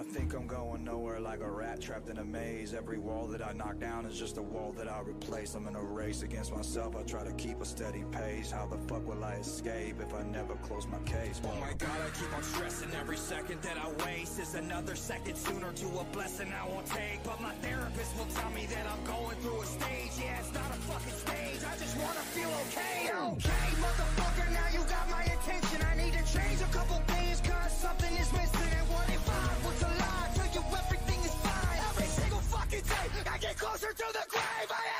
I think I'm going nowhere like a rat trapped in a maze. Every wall that I knock down is just a wall that I replace. I'm in a race against myself. I try to keep a steady pace. How the fuck will I escape if I never close my case? Oh my god, I keep on stressing every second that I waste is another second sooner to a blessing I won't take. But my therapist will tell me that I'm going through a stage. Yeah, it's not a fucking stage. I just wanna feel okay. Okay, motherfucker, now you got my attention. I need to change a couple things, cause something is missing. To the grave. I am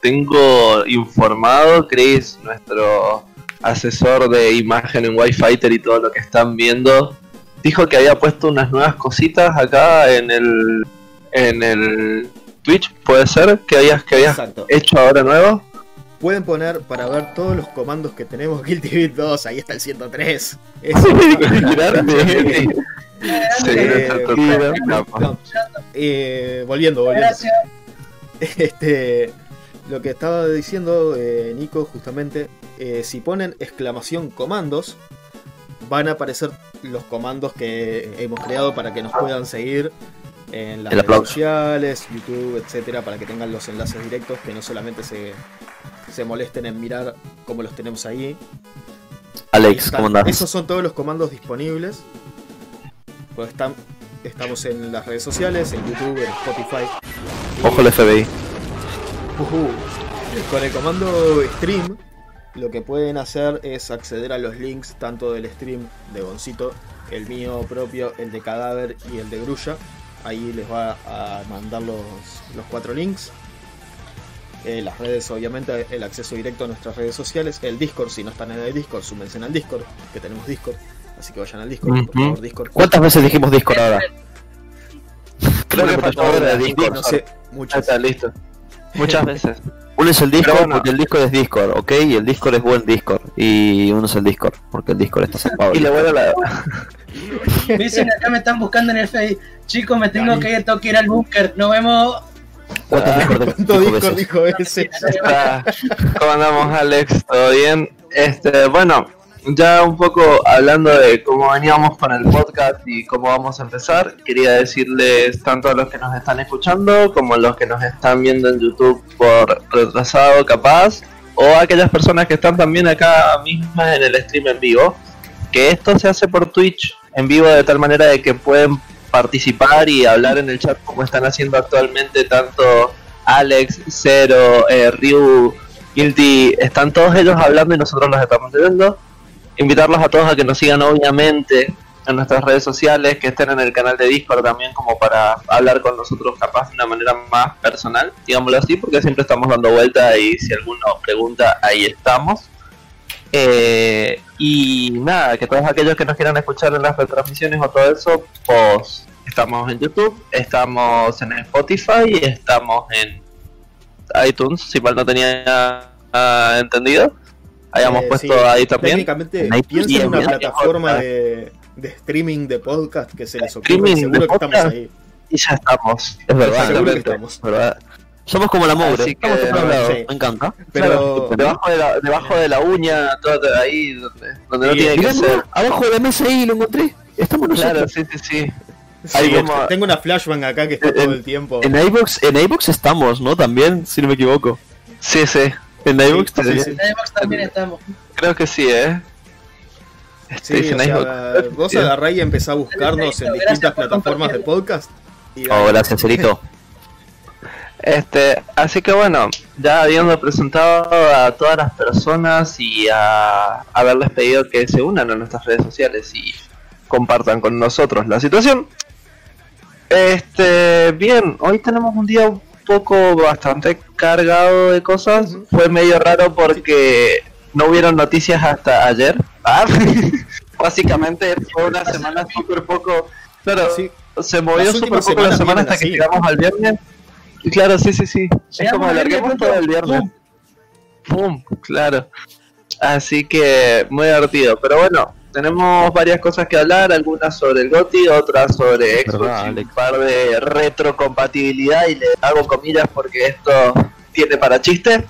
tengo informado, Chris, nuestro asesor de imagen en Wi-Fi y todo lo que están viendo, dijo que había puesto unas nuevas cositas acá en el en el Twitch, puede ser que hayas que habías Exacto. hecho ahora nuevo. Pueden poner para ver todos los comandos que tenemos Guilty Beat 2, ahí está el 103. Es- Eh, eh, volviendo, volviendo. Gracias. Este, lo que estaba diciendo eh, Nico, justamente, eh, si ponen exclamación comandos, van a aparecer los comandos que hemos creado para que nos puedan seguir en las redes sociales, YouTube, etcétera, para que tengan los enlaces directos, que no solamente se, se molesten en mirar cómo los tenemos ahí. Alex, están. ¿cómo? Esos son todos los comandos disponibles. Pues están, estamos en las redes sociales, en YouTube, en Spotify. Ojo el FBI. Con el comando stream, lo que pueden hacer es acceder a los links tanto del stream de Goncito, el mío propio, el de Cadáver y el de Grulla. Ahí les va a mandar los, los cuatro links. Eh, las redes, obviamente, el acceso directo a nuestras redes sociales. El Discord, si no están en el Discord, súmense al Discord, que tenemos Discord. Así que vayan al Discord, por favor, Discord. ¿Cuántas veces dijimos Discord ahora? Creo que faltó ahora de Discord. No sé, Ya muchas. está listo. Muchas veces. Uno es el Discord bueno. porque el Discord es Discord, ¿ok? Y el Discord es buen Discord. Y uno es el Discord porque el Discord está zapado. Y le vuelvo la. Me dicen acá me están buscando en el Facebook. Chicos, me tengo que ir, tengo que ir al búnker. Nos vemos. ¿Cuántos Discord ¿Cuánto Discord dijo ese? ¿Cómo andamos, Alex? ¿Todo bien? Este, bueno, ya un poco hablando de cómo veníamos con el podcast y cómo vamos a empezar, quería decirles tanto a los que nos están escuchando como a los que nos están viendo en YouTube por retrasado, capaz, o a aquellas personas que están también acá mismas en el stream en vivo, que esto se hace por Twitch en vivo de tal manera de que pueden participar y hablar en el chat como están haciendo actualmente tanto Alex, Zero, eh, Ryu, Guilty, están todos ellos hablando y nosotros los estamos viendo. Invitarlos a todos a que nos sigan obviamente en nuestras redes sociales, que estén en el canal de Discord también como para hablar con nosotros capaz de una manera más personal, digámoslo así, porque siempre estamos dando vuelta y si alguno pregunta, ahí estamos. Eh, y nada, que todos aquellos que nos quieran escuchar en las retransmisiones o todo eso, pues estamos en YouTube, estamos en Spotify estamos en iTunes, si mal no tenía ah, entendido. Hayamos Eh, puesto sí, ahí también. Técnicamente, y en una plataforma de, de streaming de podcast que se les ocurra. Streaming Seguro de que estamos podcast. ahí. Y ya estamos. Es verdad, Seguro que estamos. ¿verdad? Somos como la mugre. Que, Estamos sí. Me encanta. Pero Debajo de la, debajo de la uña, todo ahí, donde, donde no Sí, tiene que ser. abajo de la mesa ahí lo encontré. Estamos Claro, nosotros. sí, sí, sí. sí, Ahí como- tengo una flashbang acá que está En- todo el tiempo. En iVoox, en estamos, ¿no? También, si no me equivoco. Sí, sí. En iVoox sí, también. sí. En Xbox también estamos. Creo que sí, ¿eh? Sí, Este, o no hay- sea, vos agarrá y empezá a buscarnos en distintas plataformas de podcast. Y Oh, gracias, Cerito. Este, así que bueno, ya habiendo presentado a todas las personas y a haberles pedido que se unan a nuestras redes sociales y compartan con nosotros la situación. Este, bien, hoy tenemos un día poco bastante cargado de cosas. Fue medio raro porque no hubieron noticias hasta ayer. Ah, Básicamente fue una semana súper poco. Claro, Sí, se movió súper poco la semana hasta que llegamos al viernes. Y claro, sí, sí, sí. Es como al viernes, alarguemos pronto, todo el viernes. ¡pum! Pum, claro. Así que muy divertido. Pero bueno, tenemos varias cosas que hablar, algunas sobre el GOTI, otras sobre Xbox, y un par de retrocompatibilidad y le hago comillas porque esto tiene para chiste.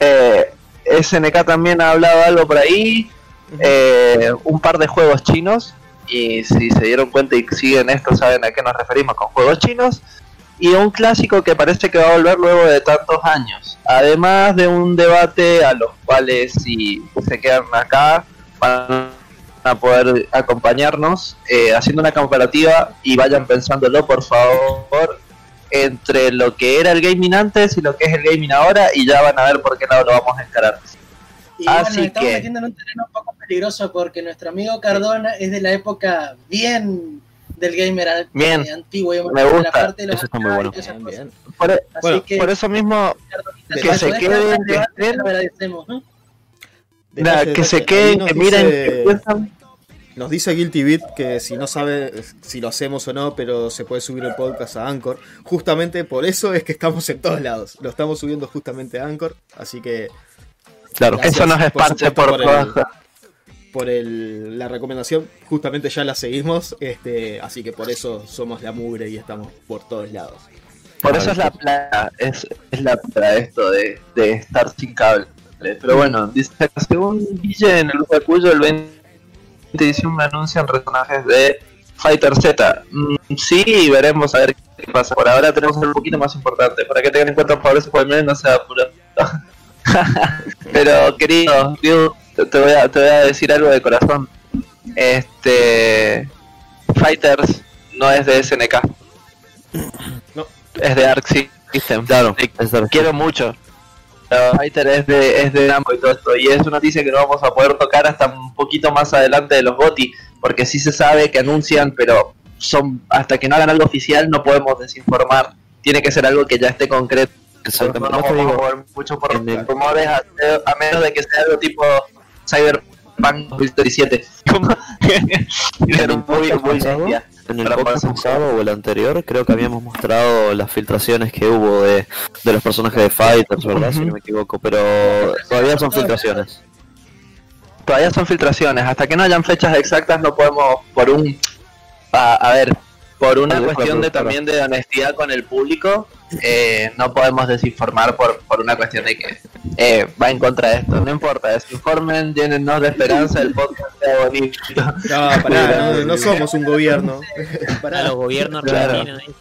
Eh, SNK también ha hablado algo por ahí, eh, un par de juegos chinos y si se dieron cuenta y siguen esto saben a qué nos referimos con juegos chinos y un clásico que parece que va a volver luego de tantos años. Además de un debate a los cuales si se quedan acá van a poder acompañarnos eh, haciendo una comparativa y vayan pensándolo por favor entre lo que era el gaming antes y lo que es el gaming ahora y ya van a ver por qué lado lo vamos a encarar. Y bueno, Así nos estamos que- metiendo en un terreno un poco peligroso porque nuestro amigo Cardona es de la época bien del gamer Bien. antiguo. digamos, Me de la gusta. parte de los Eso está muy arcades bueno. y esas Bien, cosas. bien. Por, Así Bueno, que, por eso mismo, que se queden, que estén. lo agradecemos, ¿no? nada, Detalle, que se queden, que miren, dice- que piensan. Nos dice Guilty Beat que si no sabe si lo hacemos o no, pero se puede subir el podcast a Anchor. Justamente por eso es que estamos en todos lados. Lo estamos subiendo justamente a Anchor. Así que Claro. Eso nos por esparce supuesto, por, por el- por el- la recomendación, justamente ya la seguimos. Este, así que por eso somos la mugre y estamos por todos lados. Por eso es la plaga, es, es la plaga esto de, de estar sin cable. Pero bueno, dice según Guille en el lugar cuyo el 2021 anuncian personajes de Fighter Z. Mm, sí, veremos a ver qué pasa. Por ahora tenemos un poquito más importante. Para que tengan en cuenta, por favor, ese Juan no sea puro. Pero querido, Ryu, te te voy, a, te voy a decir algo de corazón. Este. Fighters no es de SNK. No. Es de Arc System. Claro. Quiero mucho. Fighter es de, es de Namco y todo esto. Y es una noticia que no vamos a poder tocar hasta un poquito más adelante de los GOTI. Porque sí se sabe que anuncian, pero son hasta que no hagan algo oficial no podemos desinformar. Tiene que ser algo que ya esté concreto. No Exactamente. No vamos a mucho por el- rumores a, a menos de que sea algo tipo Cyberpunk 2037. Como el muy, En el podcast pasado o el anterior, creo que habíamos mostrado las filtraciones que hubo de, de los personajes de Fighters, ¿verdad? Si no me equivoco, pero todavía son filtraciones. Todavía son filtraciones. Hasta que no hayan fechas exactas no podemos, por un... A, a ver, por una Vale, cuestión de también de honestidad con el público, eh, no podemos desinformar por, por una cuestión de que eh, va en contra de esto. No importa, desinformen, llénennos de esperanza, el podcast sea bonito. No, pará, no, no somos un gobierno. A Pará. los gobiernos Claro. argentinos ahí.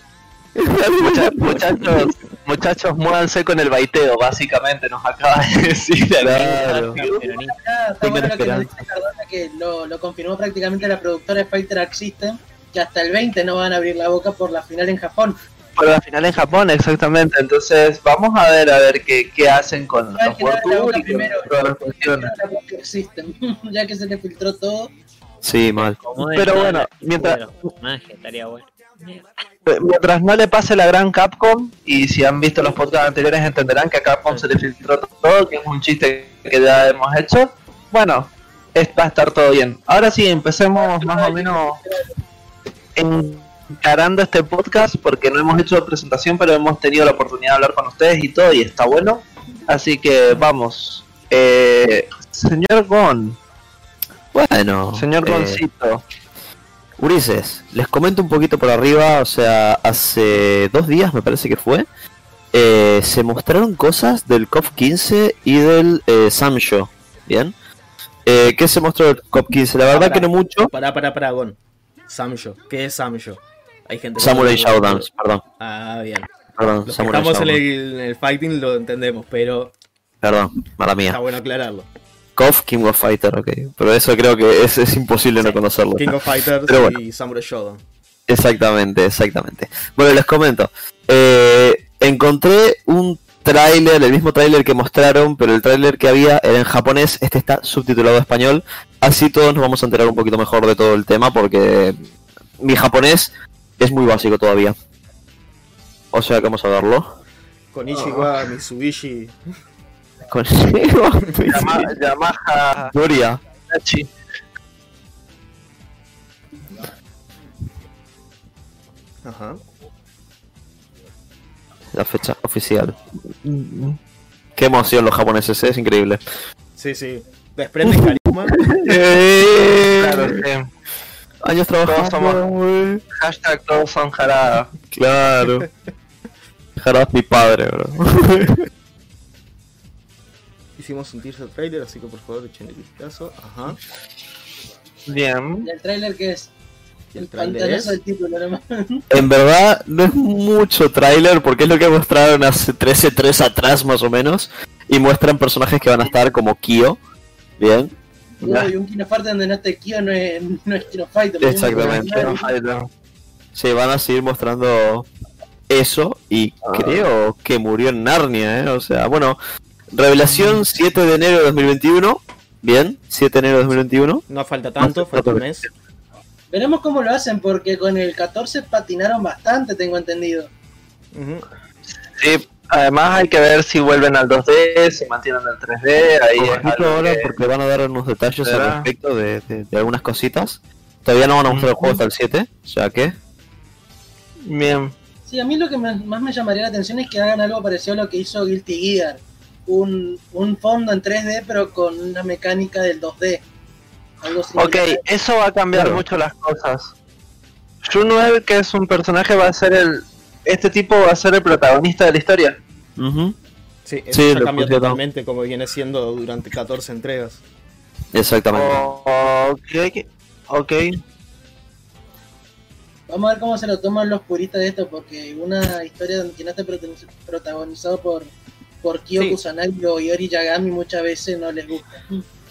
Mucha- muchachos, muchachos, muévanse con el baiteo, básicamente, nos acaba de decir. Claro. Peronista. Está Tengan bueno lo que nos esperanza. dice Cardona, que lo, lo confirmó prácticamente la productora de Fighter Arc System, que hasta el 20 no van a abrir la boca por la final en Japón. Por la final en Japón, exactamente. Entonces, vamos a ver a ver qué, qué hacen con los World Tour y primero. todas las cuestiones. Ya que se le filtró todo. Sí, mal. Como Pero bueno, mientras- estaría bueno. Mientras no le pase la gran Capcom, y si han visto los podcasts anteriores entenderán que a Capcom se le filtró todo, que es un chiste que ya hemos hecho. Bueno, es- va a estar todo bien. Ahora sí, empecemos más o menos encarando este podcast, porque no hemos hecho presentación, pero hemos tenido la oportunidad de hablar con ustedes y todo, y está bueno. Así que vamos. Eh, señor Gon, Bueno, señor eh, Goncito, Ulises, les comento un poquito por arriba, o sea, hace dos días me parece que fue, eh, se mostraron cosas del COP 15 y del eh, Samsho, ¿bien? Eh, ¿Qué se mostró del COP 15? La verdad Pará. que no mucho. Pará, pará, pará, Gon. Samjo. ¿Qué es Samjo? Hay gente Samurai Shoudowns, perdón, Ah, bien. perdón, Los que Samurai estamos en Shodown. el, en el fighting lo entendemos, pero Perdón, mala está mía. bueno aclararlo. KOF King of Fighter, ok. Pero eso creo que es, es imposible no conocerlo. King of Fighters Pero bueno. y Samurai Shodown. Exactamente, exactamente. Bueno, les comento. Eh, encontré un tráiler, el mismo tráiler que mostraron, pero el tráiler que había era en japonés, este está subtitulado a español. Así todos nos vamos a enterar un poquito mejor de todo el tema, porque mi japonés es muy básico todavía. O sea que vamos a verlo. Con Ichiwa, Mitsubishi. Con Yama- Yamaha Gloria. Hachi. Ajá. La fecha oficial. Qué emoción los japoneses, ¿eh? es increíble. Sí, sí. Desprende carisma. Claro, sí. Años trabajando, somos-. Hashtag todos son jarada. Claro. Jarad mi padre, bro. Hicimos un teaser trailer, así que por favor echen el vistazo. Ajá. Bien. ¿Y el trailer que es? El El tráiler pantanazo es-. En verdad, no es mucho tráiler porque es lo que mostraron hace 13 3 atrás más o menos. Y muestran personajes que van a estar como Kyo. Bien. Uy, un Kino Fighter donde no esté Kyo no es, no es Kino Fighter. Exactamente. Sí, van a seguir mostrando eso. Y creo que murió en Narnia, ¿eh? O sea, bueno. Revelación 7 de enero de 2021. Bien, 7 de enero de 2021. No falta tanto, falta un mes. Veremos cómo lo hacen, porque con el 14 patinaron bastante, tengo entendido. Ujú. Sí, además hay que ver si vuelven al 2D, si mantienen el 3D. Ahí ahora que- porque van a dar unos detalles al respecto de, de- de algunas cositas. Todavía no van a mostrar el juego hasta el 7, o sea que... Bien. Sí, a mí lo que me- más me llamaría la atención es que hagan algo parecido a lo que hizo Guilty Gear. Un, un fondo en 3D, pero con una mecánica del 2D. Algo similar. Ok, eso va a cambiar Claro. mucho las cosas. Junuel, que es un personaje, va a ser el. Este tipo va a ser el protagonista de la historia. Sí, eso Sí, ya cambia como viene siendo durante 14 entregas. Exactamente. Oh, ok. Ok. Vamos a ver cómo se lo toman los puristas de esto, porque una historia donde que no esté protagonizado por, por Kyo Sí. Kusanagi o Yori Yagami muchas veces no les gusta.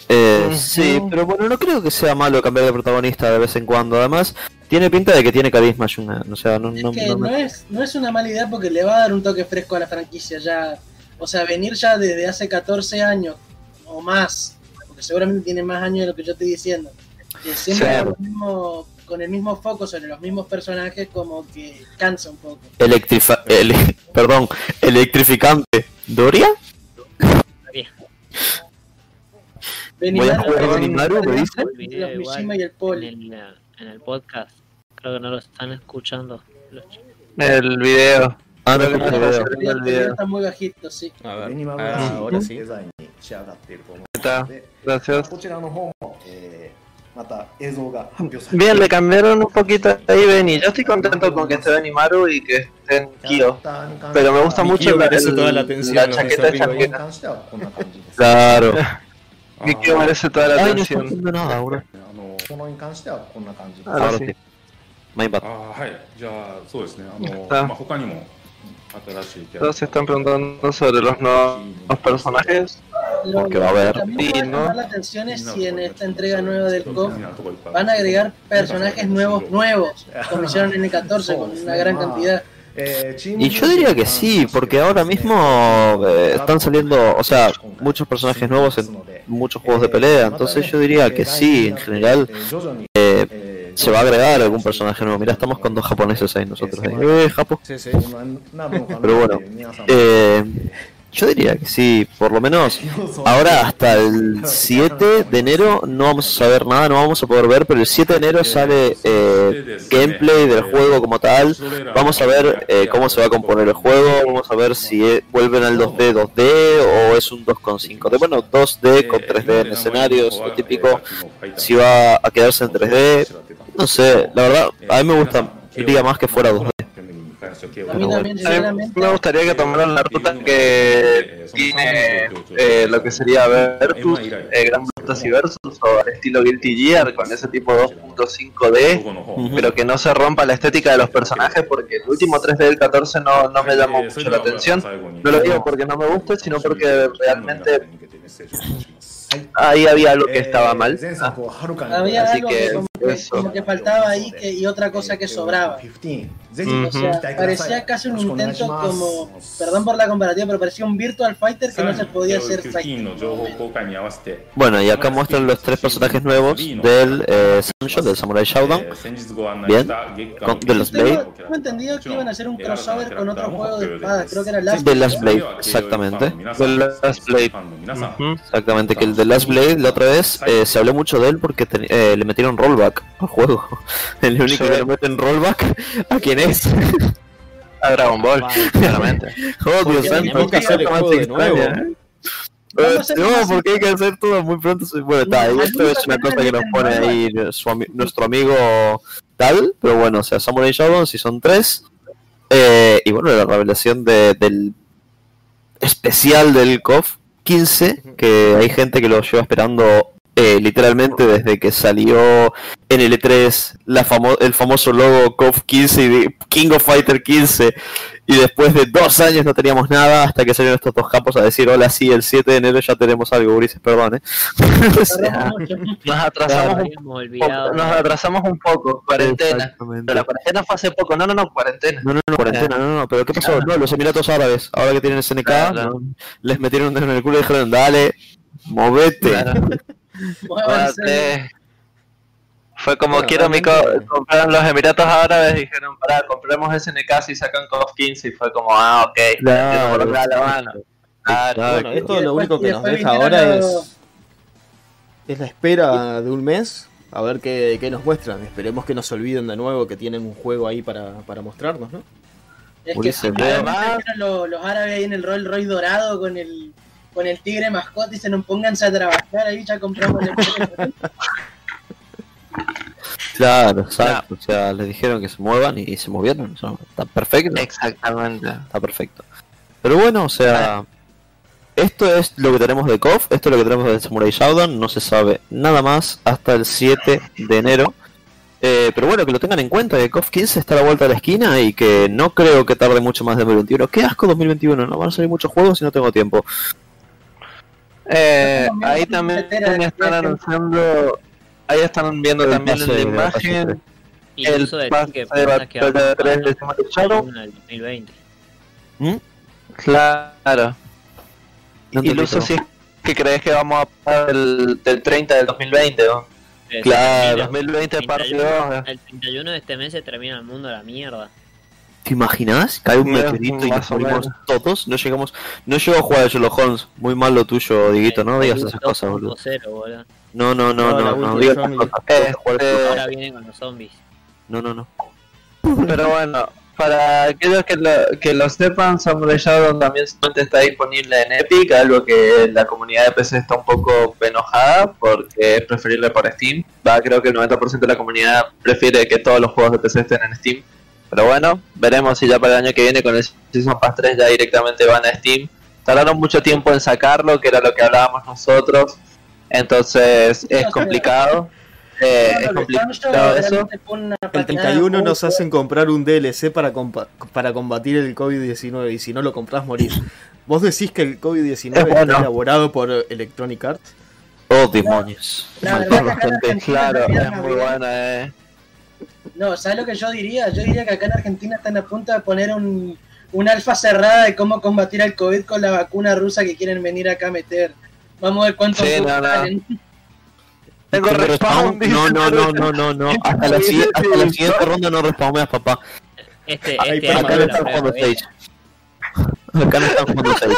Eh. Sí, pero bueno, no creo que sea malo cambiar de protagonista de vez en cuando. Además, tiene pinta de que tiene carisma Junan. O sea, no, Es no, que no me- es, no es una mala idea porque le va a dar un toque fresco a la franquicia ya. O sea, venir ya desde hace 14 años o más, porque seguramente tiene más años de lo que yo estoy diciendo, que siempre con, lo mismo- con el mismo foco sobre los mismos personajes como que cansa un poco. Electrifa ele- perdón, electrificante. ¿Doria? Voy a jugar Benimaru- Benimaru, ¿me dice? los Mishima y el en Poli. el, eh, en el podcast. Creo que no lo están escuchando. los chicos. El video. Ah, no, Creo que escuché el no, video. no. El video- el video está muy bajito, sí. A ver, ベニマム ah, らしい ahora sí. デザインに仕上がっていると思う Está. ので、 Gracias. こちらの方も、えーまた映像が発表されて Bien, le cambiaron un poquito ahí Benny. Yo estoy contento con que esté Benimaru y que esté en キャラ Kyo. クターに関して Pero me は gusta Mi mucho Kyo la, merece el- toda la atención, la ¿no? chaqueta Ese esa amigo. に que 関してはこんな感じです。 Claro. Mi Kyo merece toda la Ay, no está atención. haciendo nada, bro. あのこのに関してはこんな感じです。 Ahora Ahora sí. sí. Mainbat. あーはい、じゃあそうですね、あのestá. まあ、他にも新しいキャラ Todos se están preguntando sobre los nuevos personajes. Lo, Porque va a haber. lo que a mí me Sí, va a ¿no? llamar la atención es si en esta entrega nueva del COP van a agregar personajes nuevos, nuevos, como hicieron en el 14 con una gran cantidad. Eh,Y yo diría que sí, porque ahora mismo eh, están saliendo, o sea, muchos personajes nuevos en muchos juegos de pelea, entonces yo diría que sí, en general eh, se va a agregar algún personaje nuevo. Mira, estamos con dos japoneses ahí nosotros. ahí. Eh, Japo. Pero bueno, eh, yo diría que sí, por lo menos ahora hasta el 7 de enero no vamos a saber nada, no vamos a poder ver, pero el 7 de enero sale eh, gameplay del juego como tal. Vamos a ver eh, cómo se va a componer el juego, vamos a ver si eh, vuelven al 2D 2D o es un 2.5D. Bueno, 2D con 3D en escenarios, lo típico. Si va a quedarse en 3D, no sé, la verdad, a mí me gusta, diría más que fuera 2D a, mí también me gustaría que tomaran la ruta que tiene eh, lo que sería Versus, eh, Gran Brutas y Versus, o estilo Guilty Gear, con ese tipo 2.5D, pero que no se rompa la estética de los personajes, porque el último 3D del 14 no, no me llamó mucho la atención. No lo digo porque no me guste, sino porque realmente ahí había algo que estaba mal. Ah. Así que que, como que faltaba ahí que, y otra cosa que sobraba. O sea, parecía casi un intento como, perdón por la comparativa, pero parecía un Virtual Fighter que no se podía hacer Bueno, y acá muestran los tres personajes nuevos del eh, Sancho, del Samurai Shodown. Bien, con The Last Blade. Tengo entendido que iban a hacer un crossover con otro juego de espadas, creo que era Last Blade. The Last Blade, exactamente. The Last Blade. Uh -huh. Exactamente, que el The Last Blade la otra vez eh, se habló mucho de él porque ten, eh, le metieron rollback al juego. El único Sí. que le meten rollback, ¿a quién es? A Dragon Ball, claramente. Oh, Dios santo. Tenemos que hacer el juego de nuevo. ¿eh? Hacer No, porque hay que hacer todo muy pronto. Bueno, está, y esto es una cosa que nos pone ahí su ami- nuestro amigo tal, pero bueno, o sea, Samurai Shodown Season 3. Eh, y bueno, la revelación de- del especial del KOF 15, que hay gente que lo lleva esperando eh, literalmente desde que salió en el E3 la famo- el famoso logo KOF 15 y de- King of Fighter 15 y después de dos años no teníamos nada hasta que salieron estos dos capos a decir hola sí el 7 de enero ya tenemos algo Ulises perdón ¿eh? O sea. Nos atrasamos un poco, olvidado. nos atrasamos un poco, cuarentena. Pero la cuarentena fue hace poco, no, no, no, cuarentena. No, no, no, cuarentena, no, no, pero ¿qué pasó? No, los Emiratos Árabes, ahora que tienen el SNK, Claro. no, les metieron un dedo en el culo y dijeron, dale, movete. Claro. Muévanse. Muévate. Fue como Bueno, quiero mi co- compraron los Emiratos Árabes, dijeron, pará, compremos SNK si sacan COF 15 y fue como, ah, ok, Claro, mano. Claro. Bueno, esto lo después- único que nos deja ahora es, es la espera de un mes a ver qué, qué nos muestran. Esperemos que no se olviden de nuevo que tienen un juego ahí para, para mostrarnos, ¿no? Es que además los árabes ahí en el Rolls Royce dorado con el con el tigre mascota y dicen, pónganse a trabajar, ahí ya compramos el empresa". Claro, exacto. O sea, les dijeron que se muevan y se movieron. o sea, está perfecto. Exactamente. Está perfecto. Pero bueno, o sea, esto es lo que tenemos de KOF, esto es lo que tenemos de Samurai Shodown, no se sabe nada más hasta el 7 de enero. Eh, pero bueno, que lo tengan en cuenta, que KOF 15 está a la vuelta de la esquina y que no creo que tarde mucho más de 2021. Qué asco 2021, no van a salir muchos juegos y no tengo tiempo. Eh, ahí también están anunciando, ahí están viendo El también pase la imagen Incluso el decir pase que de batalla vamos a 3 de el 2020. ¿Mm? Claro. No Iluso todo. si es que crees que vamos a pasar del, del 30 del 2020, ¿no? Eh, Claro. termina- 2020 parte 31, 2. El 31 de este mes se termina el mundo a la mierda. ¿Te imaginas? Cae un meteorito y nos morimos todos. No llegamos. No llego a jugar a Sherlock Holmes. Muy mal lo tuyo, Diguito. No digas esas cosas, boludo. 2.0, boludo. No, no, no, No, no, digas esas cosas. Este, Ahora vienen con los zombies. No, no, no. Pero bueno, para aquellos que lo, que lo sepan, Samurai Shodown también solamente está disponible en Epic, algo que la comunidad de PC está un poco enojada porque es preferible por Steam. Va, creo que el 90% de la comunidad prefiere que todos los juegos de PC estén en Steam. Pero bueno, veremos si ya para el año que viene con el Season Pass 3 ya directamente van a Steam. Tardaron mucho tiempo en sacarlo, que era lo que hablábamos nosotros. Entonces es complicado. Eh, es complicado eso. El patinada 31 nos hacen comprar un DLC para, compa- para combatir el COVID-19 y si no lo compras morir. ¿Vos decís que el COVID-19 Es está elaborado por Electronic Arts? Oh, demonios. La. Argentina Claro, es muy buena, eh. No, ¿sabes lo que yo diría? Yo diría que acá en Argentina están a punto de poner un, un alfa cerrada de cómo combatir al COVID con la vacuna rusa que quieren venir acá a meter. Vamos a ver cuántos Sí, no. Tengo ¿Tengo respawn? No, no, no, no, no, no. Hasta la, siguiente- hasta la siguiente ronda no respawneas, papá. Este, este Acá no están jugando Sage. Acá no están jugando Sage.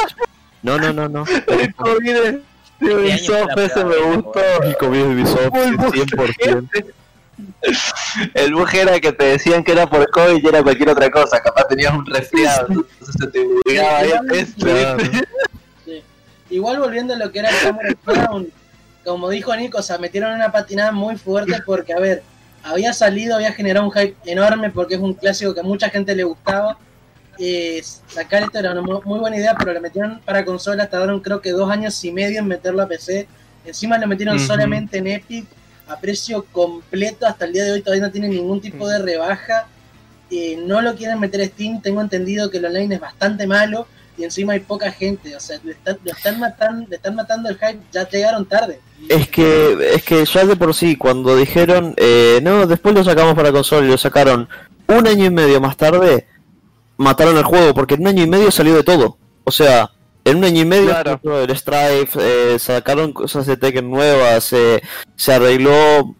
No, no, no, no. El COVID de Ubisoft ese me gustó. El COVID de Ubisoft, Muy 100%. El bug era que te decían que era por COVID y era cualquier otra cosa. Capaz tenías un resfriado, entonces se te bugueaba ahí. Igual volviendo a lo que era el Shodown, como dijo Nico, o sea, metieron una patinada muy fuerte porque, a ver, había salido, había generado un hype enorme porque es un clásico que a mucha gente le gustaba. Y sacar esto era una mu- muy buena idea, pero lo metieron para consolas, tardaron creo que dos años y medio en meterlo a PC. Encima lo metieron solamente en Epic, a precio completo, hasta el día de hoy todavía no tiene ningún tipo de rebaja. Eh, no lo quieren meter a Steam, tengo entendido que el online es bastante malo y encima hay poca gente, o sea, lo están, lo están matando, le están matando el hype, ya llegaron tarde. Es que, es que ya de por sí, cuando dijeron, eh, no, después lo sacamos para consola y lo sacaron un año y medio más tarde, mataron el juego, porque en un año y medio salió de todo. O sea, en un año y medio Claro. el Strife, eh, sacaron cosas de Tekken nuevas, eh, se arregló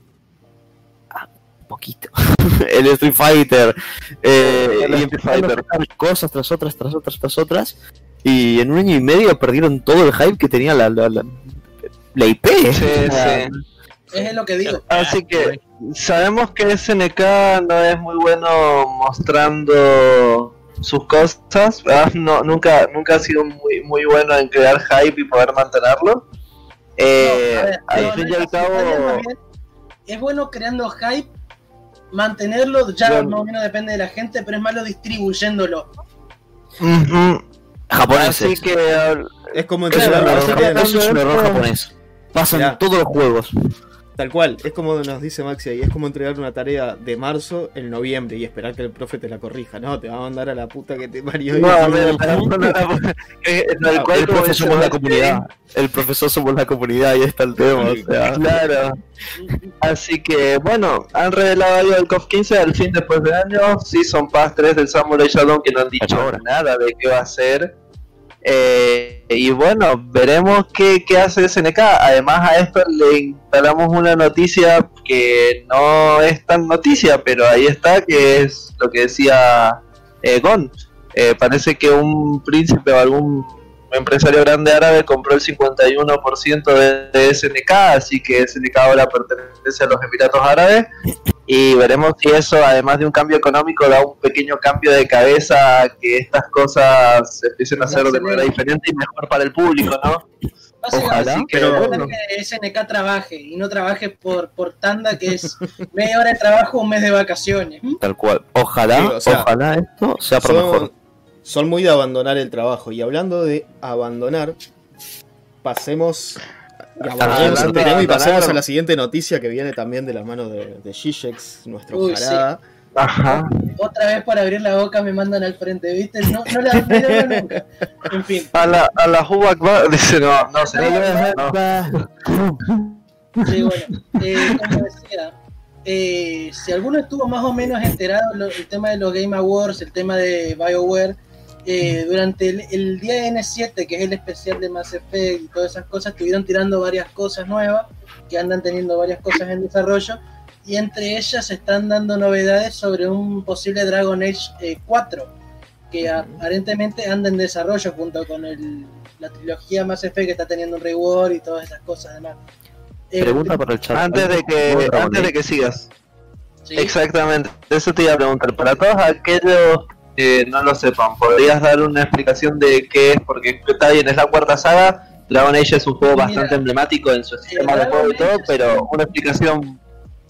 ah, un poquito el Street Fighter, eh, El y Street empezaron a Fighter. sacar cosas tras otras, tras otras, tras otras, y en un año y medio perdieron todo el hype que tenía la, la, la, la IP. Sí, O sea, sí. Es lo que digo. Así que sabemos que SNK no es muy bueno mostrando sus cosas. No, nunca, nunca ha sido muy, muy bueno en crear hype y poder mantenerlo. Eh, No, a ver, al no, fin y al cabo, es bueno creando hype, mantenerlo ya Bien. más o menos depende de la gente, pero es malo distribuyéndolo. Ujú. japoneses. así que al- Es como Eso es un error japonés. Eso es un error esto- japonés. Pasa en Mirá. todos los juegos. Tal cual, es como nos dice Maxi ahí, es como entregar una tarea de marzo en noviembre y esperar que el profe te la corrija. No, te va a mandar a la puta que te parió. y- No, a ver, eh, tal No, cual el dice somos la comunidad. El profesor somos la comunidad, ahí está el tema. O sea. Claro. Así que bueno, han revelado algo del COF 15 al fin después de años. Season Pass 3 del Samurai Shodown que no han dicho Ahora. nada de qué va a ser. Eh, y bueno, veremos qué, qué hace SNK. Además a esto le instalamos una noticia que no es tan noticia, pero ahí está, que es lo que decía eh, Gon. Eh, parece que un príncipe o algún empresario grande árabe compró el 51% de, de SNK, así que SNK ahora pertenece a los Emiratos Árabes y veremos si eso, además de un cambio económico, da un pequeño cambio de cabeza a que estas cosas se empiecen a hacer de manera diferente y mejor para el público, ¿no? Ojalá, quiero pero que SNK trabaje y no trabaje por, por tanda, que es media hora de trabajo, un mes de vacaciones. ¿Mm? Tal cual. Ojalá, Sí, o sea, ojalá esto sea por mejor. Son, son muy de abandonar el trabajo. Y hablando de abandonar, pasemos. Y abandonar. a la siguiente noticia que viene también de la mano de, de Zizek, nuestro Uy. Ajá. Otra vez para abrir la boca me mandan al frente, ¿viste? No, no la veo nunca. En fin, A la, a la dice no, no, sería, no. sí, bueno, eh, como decía, eh, si alguno estuvo más o menos enterado lo- el tema de los Game Awards, el tema de BioWare, eh, durante el, el día N7, que es el especial de Mass Effect y todas esas cosas, estuvieron tirando varias cosas nuevas, que andan teniendo varias cosas en desarrollo, y entre ellas se están dando novedades sobre un posible Dragon Age eh, 4, que aparentemente anda en desarrollo junto con el, la trilogía Mass Effect que está teniendo un reward y todas esas cosas además. Eh, Pregunta para el chat. Antes de que, antes de que sigas, sí. exactamente, eso te iba a preguntar. Para todos aquellos no lo sepan, ¿podrías dar una explicación de qué es? Porque está bien, es la cuarta saga. Dragon Age es un juego Mira, bastante emblemático en su sistema de juego y todo, pero un- una explicación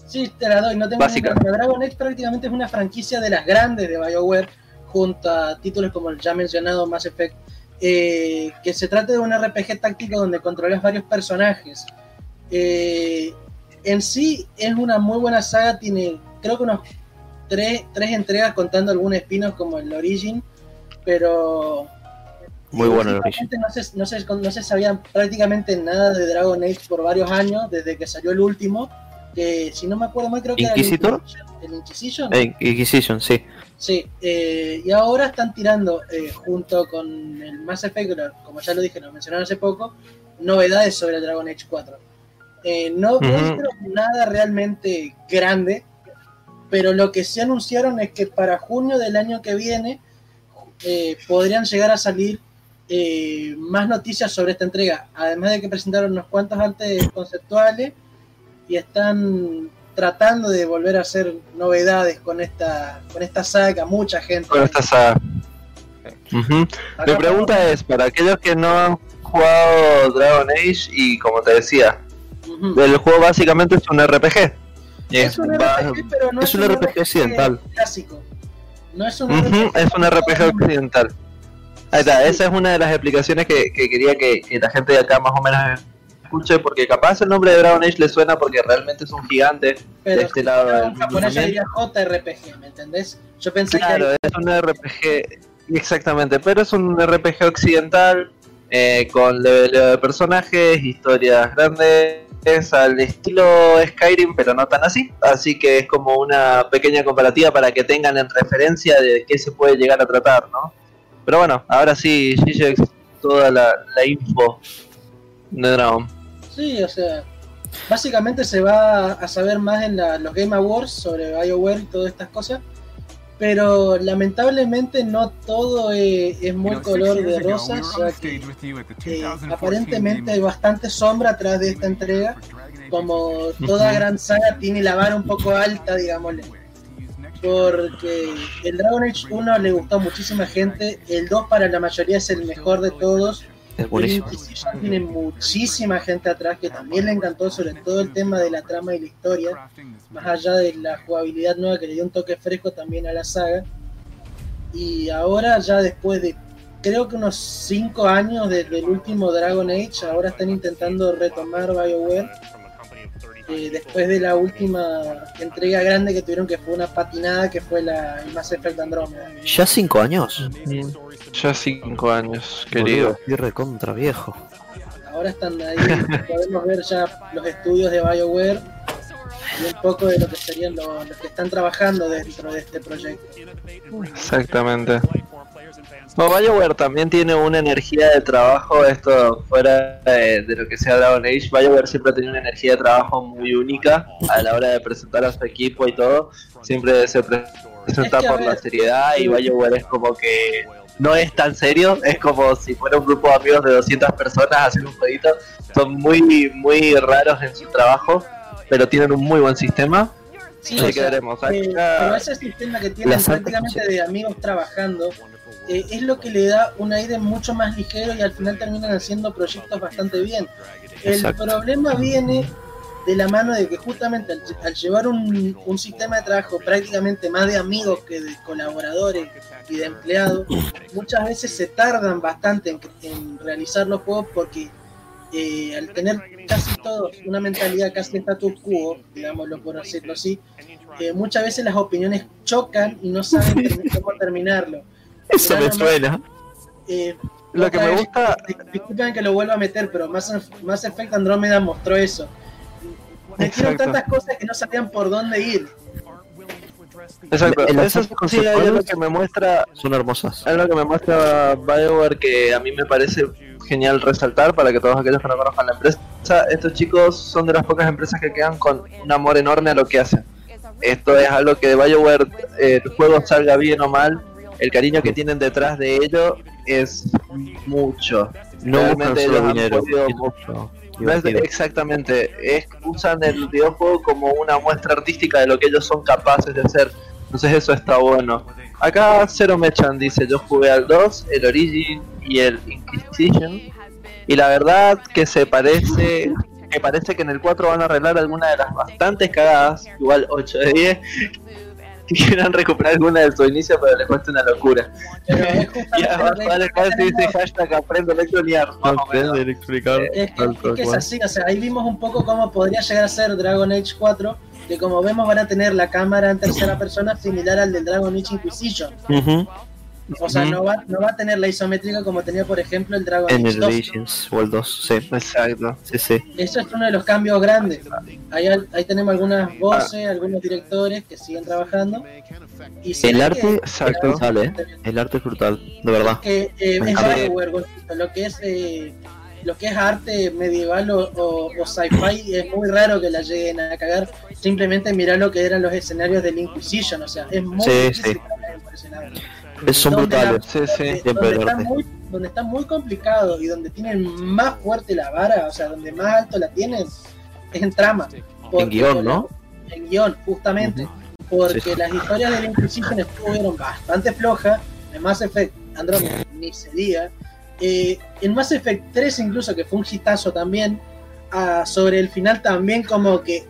Sí, te la doy, no tengo Básica. ningún. Dragon Age prácticamente es una franquicia de las grandes de BioWare, junto a títulos como el ya mencionado Mass Effect, eh, que se trata de un RPG táctico donde controlas varios personajes. Eh, en sí es una muy buena saga, tiene creo que unos tres, tres entregas contando algún spin-off como el Origin, pero Muy bueno el. Últimamente No se, no, se, no se sabía prácticamente nada de Dragon Age por varios años, desde que salió el último, que si no me acuerdo mal creo que ¿Inquisitor? era el Inquisition. Eh, Inquisition, sí. Sí, eh, y ahora están tirando, eh, junto con el Mass Effect, como ya lo dije, lo mencionaron hace poco, novedades sobre el Dragon Age 4. Eh, no nada realmente grande, pero lo que sí anunciaron es que para junio del año que viene eh, podrían llegar a salir eh, más noticias sobre esta entrega. Además de que presentaron unos cuantos artes conceptuales y están tratando de volver a hacer novedades con esta con esta saga mucha gente con esta saga. Mi pregunta es, para aquellos que no han jugado Dragon Age y como te decía, el juego básicamente es un RPG. Es un RPG, pero no es un RPG occidental. clásico. No es un RPG es un RPG occidental. Ahí está, esa es una de las explicaciones que, que quería que, que la gente de acá más o menos escuche, porque capaz el nombre de Dragon Age le suena porque realmente es un gigante pero de este lado del en japonés yo diría JRPG, ¿me entendés? Yo pensé Claro, que es un RPG, exactamente, pero es un RPG occidental eh, con leveleo de personajes, historias grandes, al estilo Skyrim, pero no tan así. Así que es como una pequeña comparativa para que tengan en referencia de qué se puede llegar a tratar, ¿no? Pero bueno, ahora sí, Gigex, toda la, la info de Dragon. Sí, o sea, básicamente se va a saber más en la- los Game Awards sobre BioWare y todas estas cosas, pero lamentablemente no todo es, es muy color de rosas, ya que eh, aparentemente hay bastante sombra atrás de esta entrega, como toda gran saga tiene la vara un poco alta, digámosle. Porque el Dragon Age 1 le gustó a muchísima gente, el 2 para la mayoría es el mejor de todos, Es buenísimo. Tiene muchísima gente atrás que también le encantó, sobre todo el tema de la trama y la historia, más allá de la jugabilidad nueva que le dio un toque fresco también a la saga. Y ahora, ya después de creo que unos 5 años desde el último Dragon Age, ahora están intentando retomar BioWare. eh, después de la última entrega grande que tuvieron, que fue una patinada, que fue la el Mass Effect Andromeda. ¿Ya cinco años? Ya cinco años, querido. Estoy recontra viejo. Ahora están ahí, podemos ver ya los estudios de BioWare y un poco de lo que serían los, los que están trabajando dentro de este proyecto. Exactamente. Bueno, BioWare también tiene una energía de trabajo, esto fuera de, de lo que sea Dragon Age, BioWare siempre ha tenido una energía de trabajo muy única a la hora de presentar a su equipo y todo, siempre se pre- presenta Es que, a por la seriedad y BioWare es como que no es tan serio, es como si fuera un grupo de amigos de 200 personas haciendo un jueguito, son muy, muy raros en su trabajo, pero tienen un muy buen sistema, Sí, así o que sea, veremos. eh, pero ese sistema que tienen prácticamente de amigos trabajando eh, es lo que le da un aire mucho más ligero y al final terminan haciendo proyectos bastante bien. El Exacto. problema viene de la mano de que justamente al, al llevar un, un sistema de trabajo prácticamente más de amigos que de colaboradores y de empleados, muchas veces se tardan bastante en, en realizar los juegos porque eh, al tener casi todos una mentalidad casi status quo, digámoslo por decirlo así, eh, muchas veces las opiniones chocan y no saben cómo terminarlo. Eso me más, suena. eh, Lo que me gusta- dis- Disculpen que lo vuelva a meter, pero Mass, Mass Effect Andrómeda mostró eso. Metieron Exacto. tantas cosas que no sabían por dónde ir. Exacto, artes sí es lo que me muestra Son hermosas. Es lo que me muestra BioWare que a mí me parece genial resaltar para que todos aquellos que no conozcan la empresa. Estos chicos son de las pocas empresas que quedan con un amor enorme a lo que hacen. Esto es algo que de BioWare, eh, el juego salga bien o mal, el cariño que tienen detrás de ello es mucho. No buscan Realmente solo ellos han dinero. podido- mucho no es- divertido. exactamente, es, usan el videojuego como una muestra artística de lo que ellos son capaces de hacer. Entonces eso está bueno. Acá Zero Mechan dice, yo jugué al 2, el Origin y el Inquisition. Y la verdad que se parece, que parece que en el 4 van a arreglar alguna de las bastantes cagadas, igual 8 de 10, que quieran recuperar alguna de su inicio, pero les cuesta una locura. Pero es Y justamente además lo que- vale acá se dice hashtag aprendo a electronear, más o menos. explicar. Es que, es que es así, o sea, ahí vimos un poco cómo podría llegar a ser Dragon Age 4, que como vemos van a tener la cámara en tercera persona similar al del Dragon Age Inquisition. O sea, no va, no va a tener la isométrica como tenía, por ejemplo, el Dragon En Age el 2. Legends o el 2, sí. Exacto. Sí, sí. Eso es uno de los cambios grandes. Ahí, ahí tenemos Ah. algunas voces, algunos directores que siguen trabajando. Y El arte que- es Exacto. brutal, eh. El arte es brutal, de verdad. que eh, es. Bioware, lo que es eh, lo que es arte medieval o, o- o sci-fi es muy raro que la lleguen a cagar simplemente mirar lo que eran los escenarios del Inquisition o sea es muy Sí, difícil sí. que la son Donde la- brutales. Sí, sí. donde, está muy, donde está muy complicado y donde tienen más fuerte la vara o sea donde más alto la tienen es en trama Porque En guion, la- ¿no? en guion justamente porque Sí. las historias del Inquisition estuvieron bastante flojas en Mass Effect Andromeda ni se diga Eh, en Mass Effect 3 incluso que fue un hitazo también ah, sobre el final también como que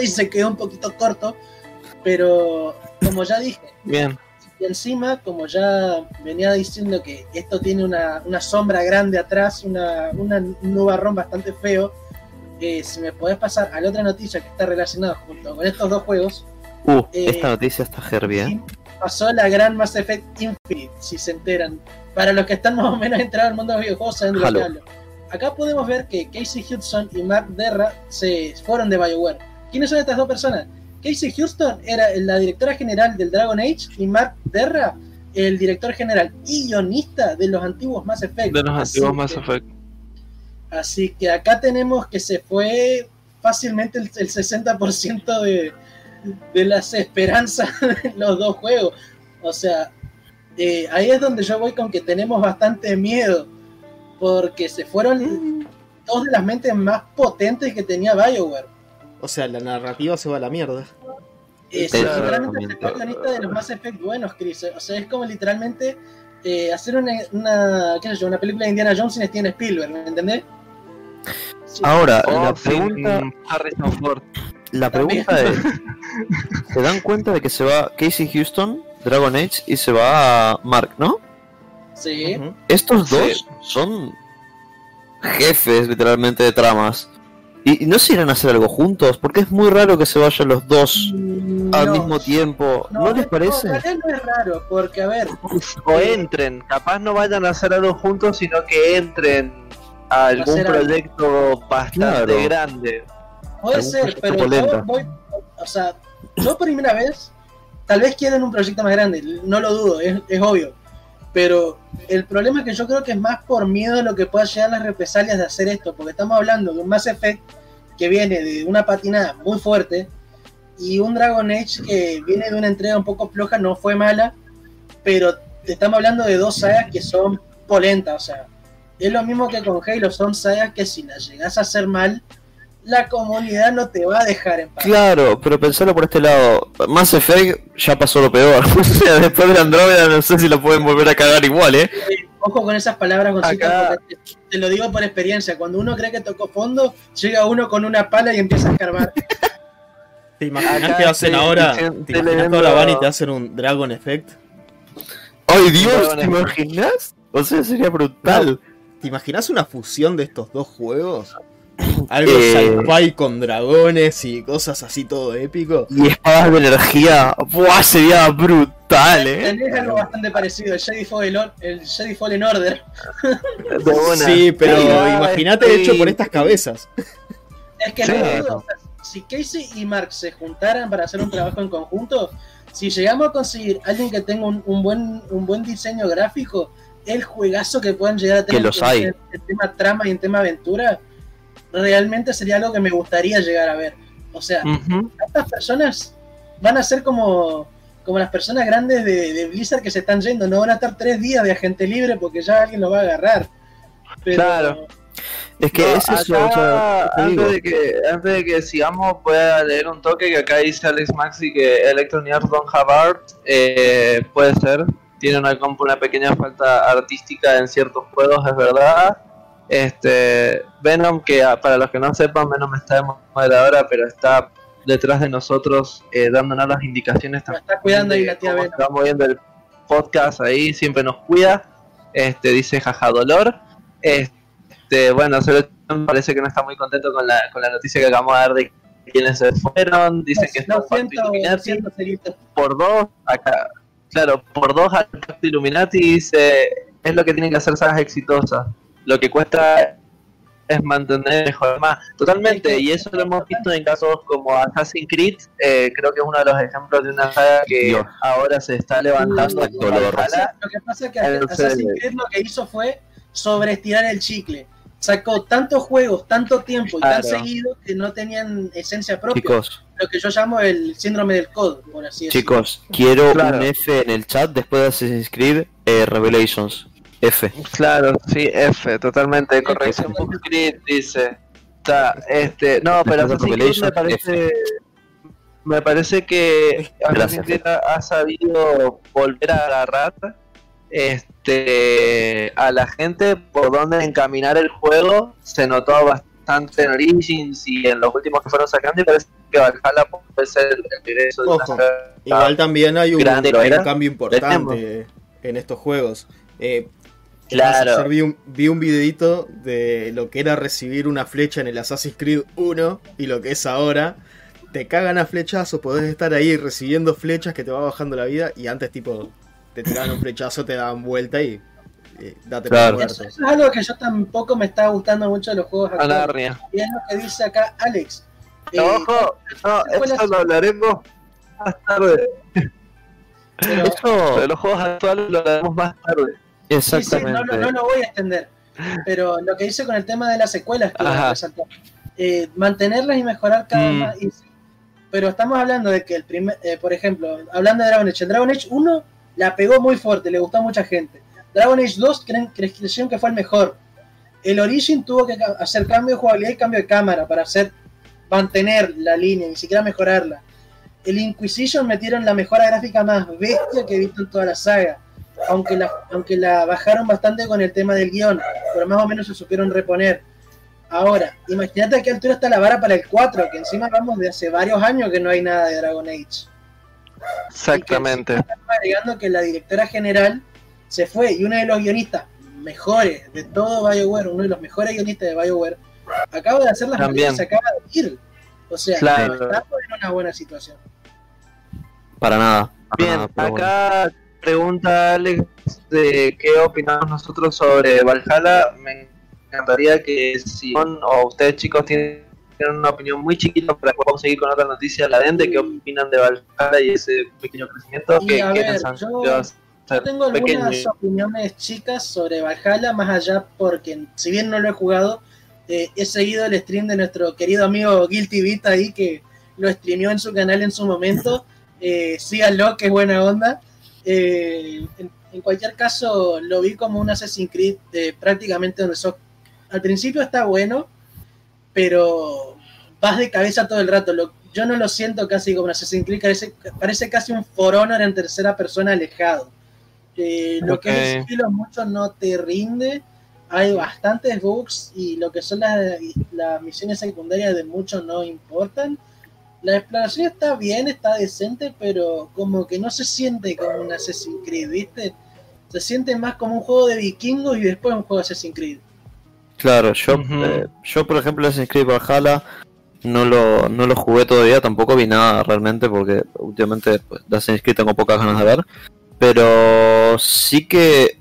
uy, se quedó un poquito corto pero como ya dije Bien. Y encima, como ya venía diciendo que esto tiene una, una sombra grande atrás, una, una, un nubarrón bastante feo, eh, si me podés pasar a la otra noticia que está relacionada junto con estos dos juegos, Uh, Eh, esta noticia está heavy, eh. pasó la gran Mass Effect Infinite, si se enteran. Para los que están más o menos entrados al mundo de los videojuegos, saben de lo que hablo. Acá podemos ver que Casey Hudson y Mark Derra se fueron de BioWare. ¿Quiénes son estas dos personas? Casey Houston era la directora general del Dragon Age y Mark Derra el director general y guionista de los antiguos Mass Effect. De los Así antiguos Mass que- Effect. Así que acá tenemos que se fue fácilmente el, el 60% de, de las esperanzas de los dos juegos. O sea, eh, ahí es donde yo voy con que tenemos bastante miedo. Porque se fueron dos de las mentes más potentes que tenía Bioware. O sea, la narrativa se va a la mierda. Eh, Sí, claro, literalmente se fue guionista de los Mass Effect buenos, Chris. O sea, es como literalmente eh, hacer una, una, qué sé yo, una película de Indiana Jones sin Steven Spielberg, ¿me entendés? Sí. Ahora, Oh, la pregunta, Harrison Ford. la También. pregunta es, ¿se dan cuenta de que se va Casey Houston, Dragon Age, y se va Mark, no? Sí. Estos Sí. dos son jefes, literalmente, de tramas. ¿Y y no se irán a hacer algo juntos? Porque es muy raro que se vayan los dos al No, mismo tiempo. ¿No, les No, parece? realidad no es raro, porque a ver, O entren, capaz no vayan a hacer algo juntos, sino que entren a algún algo. proyecto bastante Claro. grande. puede ser, pero yo voy, o sea, yo por primera vez, tal vez quieren un proyecto más grande, no lo dudo, es, es obvio. Pero el problema es que yo creo que es más por miedo a lo que pueda llegar las represalias de hacer esto, porque estamos hablando de un Mass Effect que viene de una patinada muy fuerte y un Dragon Age que viene de una entrega un poco floja, no fue mala, pero estamos hablando de dos sagas que son polentas, o sea, es lo mismo que con Halo, son sagas que si las llegas a hacer mal, la comunidad no te va a dejar en paz. Claro, pero pensarlo por este lado. Mass Effect ya pasó lo peor. o sea, después de Andrómeda no sé si lo pueden volver a cagar igual, ¿eh? Eh, Ojo con esas palabras, Acá- te, te lo digo por experiencia. Cuando uno cree que tocó fondo, llega uno con una pala y empieza a escarbar. ¿Te imaginas Acá que hacen ahora? ¿Te imaginas que ahora van y te hacen un Dragon Effect? ¡Ay Dios! ¿Te imaginas? O sea, sería brutal. ¿Te imaginas una fusión de estos dos juegos? Algo Eh. sci-fi con dragones y cosas así todo épico. Y espadas de energía. ¡Buah! Sería brutal, ¿eh? Tenés algo bastante parecido, el Jedi Fallen, Or- el Jedi Fallen Order. Sí, pero imagínate hecho por estas cabezas. Es que Sí. no dudo, o sea, si Casey y Mark se juntaran para hacer un trabajo en conjunto, si llegamos a conseguir alguien que tenga un, un buen, un buen diseño gráfico, el juegazo que puedan llegar a tener Que los hay. en, en tema trama y en tema aventura, realmente sería algo que me gustaría llegar a ver. O sea, estas personas van a ser como, como las personas grandes de, de Blizzard que se están yendo, no van a estar tres días de agente libre porque ya alguien lo va a agarrar. Pero, Claro. Es que No, es eso, acá, o sea, ¿qué te digo? antes, de que, antes de que sigamos, voy a leer un toque que acá dice Alex Maxi que Electronic Arts don't have art. Eh, puede ser, tiene una pequeña falta artística en ciertos juegos, es verdad. Este Venom, que ah, para los que no sepan, Venom está de moderadora, pero está detrás de nosotros eh, dándonos las indicaciones Nos está cuidando ahí la tía Venom. se va moviendo el podcast ahí, siempre nos cuida. Este dice jaja dolor. Este, bueno, solo me parece que no está muy contento con la, con la noticia que acabamos de dar de quienes se fueron. Dicen que está siento, siento, por dos, acá, claro, por dos al pacto Illuminati dice es lo que tienen que hacer sagas exitosas. Lo que cuesta es mantener mejor más. Totalmente, y eso lo hemos visto en casos como Assassin's Creed, eh, creo que es uno de los ejemplos de una saga que Dios. ahora se está levantando. Exacto, como lo que pasa es que El Assassin's. Creed lo que hizo fue sobreestirar el chicle. Sacó tantos juegos, tanto tiempo y tan seguido que no tenían esencia propia. Chicos, Lo que yo llamo el síndrome del codo, por así decirlo. chicos, quiero Claro. un F en el chat después de Assassin's Creed eh, Revelations. F. Claro, sí, F, totalmente. Corrección Creed dice. Está, este, no, pero Assassin's me parece. Me parece que Assassin's Gracias. Creed ha sabido volver a agarrar este a la gente por donde encaminar el juego. Se notó bastante en Origins y en los últimos que fueron sacando y parece que Valhalla puede ser el regreso de una Ojo, Igual también hay un, Grande, hay un cambio importante en estos juegos. Eh, Claro. ayer vi un, vi un videito de lo que era recibir una flecha en el Assassin's Creed 1 y lo que es ahora. Te cagan a flechazos, podés estar ahí recibiendo flechas que te va bajando la vida y antes tipo te tiraban un flechazo, te daban vuelta y eh, date Claro. por Eso, es algo que yo tampoco me está gustando mucho de los juegos actuales. Y es lo que dice acá Alex. Eh, Ojo, no, eso lo hablaremos más tarde. pero- Eso, De los juegos actuales lo hablaremos más tarde. Sí, sí, no, exactamente. no lo voy a extender. Pero lo que hice con el tema de las secuelas, resaltar. Eh, mantenerlas y mejorar cada vez Mm. más. Pero estamos hablando de que el primer, eh, por ejemplo, hablando de Dragon Age, el Dragon Age 1 la pegó muy fuerte, le gustó a mucha gente. Dragon Age 2 creen, creyeron que fue el mejor. El Origin tuvo que hacer cambio de jugabilidad y cambio de cámara para hacer mantener la línea, ni siquiera mejorarla. El Inquisition metieron la mejora gráfica más bestia que he visto en toda la saga. Aunque la, aunque la bajaron bastante con el tema del guion, pero más o menos se supieron reponer. Ahora, imagínate a qué altura está la vara para el 4, que encima vamos de hace varios años que no hay nada de Dragon Age. Exactamente. Estamos agregando que la directora general se fue y uno de los guionistas mejores de todo BioWare, uno de los mejores guionistas de BioWare, acaba de hacer las También. se acaba de ir. O sea, Claro. estamos en una buena situación. Para nada. para Bien, bueno. Pregunta Alex de qué opinamos nosotros sobre Valhalla. Me encantaría que si son, o ustedes chicos tienen una opinión muy chiquita para que podamos seguir con otra noticia, la den de qué opinan de Valhalla y ese pequeño crecimiento Y que a ver, piensan. yo- Yo- Yo tengo algunas pequeño. opiniones chicas sobre Valhalla, más allá porque, si bien no lo he jugado, eh, he seguido el stream de nuestro querido amigo Guilty Beat ahí, que lo streameó en su canal en su momento. Eh, síganlo, que es buena onda. Eh, en, en cualquier caso, lo vi como un Assassin's Creed prácticamente donde sos. Al principio está bueno, pero vas de cabeza todo el rato. Lo- yo no lo siento casi como un Assassin's Creed, parece, parece casi un For Honor en tercera persona alejado. Eh, lo que es sigilo mucho no te rinde. Hay bastantes bugs y lo que son las, las misiones secundarias de mucho no importan. La exploración está bien, está decente, pero como que no se siente como un Assassin's Creed, ¿viste? Se siente más como un juego de vikingos y después un juego de Assassin's Creed. Claro, yo, eh, yo por ejemplo Assassin's Creed Valhalla no lo, no lo jugué todavía, tampoco vi nada realmente porque últimamente pues, de Assassin's Creed tengo pocas ganas de ver. Pero sí que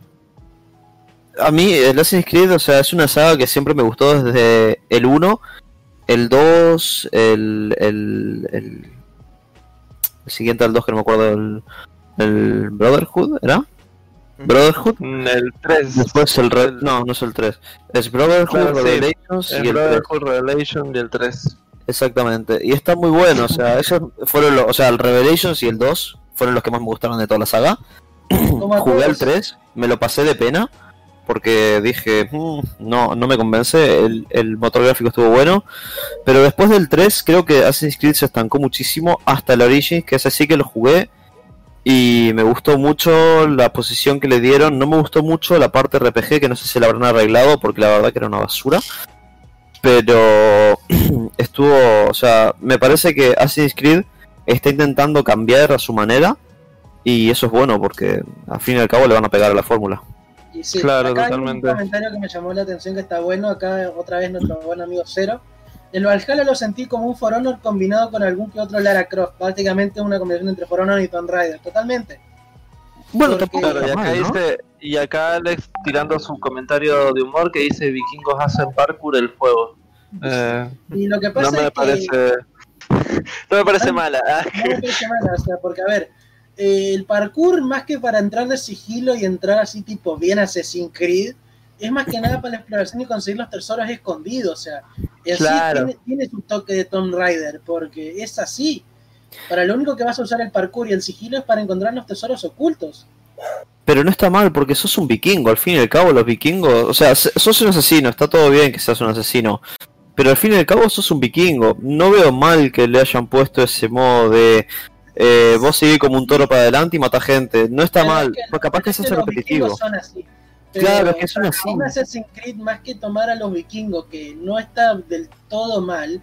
a mí el Assassin's Creed, o sea, es una saga que siempre me gustó desde el 1, el 2, el, el, el, el siguiente al 2 que no me acuerdo, el, el Brotherhood, ¿era? Brotherhood. Mm, El 3. Después el Red... No, no es el 3. Es Brotherhood, Claro, sí. Revelations y El el 3. Brotherhood Revelation y el 3. Exactamente. Y está muy bueno, o sea, esos fueron los... O sea, el Revelations y el 2 fueron los que más me gustaron de toda la saga. Jugué al todos. 3, me lo pasé de pena. Porque dije, "Mm, no, no me convence, el, el motor gráfico estuvo bueno. Pero después del 3, creo que Assassin's Creed se estancó muchísimo hasta el Origins, que ese sí que lo jugué. Y me gustó mucho la posición que le dieron. No me gustó mucho la parte RPG, que no sé si la habrán arreglado, porque la verdad que era una basura. Pero estuvo, o sea, me parece que Assassin's Creed está intentando cambiar a su manera. Y eso es bueno, porque al fin y al cabo le van a pegar a la fórmula. Y sí, Claro, acá totalmente. Hay un comentario que me llamó la atención que está bueno. Acá otra vez nuestro buen amigo Cero. El Valhalla lo sentí como un For Honor combinado con algún que otro Lara Croft. Prácticamente una combinación entre For Honor y Tomb Raider. Totalmente. Bueno, Porque- Claro, y acá ¿no? dice, y acá Alex tirando su comentario de humor que dice vikingos hacen parkour el juego. Eh, Y lo que no pasa me es que parece. No me parece mala. ah. no me parece mala, o sea, porque a ver, eh, el parkour más que para entrar de sigilo y entrar así tipo bien Assassin's Creed, es más que nada para la exploración y conseguir los tesoros escondidos, o sea, sí Claro. tiene, tiene su toque de Tomb Raider, porque es así. Para lo único que vas a usar el parkour y el sigilo es para encontrar los tesoros ocultos. Pero no está mal, porque sos un vikingo. Al fin y al cabo, los vikingos. O sea, se- sos un asesino, está todo bien que seas un asesino. Pero al fin y al cabo, sos un vikingo. No veo mal que le hayan puesto ese modo de. Eh, vos seguís como un toro para adelante y mata gente. No está es mal, que porque capaz que es se hace los repetitivo. vikingos son así. Pero Claro, es que son así. Un Assassin's Creed más que tomar a los vikingos, que no está del todo mal,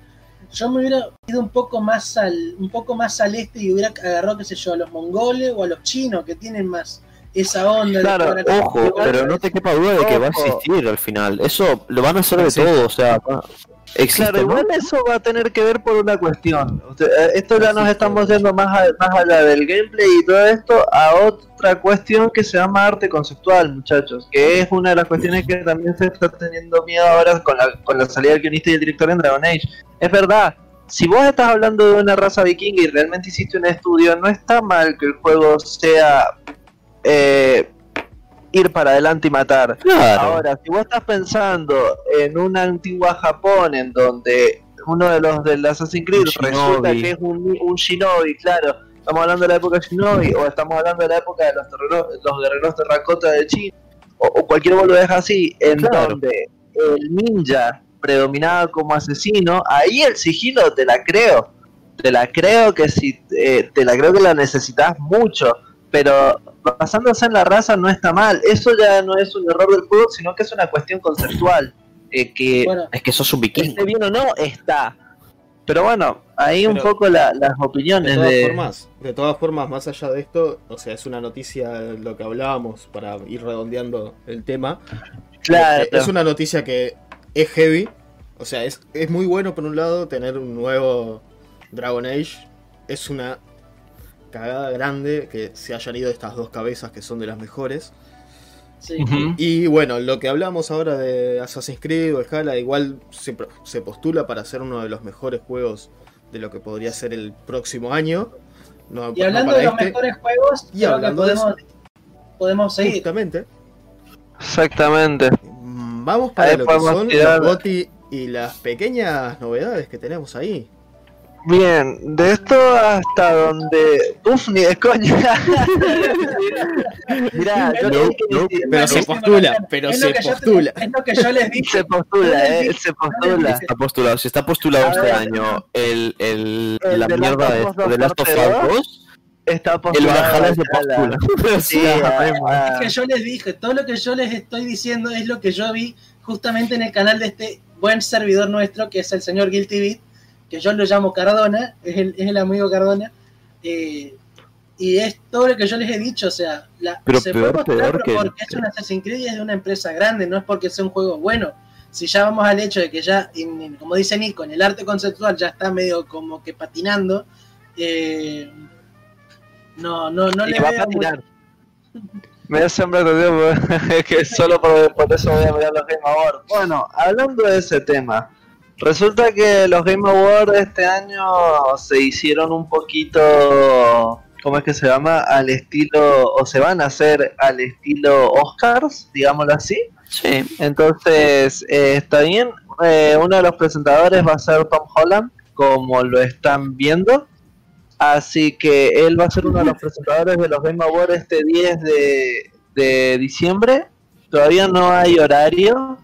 yo me hubiera ido un poco más al, un poco más al este y hubiera agarrado, qué sé yo, a los mongoles o a los chinos que tienen más esa onda Claro, de. Ojo, pero no te quepa duda de que va a existir al final. Eso lo van a hacer de Sí. todo, o sea, va- existe, Claro, ¿no? igual eso va a tener que ver por una cuestión. Eh, esto ya nos estamos yendo más, a- más allá del gameplay y todo esto a otra cuestión que se llama arte conceptual, muchachos. Que es una de las cuestiones que también se está teniendo miedo ahora con la, con la salida del guionista y el director en Dragon Age. Es verdad, si vos estás hablando de una raza vikinga y realmente hiciste un estudio, no está mal que el juego sea eh, ir para adelante y matar. Claro. Ahora, si vos estás pensando en una antigua Japón en donde uno de los del Assassin's Creed resulta que es un, un shinobi, claro, estamos hablando de la época shinobi o estamos hablando de la época de los, terreno- los guerreros terracota de China o, o cualquier boludez así, en Claro. donde el ninja predominaba como asesino, ahí el sigilo te la creo. Te la creo que si eh, te la creo que la necesitas mucho, pero basándose en la raza no está mal. Eso ya no es un error del juego, sino que es una cuestión conceptual. eh, que Bueno, Es que sos un vikingo. esté bien o no, está. Pero bueno, ahí un poco la- las De opiniones todas de... formas, de todas formas, más allá de esto, o sea, es una noticia lo que hablábamos para ir redondeando el tema. Claro, Eh, Es una noticia que es heavy. O sea, es, es muy bueno por un lado tener un nuevo Dragon Age. Es una cagada grande que se hayan ido estas dos cabezas que son de las mejores. sí. Y bueno, lo que hablamos ahora de Assassin's Creed o Valhalla, igual se, se postula para ser uno de los mejores juegos de lo que podría ser el próximo año. No, Y no hablando para de los este. mejores juegos, Y hablando de podemos, podemos seguir. Justamente. Exactamente. Mm, Vamos para Ahí lo que son tirar- los GOTY y las pequeñas novedades que tenemos ahí. Bien, de esto hasta donde. Uf, ni de coña. Mirá, yo que decir- Pero se postula, pero se te- postula. es lo que yo les dije. Se postula, eh, se postula. Está postulado, si está postulado este ver. año el, el, El la de mierda de, Us de Last of Us parte 2, Está el postulado. Valhalla se postula. Sí, Sí, Es que yo les dije, todo lo que yo les estoy diciendo es lo que yo vi justamente en el canal de este buen servidor nuestro, que es el señor Guilty Beat, que yo lo llamo Cardona, es el, es el amigo Cardona. eh, y es todo lo que yo les he dicho, o sea, la, Pero se peor, puede mostrar, peor pero que- porque es un Assassin's Creed y es de una empresa grande, no es porque sea un juego bueno. Si ya vamos al hecho de que ya, en- en- como dice Nico, en el arte conceptual ya está medio como que patinando, eh, no, no, no y le va a muy- patinar. Me da siempre entendido porque- que solo por, por eso voy a mirar los Game Awards. Bueno, hablando de ese tema, resulta que los Game Awards este año se hicieron un poquito, ¿cómo es que se llama? Al estilo, o se van a hacer al estilo Oscars, digámoslo así. Sí. Entonces, eh, está bien. Eh, uno de los presentadores va a ser Tom Holland, como lo están viendo. Así que él va a ser uno de los presentadores de los Game Awards este 10 de, de diciembre. Todavía no hay horario.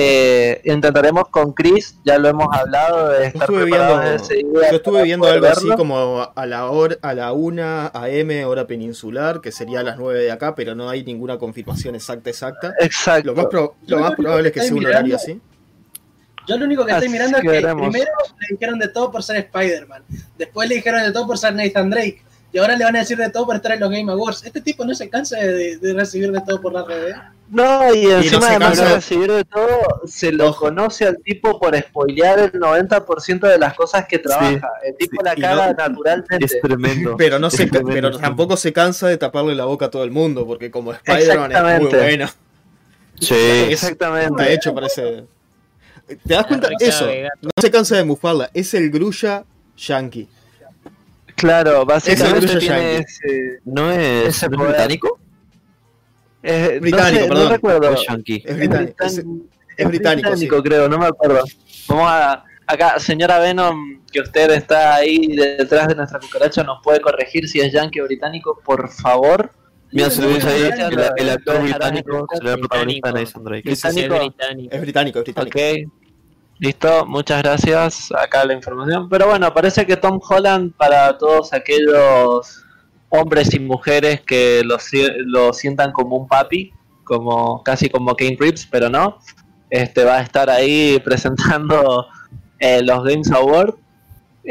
Eh, intentaremos con Chris, ya lo hemos hablado, de Yo estar estuve viendo, ese día yo estuve viendo algo así como a la hora, a la 1 AM hora peninsular, que sería a las 9 de acá, pero no hay ninguna confirmación exacta exacta. Exacto. Lo más, pro- Yo lo más lo único probable es que sea un horario así. Yo lo único que estoy Así mirando es que primero le dijeron de todo por ser Spider-Man, después le dijeron de todo por ser Nathan Drake, y ahora le van a decir de todo por estar en los Game Awards. Este tipo no se cansa de, de recibir de todo por la red. No, y encima se además de recibir de todo, se lo Ojo. conoce al tipo por spoilear el 90% de las cosas que trabaja. el tipo sí, la y caga no- naturalmente. Es tremendo. Pero no se, Es tremendo. pero tampoco se cansa de taparle la boca a todo el mundo, porque como Spider-Man es muy bueno. Sí. Exactamente. Está hecho para ese. ¿Te das cuenta? Eso. No se cansa de mufarla. Es el grulla yankee. Claro, básicamente tiene yankee. ese, ¿No es, ¿no es poder. británico? Eh, Británico, no sé, perdón. no recuerdo. ¿O es? Es británico. Es, es británico, sí. creo, no me acuerdo. Vamos a acá, señora Venom, que usted está ahí detrás de nuestra cucaracha, nos puede corregir si es yankee o británico, por favor. Mira, se lo dice ahí, el, el actor británico será el protagonista de Británico. Nathan Drake. Es Británico. británico. Es británico, es británico. Ok, listo, muchas gracias. Acá la información. Pero bueno, parece que Tom Holland, para todos aquellos hombres y mujeres que lo, lo sientan como un papi, como casi como King Reeves, pero no, este va a estar ahí presentando eh, los Games Awards.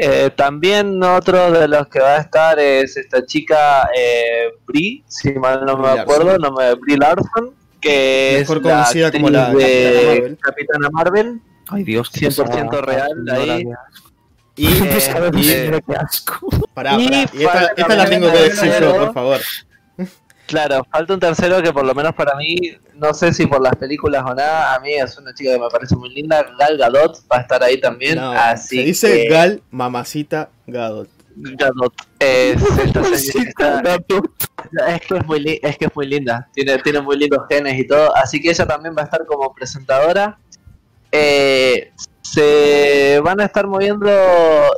Eh, también otro de los que va a estar es esta chica eh, Brie, si mal no me acuerdo, no me Brie Larson, que Mejor es la como la de Capitana Marvel. Capitana Marvel. Ay, Dios, qué 100% pesada. real No, ahí. Y, Eh, y- eh, Qué asco. pará, pará. Y esta, la tengo que decir yo, por favor. Claro, falta un tercero que por lo menos para mí, no sé si por las películas o nada, a mí es una chica que me parece muy linda. Gal Gadot va a estar ahí también. No, así se dice que Gal Mamacita Gadot. Gadot es esta señorita- es que es muy li- es que es muy linda, tiene, tiene muy lindos genes y todo, así que ella también va a estar como presentadora. Eh, se van a estar moviendo,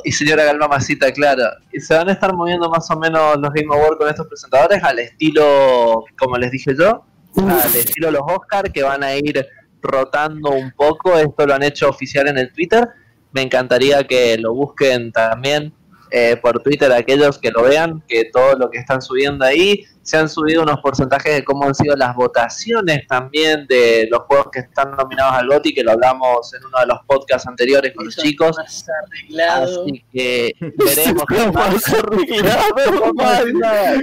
y señora Galmamacita, claro, y se van a estar moviendo más o menos los Game Awards con estos presentadores al estilo, como les dije yo, al estilo los Oscar, que van a ir rotando un poco, esto lo han hecho oficial en el Twitter, me encantaría que lo busquen también eh, por Twitter aquellos que lo vean, que todo lo que están subiendo ahí, se han subido unos porcentajes de cómo han sido las votaciones también de los juegos que están nominados al GOTY, que lo hablamos en uno de los podcasts anteriores con los chicos. más arreglado. Así que veremos qué pasa.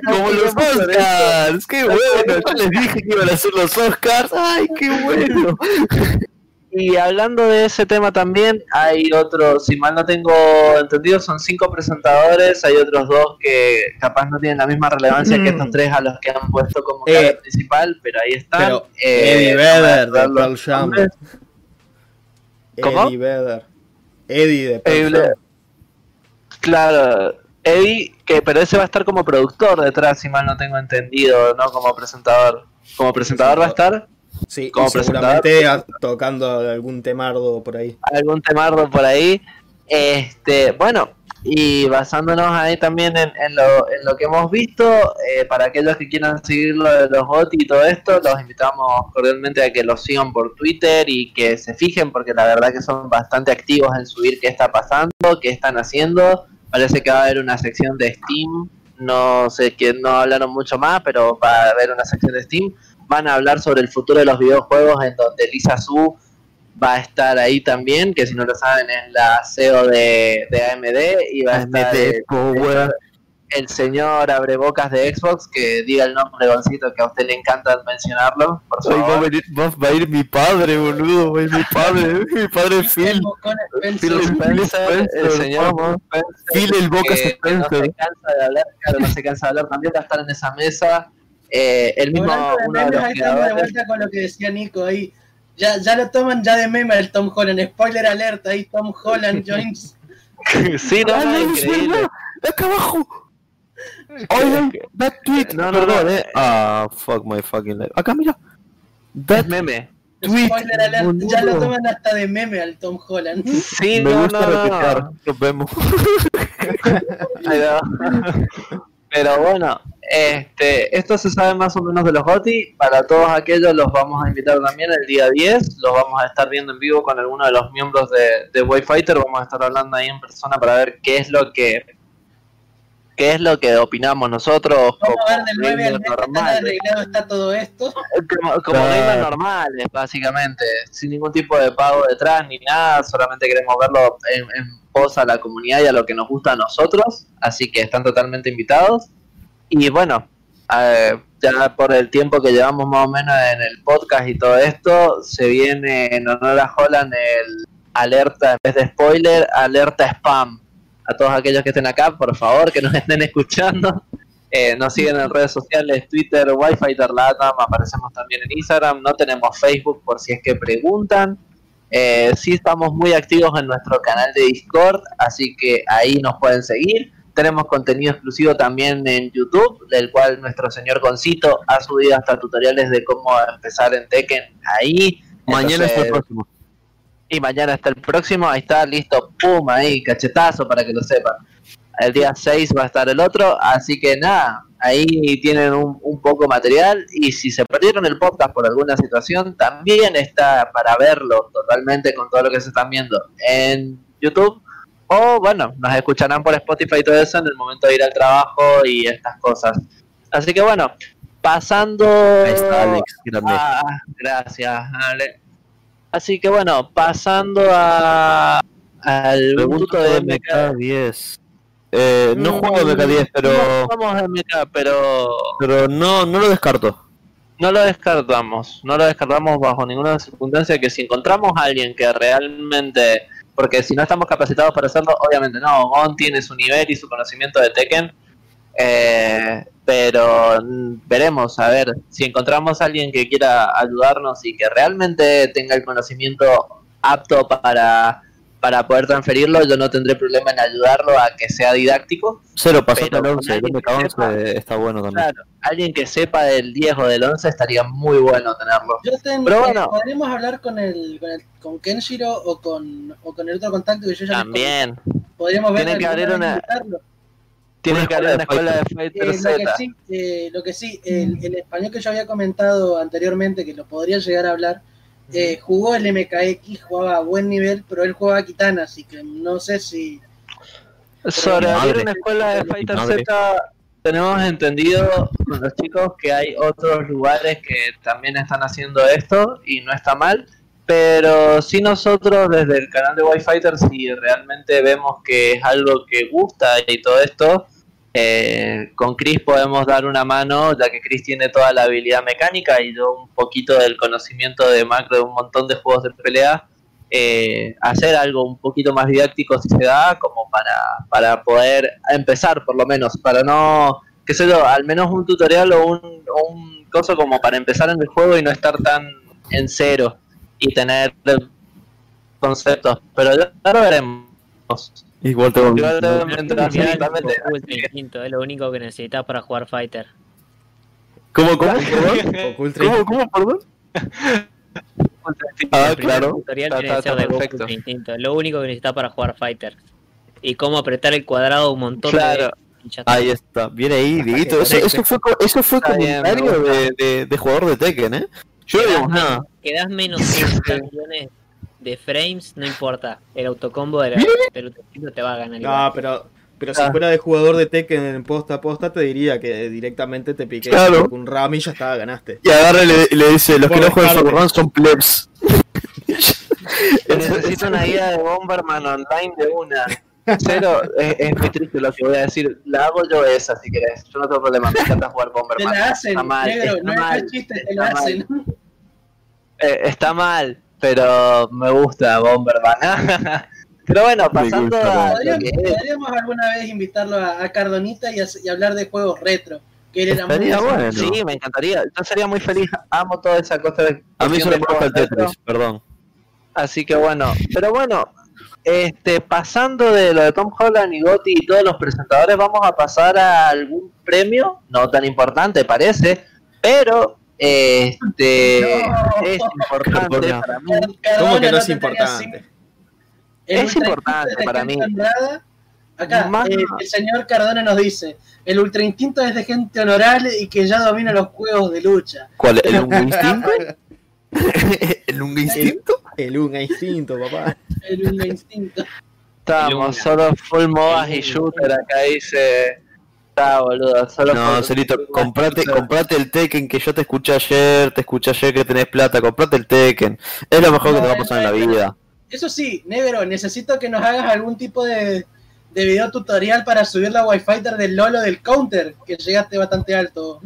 Como los Oscars, qué bueno. Yo les dije que iban a hacer los Oscars. Ay, qué bueno. Y hablando de ese tema también, hay otro, si mal no tengo entendido, son cinco presentadores, hay otros dos que capaz no tienen la misma relevancia que estos tres a los que han puesto como Eh, cara principal, pero ahí están. Pero Eh, Eddie Vedder de Pearl Jam. ¿Cómo? Eddie Vedder. Eddie de Pearl Jam. Claro, Eddie, que pero ese va a estar como productor detrás, si mal no tengo entendido, no como presentador. Como presentador va a estar Sí, Como seguramente a- tocando algún temardo por ahí. algún temardo por ahí. Este, bueno, y basándonos ahí también en, en lo, en lo que hemos visto, eh, para aquellos que quieran seguir lo de los GOTY y todo esto, los invitamos cordialmente a que los sigan por Twitter y que se fijen, porque la verdad que son bastante activos en subir qué está pasando, qué están haciendo. Parece que va a haber una sección de Steam, no sé que no hablaron mucho más, pero va a haber una sección de Steam. Van a hablar sobre el futuro de los videojuegos en donde Lisa Su va a estar ahí también, que si no lo saben es la CEO de, de AMD y va a estar el, Power. el señor abrebocas de Xbox, que diga el nombre Goncito, que a usted le encanta mencionarlo, por Ay, va, a favor. venir- va- va a ir mi padre, boludo. Va a ir mi padre. mi padre Phil. Spencer. Phil Spencer, el señor favor. Phil el Bocas que- que no se cansa de hablar, claro, no se cansa de hablar, también va a estar en esa mesa. Eh, el mismo, de uno de memes, los de vuelta con lo que decía Nico ahí. Ya, ya lo toman ya de meme el Tom Holland. Spoiler alert, ahí Tom Holland joins. sí, no, Ah, no, increíble. Acá abajo. Oigan, that tweet. No, no, Perdón, no. eh. Ah, fuck my fucking life. Acá, mira. That meme. tweet. Spoiler alert, ya lo toman hasta de meme al Tom Holland. Sí, Me no, gusta no, no. Nos vemos. Pero bueno, este, esto se sabe más o menos de los GOTI. Para todos aquellos los vamos a invitar también el día 10. Los vamos a estar viendo en vivo con alguno de los miembros de, de Wayfighter. Vamos a estar hablando ahí en persona para ver qué es lo que qué es lo que opinamos nosotros Vamos a ver del como 9 al gamers 10 qué tan normales. arreglado está todo esto. como, como gamers normales, básicamente, sin ningún tipo de pago detrás ni nada, solamente queremos verlo en, en pos a la comunidad y a lo que nos gusta a nosotros, así que están totalmente invitados. Y bueno, eh, ya por el tiempo que llevamos más o menos en el podcast y todo esto, se viene en honor a Holland el alerta, en vez de spoiler, alerta spam. A todos aquellos que estén acá, por favor, que nos estén escuchando. Eh, nos siguen en redes sociales, Twitter, Wi-Fi Latam, aparecemos también en Instagram, no tenemos Facebook por si es que preguntan. Eh, sí estamos muy activos en nuestro canal de Discord, así que ahí nos pueden seguir. Tenemos contenido exclusivo también en YouTube, del cual nuestro señor Concito ha subido hasta tutoriales de cómo empezar en Tekken ahí. Mañana es el Entonces, próximo. y mañana está el próximo, ahí está, listo, pum, ahí, cachetazo para que lo sepan. El día 6 va a estar el otro, así que nada, ahí tienen un, un poco material y si se perdieron el podcast por alguna situación, también está para verlo totalmente con todo lo que se están viendo en YouTube. O bueno, nos escucharán por Spotify y todo eso en el momento de ir al trabajo y estas cosas. Así que bueno, pasando... Ahí está Alex. Ah, gracias, Ale. Así que bueno, pasando a al punto de de MK. MK10. Eh, no Mm, juego MK10, pero, No jugamos MK, pero pero no, no lo descarto. no lo descartamos. No lo descartamos bajo ninguna circunstancia que si encontramos a alguien que realmente... Porque si no estamos capacitados para hacerlo, obviamente no. Gon tiene su nivel y su conocimiento de Tekken. eh, pero veremos, a ver, si encontramos a alguien que quiera ayudarnos y que realmente tenga el conocimiento apto para, para poder transferirlo, yo no tendré problema en ayudarlo a que sea didáctico. Cero, pasaste Pero al 11. El con alguien que sepa- MK11 está bueno también. Claro, alguien que sepa del 10 o del 11 estaría muy bueno tenerlo. Yo tengo, Pero bueno. podríamos hablar con el, con el con Kenshiro o con, o con el otro contacto que yo ya También. Podríamos ver Tienen que abrir una-. Tiene que haber una escuela de Fighter Eh, lo que Z. sí, eh, lo que sí el, el español que yo había comentado anteriormente, que lo podría llegar a hablar, eh, jugó el MKX, jugaba a buen nivel, pero él jugaba a Kitana, así que no sé si... Sobre abrir una escuela de Fighter. Z, tenemos entendido con los chicos que hay otros lugares que también están haciendo esto y no está mal. Pero si nosotros desde el canal de Wi Fighter, si realmente vemos que es algo que gusta y todo esto, eh, con Chris podemos dar una mano, ya que Chris tiene toda la habilidad mecánica y yo un poquito del conocimiento de macro de un montón de juegos de pelea. eh, hacer algo un poquito más didáctico si se da, como para, para poder empezar por lo menos, para no, qué sé yo, al menos un tutorial o un, o un coso como para empezar en el juego y no estar tan en cero y tener conceptos, pero ya lo veremos. Igual. Goku Ultra Instinto, es lo único que necesitas para jugar Fighter. ¿Cómo, cómo, perdón? ¿Cómo, cómo, perdón? Ah, claro. tutorial Está- está Goku perfecto. Instinto, es lo único que necesitas para jugar Fighter. Y cómo apretar el cuadrado un montón Claro. de está. Ahí está, viene ahí, Dieguito. que Eso, eso fue, co- eso fue Está bien, me comentario gusta. de, de, de jugador de Tekken, ¿eh? Yo no digamos nada. menos- Quedás menos de 60 millones de frames, no importa. El autocombo del, Instinto te va a ganar. No, igual. pero, pero si Ah. fuera de jugador de Tekken en posta a posta, te diría que directamente te piqué Claro. con un Rami y ya está, ganaste. Y agarra y le, dice, los que no juegan. Run son plebs. Necesito una guía de Bomberman online de una. Cero, es, es muy triste lo que voy a decir. La hago yo esa si querés. Yo no tengo problema, me encanta jugar Te Bomberman. la hacen, Está mal, negro, está no mal, es chiste, te la está mal. hacen. Eh, está mal, pero me gusta Bomberman. pero bueno, pasando gusta a Podríamos, alguna vez invitarlo a, a Cardonita y, hablar de juegos retro. Que él era muy Estaría bueno. Sí, me encantaría. Yo sería muy feliz. Amo toda esa cosa de. A mí solo me gusta el. Tetris, perdón. Así que bueno, pero bueno, este, pasando de lo de Tom Holland y Gotti y todos los presentadores, vamos a pasar a algún premio, no tan importante parece, pero este No. es importante para mí. ¿Cómo que no es importante? El Es importante para mí. Acá, Más- eh, el señor Cardona nos dice: el Ultra Instinto es de gente honorable y que ya domina los juegos de lucha. ¿Cuál? ¿El Lunga Instinto? ¿El Lunga Instinto? El Unga Instinto, papá. El Ultra Instinto. Estamos solo full MOBAs y shooter, acá dice... Está boludo, solo No, Celito, comprate, comprate el Tekken que yo te escuché ayer, te escuché ayer que tenés plata, comprate el Tekken. Es lo mejor que te va a pasar en la vida. Eso sí, negro, necesito que nos hagas algún tipo de, de video tutorial para subir la Wi-Fi del Lolo del Counter, que llegaste bastante alto.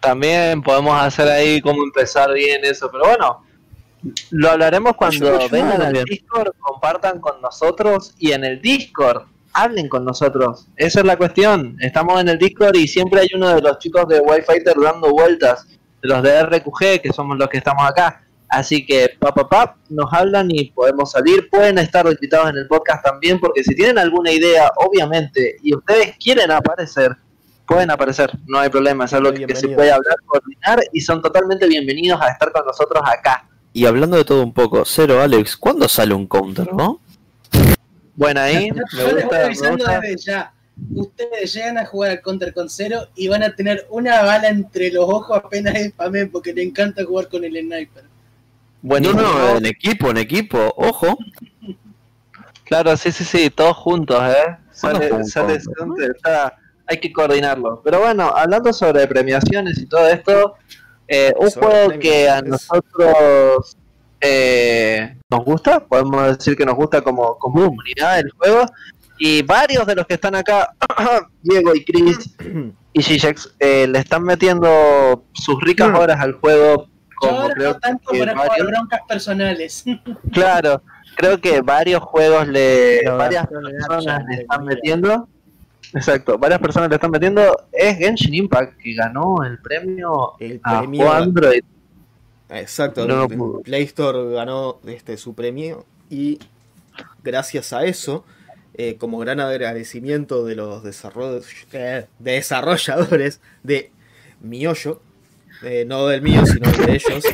También podemos hacer ahí cómo empezar bien eso, pero bueno, lo hablaremos cuando vengan al. Discord, compartan con nosotros y en el Discord hablen con nosotros. Esa es la cuestión. Estamos en el Discord y siempre hay uno de los chicos de Wi-Fi dando vueltas, de los de RQG, que somos los que estamos acá. Así que, pa, pa, pa, nos hablan y podemos salir. Pueden estar invitados en el podcast también, porque si tienen alguna idea, obviamente, y ustedes quieren aparecer, pueden aparecer, no hay problema, es algo que se puede hablar, coordinar y son totalmente bienvenidos a estar con nosotros acá. Y hablando de todo un poco, Cero Alex, ¿cuándo sale un counter, no? Bueno, ahí me Yo les voy avisando desde ya. Ustedes llegan a jugar al Counter con cero y van a tener una bala entre los ojos apenas spamen porque le encanta jugar con el sniper. No, Buenísimo. no, en equipo, en equipo, ojo. Claro, sí, sí, sí, todos juntos, ¿eh? Sale, ¿Cuándo sale, juntos? está- hay que coordinarlo. Pero bueno, hablando sobre premiaciones y todo esto, eh, un Sobre juego que a es- nosotros eh, nos gusta, podemos decir que nos gusta como, como comunidad el juego, y varios de los que están acá, Diego y Chris y Gigex, eh, le están metiendo sus ricas Mm. horas al juego, como ahora creo no tanto que para varios. broncas personales. Claro, creo que varios juegos le. Pero varias no personas le están metiendo. Exacto, varias personas le están metiendo. Es Genshin Impact que ganó el premio El a premio. Android. Exacto, No, no. Play Store ganó este, su premio y gracias a eso, eh, como gran agradecimiento de los desarroll- eh, desarrolladores de Miollo, eh, no del mío, sino de ellos.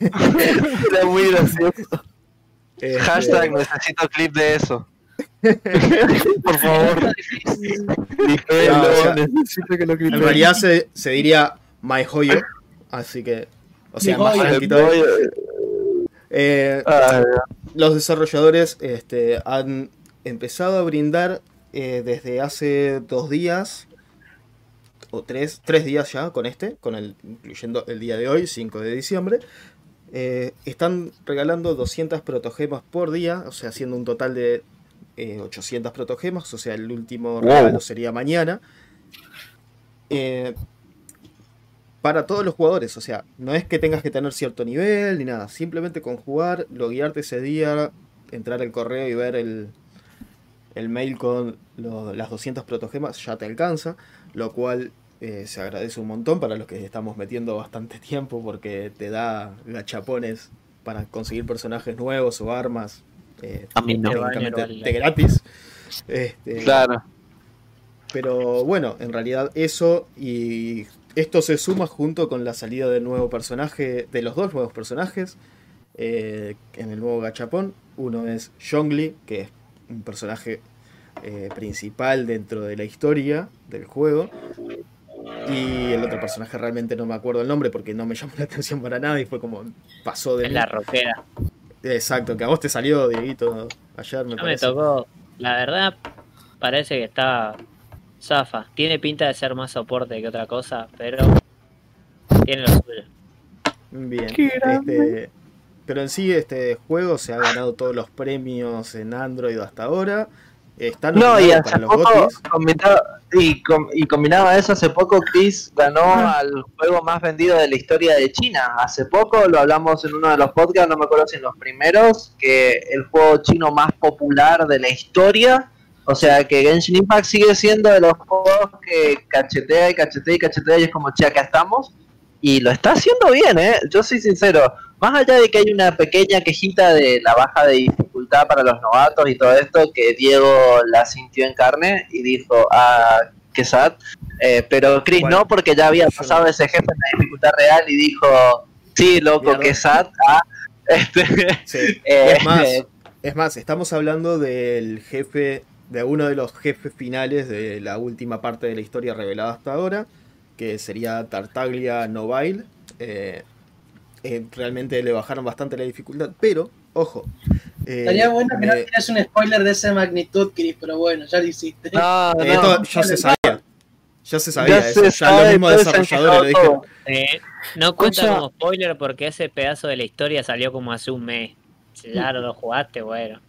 Era muy gracioso. este, Hashtag necesito clip de eso. Por favor. No, o sea, necesito que lo en realidad se, se diría My Joyo, así que, o sea, más joyo. tranquilo. Eh, Ah, los desarrolladores este, han empezado a brindar eh, desde hace dos días o tres, tres días ya con este, con el, incluyendo el día de hoy, 5 de diciembre. eh, están regalando 200 protogemas por día, o sea, haciendo un total de eh, 800 protogemas, o sea, el último Wow. regalo sería mañana. Para todos los jugadores, o sea, no es que tengas que tener cierto nivel ni nada, simplemente con jugar, loguearte ese día, entrar al correo y ver el, el mail con lo- las 200 protogemas ya te alcanza, lo cual eh, se agradece un montón para los que estamos metiendo bastante tiempo porque te da gachapones para conseguir personajes nuevos o armas, eh, A mí no. de gratis. Este, Claro. Pero bueno, en realidad eso y esto se suma junto con la salida del nuevo personaje, de los dos nuevos personajes eh, en el nuevo gachapón. Uno es Zhongli, que es un personaje eh, principal dentro de la historia del juego. Y el otro personaje realmente no me acuerdo el nombre porque no me llamó la atención para nada y fue como pasó de la rockera. Exacto, que a vos te salió, Dieguito, ayer me No me tocó. La verdad, parece que está zafa. Tiene pinta de ser más soporte que otra cosa, pero tiene lo suyo. Bien. Este, pero en sí este juego se ha ganado todos los premios en Android hasta ahora. Está No, y hace para poco, y, com- y combinado a eso, hace poco Chris ganó al juego más vendido de la historia de China. Hace poco lo hablamos en uno de los podcasts, no me acuerdo si en los primeros, que el juego chino más popular de la historia. O sea que Genshin Impact sigue siendo de los juegos que cachetea y cachetea y cachetea y es como, che, acá estamos. Y lo está haciendo bien, ¿eh? Yo soy sincero. Más allá de que hay una pequeña quejita de la baja de dificultad para los novatos y todo esto, que Diego la sintió en carne y dijo, ah, qué sad. Eh, pero Chris Bueno, no, porque ya había pasado ese jefe en la dificultad real y dijo, sí, loco, qué sad. Ah, este, Sí. eh, Es más, es más, estamos hablando del jefe, de uno de los jefes finales de la última parte de la historia revelada hasta ahora, que sería Tartaglia Novile. Eh, eh, realmente le bajaron bastante la dificultad, pero, ojo. eh, Estaría bueno que no tienes un spoiler de esa magnitud, Chris, pero bueno, ya lo hiciste. no, no. eh, esto ya se sabía. Ya se sabía Ya eso. se Ya sabe, se han desarrolladores lo dijeron. Eh, no cuenta como spoiler porque ese pedazo de la historia salió como hace un mes. Ya lo jugaste, bueno.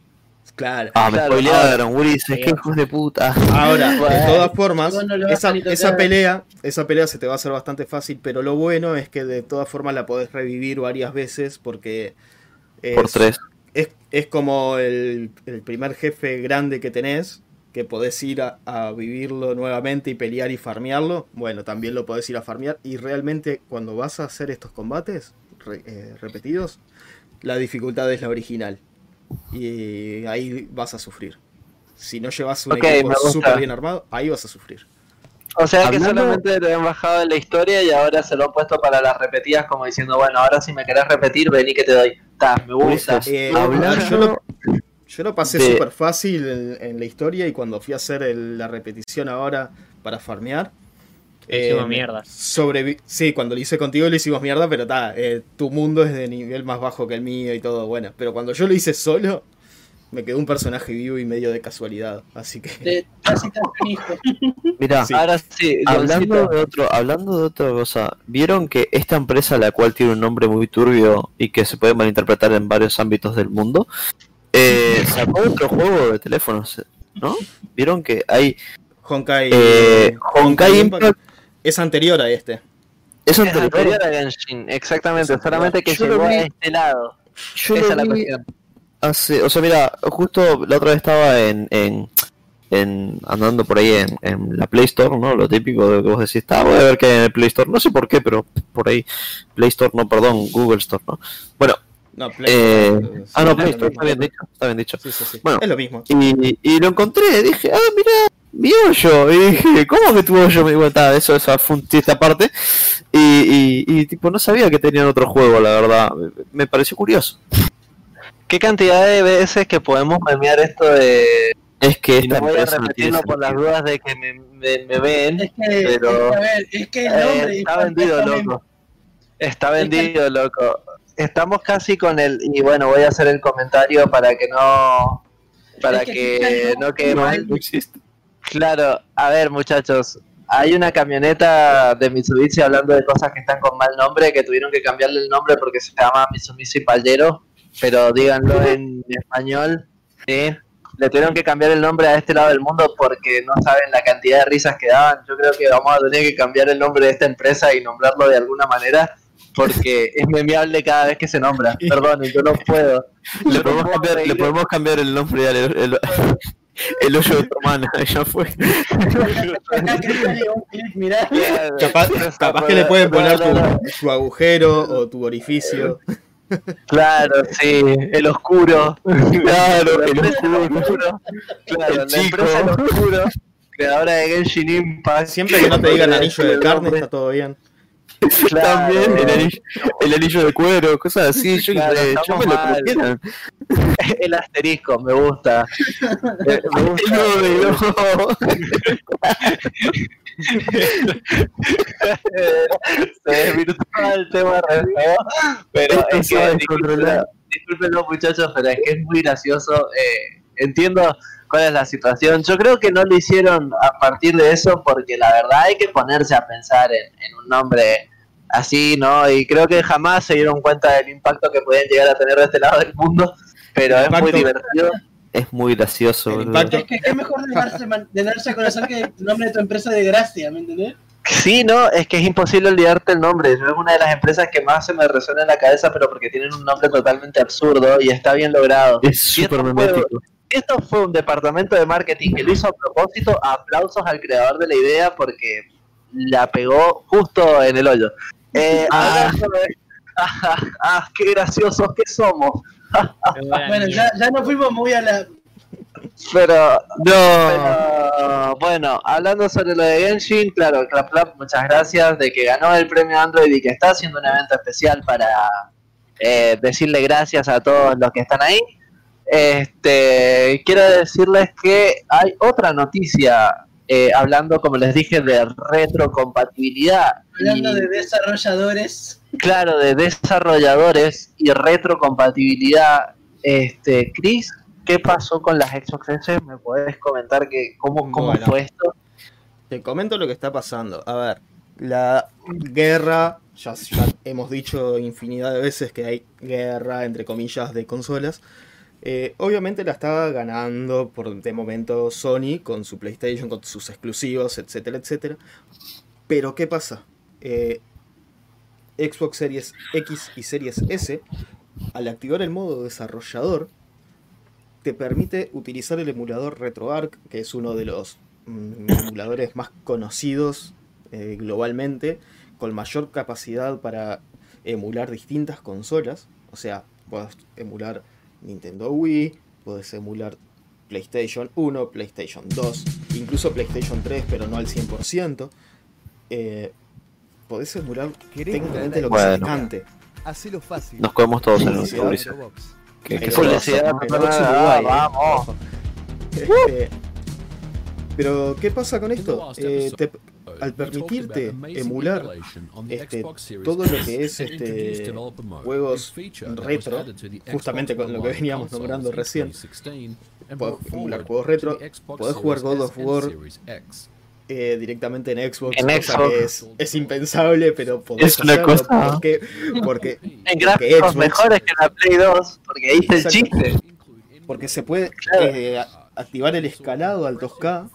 Claro. Ah, me Claro, spoilearon, Willis, es que hijos de puta. Ahora, de todas formas, No, no esa, pelea, esa pelea se te va a hacer bastante fácil, pero lo bueno es que de todas formas la podés revivir varias veces porque es, Por tres. es, es como el, el primer jefe grande que tenés, que podés ir a, a vivirlo nuevamente y pelear y farmearlo. Bueno, también lo podés ir a farmear y realmente cuando vas a hacer estos combates re- eh, repetidos, la dificultad es la original. Y ahí vas a sufrir. Si no llevas un Ok, equipo súper bien armado, ahí vas a sufrir. O sea que Hablando- solamente lo han bajado de la historia y ahora se lo han puesto para las repetidas como diciendo, bueno, ahora si me querés repetir, vení que te doy. Ta, me gusta. Eh, hablando- yo, lo, yo lo pasé de- súper fácil en, en la historia y cuando fui a hacer el- la repetición ahora para farmear. Eh, Hicimos mierda. sobrevi- sí, cuando lo hice contigo lo hicimos mierda, pero está, tu mundo es de nivel más bajo que el mío y todo, bueno. Pero cuando yo lo hice solo, me quedó un personaje vivo y medio de casualidad. Así que... Mira, Sí. Ahora sí, hablando de otro, hablando de otra cosa, ¿vieron que esta empresa, la cual tiene un nombre muy turbio y que se puede malinterpretar en varios ámbitos del mundo, eh, sacó otro juego de teléfonos, ¿no? ¿Vieron que hay Honkai, Eh, Honkai Impact- es anterior a este. es anterior? a Genshin, exactamente, solamente que Yo lo llegó vi- a este lado. Yo Esa lo es la vi cuestión. hace, o sea, mira, justo la otra vez estaba en, en, en- andando por ahí en, en la Play Store, ¿no? Lo típico de que vos decís, ah, voy a ver qué hay en el Play Store, no sé por qué, pero por ahí, Play Store, no, perdón, Google Store, ¿no? Bueno, No, Play eh, Store, ah, no, Play lo Store, está bien dicho, está bien dicho. Sí, sí, sí. Bueno. es lo mismo. Y, y lo encontré, dije, ah, mira, mi hoyo. Y dije, ¿cómo que tu hoyo? Me digo, "Ta, eso, esa fue un chiste aparte. Y, y, y, tipo, no sabía que tenían otro juego, la verdad. Me, me pareció curioso. ¿Qué cantidad de veces que podemos memear esto de... Es que esta no voy a empresa no tiene repetirlo por las dudas de que me, me- me ven. Es que, Pero- es que, a ver, es que el Eh, está vendido, loco. Está vendido, loco. Estamos casi con el... Y bueno, voy a hacer el comentario para que no... Para Es que no quede no, mal. No existe. Claro, a ver muchachos, hay una camioneta de Mitsubishi hablando de cosas que están con mal nombre, que tuvieron que cambiarle el nombre porque se llama Mitsubishi Paldero, pero díganlo en español, ¿sí? Le tuvieron que cambiar el nombre a este lado del mundo porque no saben la cantidad de risas que daban. Yo creo que vamos a tener que cambiar el nombre de esta empresa y nombrarlo de alguna manera porque es memeable cada vez que se nombra. Perdón, yo no puedo. Le podemos, cambiar, le podemos cambiar el nombre al el, el, el hoyo de tu hermana. Ya fue. Capaz, capaz que le pueden poner tu, tu agujero o tu orificio. Claro, sí, el oscuro. Claro, el La empresa oscuro. Claro, El la chico. empresa el oscuro, creadora de Genshin Impact. Siempre que no te digan anillo de carne, está todo bien. Claro. También el anillo, el anillo de cuero, cosas así. Yo, Claro, eh, estamos llámenlo como mal. quieran. El asterisco, me gusta. Eh, me gusta. Se desvirtuó el tema pero Esto es que, descontrolar. discúlpenlo muchachos, pero es que es muy gracioso. eh, entiendo cuál es la situación. Yo creo que no lo hicieron a partir de eso porque la verdad hay que ponerse a pensar en, en un nombre así, ¿no? Y creo que jamás se dieron cuenta del impacto que podían llegar a tener de este lado del mundo, pero es muy divertido. Es muy gracioso, El impacto. Es que qué mejor de darse, man- de darse a conocer que el nombre de tu empresa de gracia, ¿me entendés? Sí, no, es que es imposible olvidarte el nombre. Es una de las empresas que más se me resuena en la cabeza, pero porque tienen un nombre totalmente absurdo y está bien logrado. Es súper fue- memético. Esto fue un departamento de marketing que lo hizo a propósito. Aplausos al creador de la idea porque la pegó justo en el hoyo. Eh, Ah. ah, ah, qué graciosos que somos. Bueno, ya, ya nos fuimos muy a la. Pero No. Pero, bueno, hablando sobre lo de Genshin, claro, Clap Clap, muchas gracias de que ganó el premio Android y que está haciendo un evento especial para eh, decirle gracias a todos los que están ahí. Este, quiero decirles que hay otra noticia, eh, hablando, como les dije, de retrocompatibilidad. Hablando y- de desarrolladores. Claro, de desarrolladores y retrocompatibilidad. Este, Chris, ¿qué pasó con las Xbox S? ¿Me podés comentar que cómo, cómo Bueno. fue esto? Te comento lo que está pasando. A ver, la guerra, ya, ya hemos dicho infinidad de veces que hay guerra, entre comillas, de consolas. Eh, obviamente la está ganando por de momento Sony con su PlayStation, con sus exclusivos, etcétera, etcétera. Pero ¿qué pasa? Eh, Xbox Series X y Series S, al activar el modo desarrollador, te permite utilizar el emulador RetroArch, que es uno de los mm, emuladores más conocidos eh, globalmente, con mayor capacidad para emular distintas consolas. O sea, puedes emular Nintendo Wii, puedes emular PlayStation 1, PlayStation 2, incluso PlayStation 3, pero no al 100%. Eh, podés emular técnicamente lo que se te Bueno. cante. Hacelo fácil. Nos comemos todos en Sí, el sí, publicidad. No, Uruguay, eh. vamos. Este, pero, ¿qué pasa con esto? Eh, te- al permitirte emular este, todo lo que es este, juegos retro, justamente con lo que veníamos nombrando recién, podés emular juegos retro, podés jugar God of War eh, directamente en Xbox, En cosa Xbox. que es, es impensable, pero podés Es una hacerlo cosa- porque, porque, En gráficos Xbox- mejores que la Play 2, porque ahí está el chiste. porque se puede Claro. eh, activar el escalado al 2K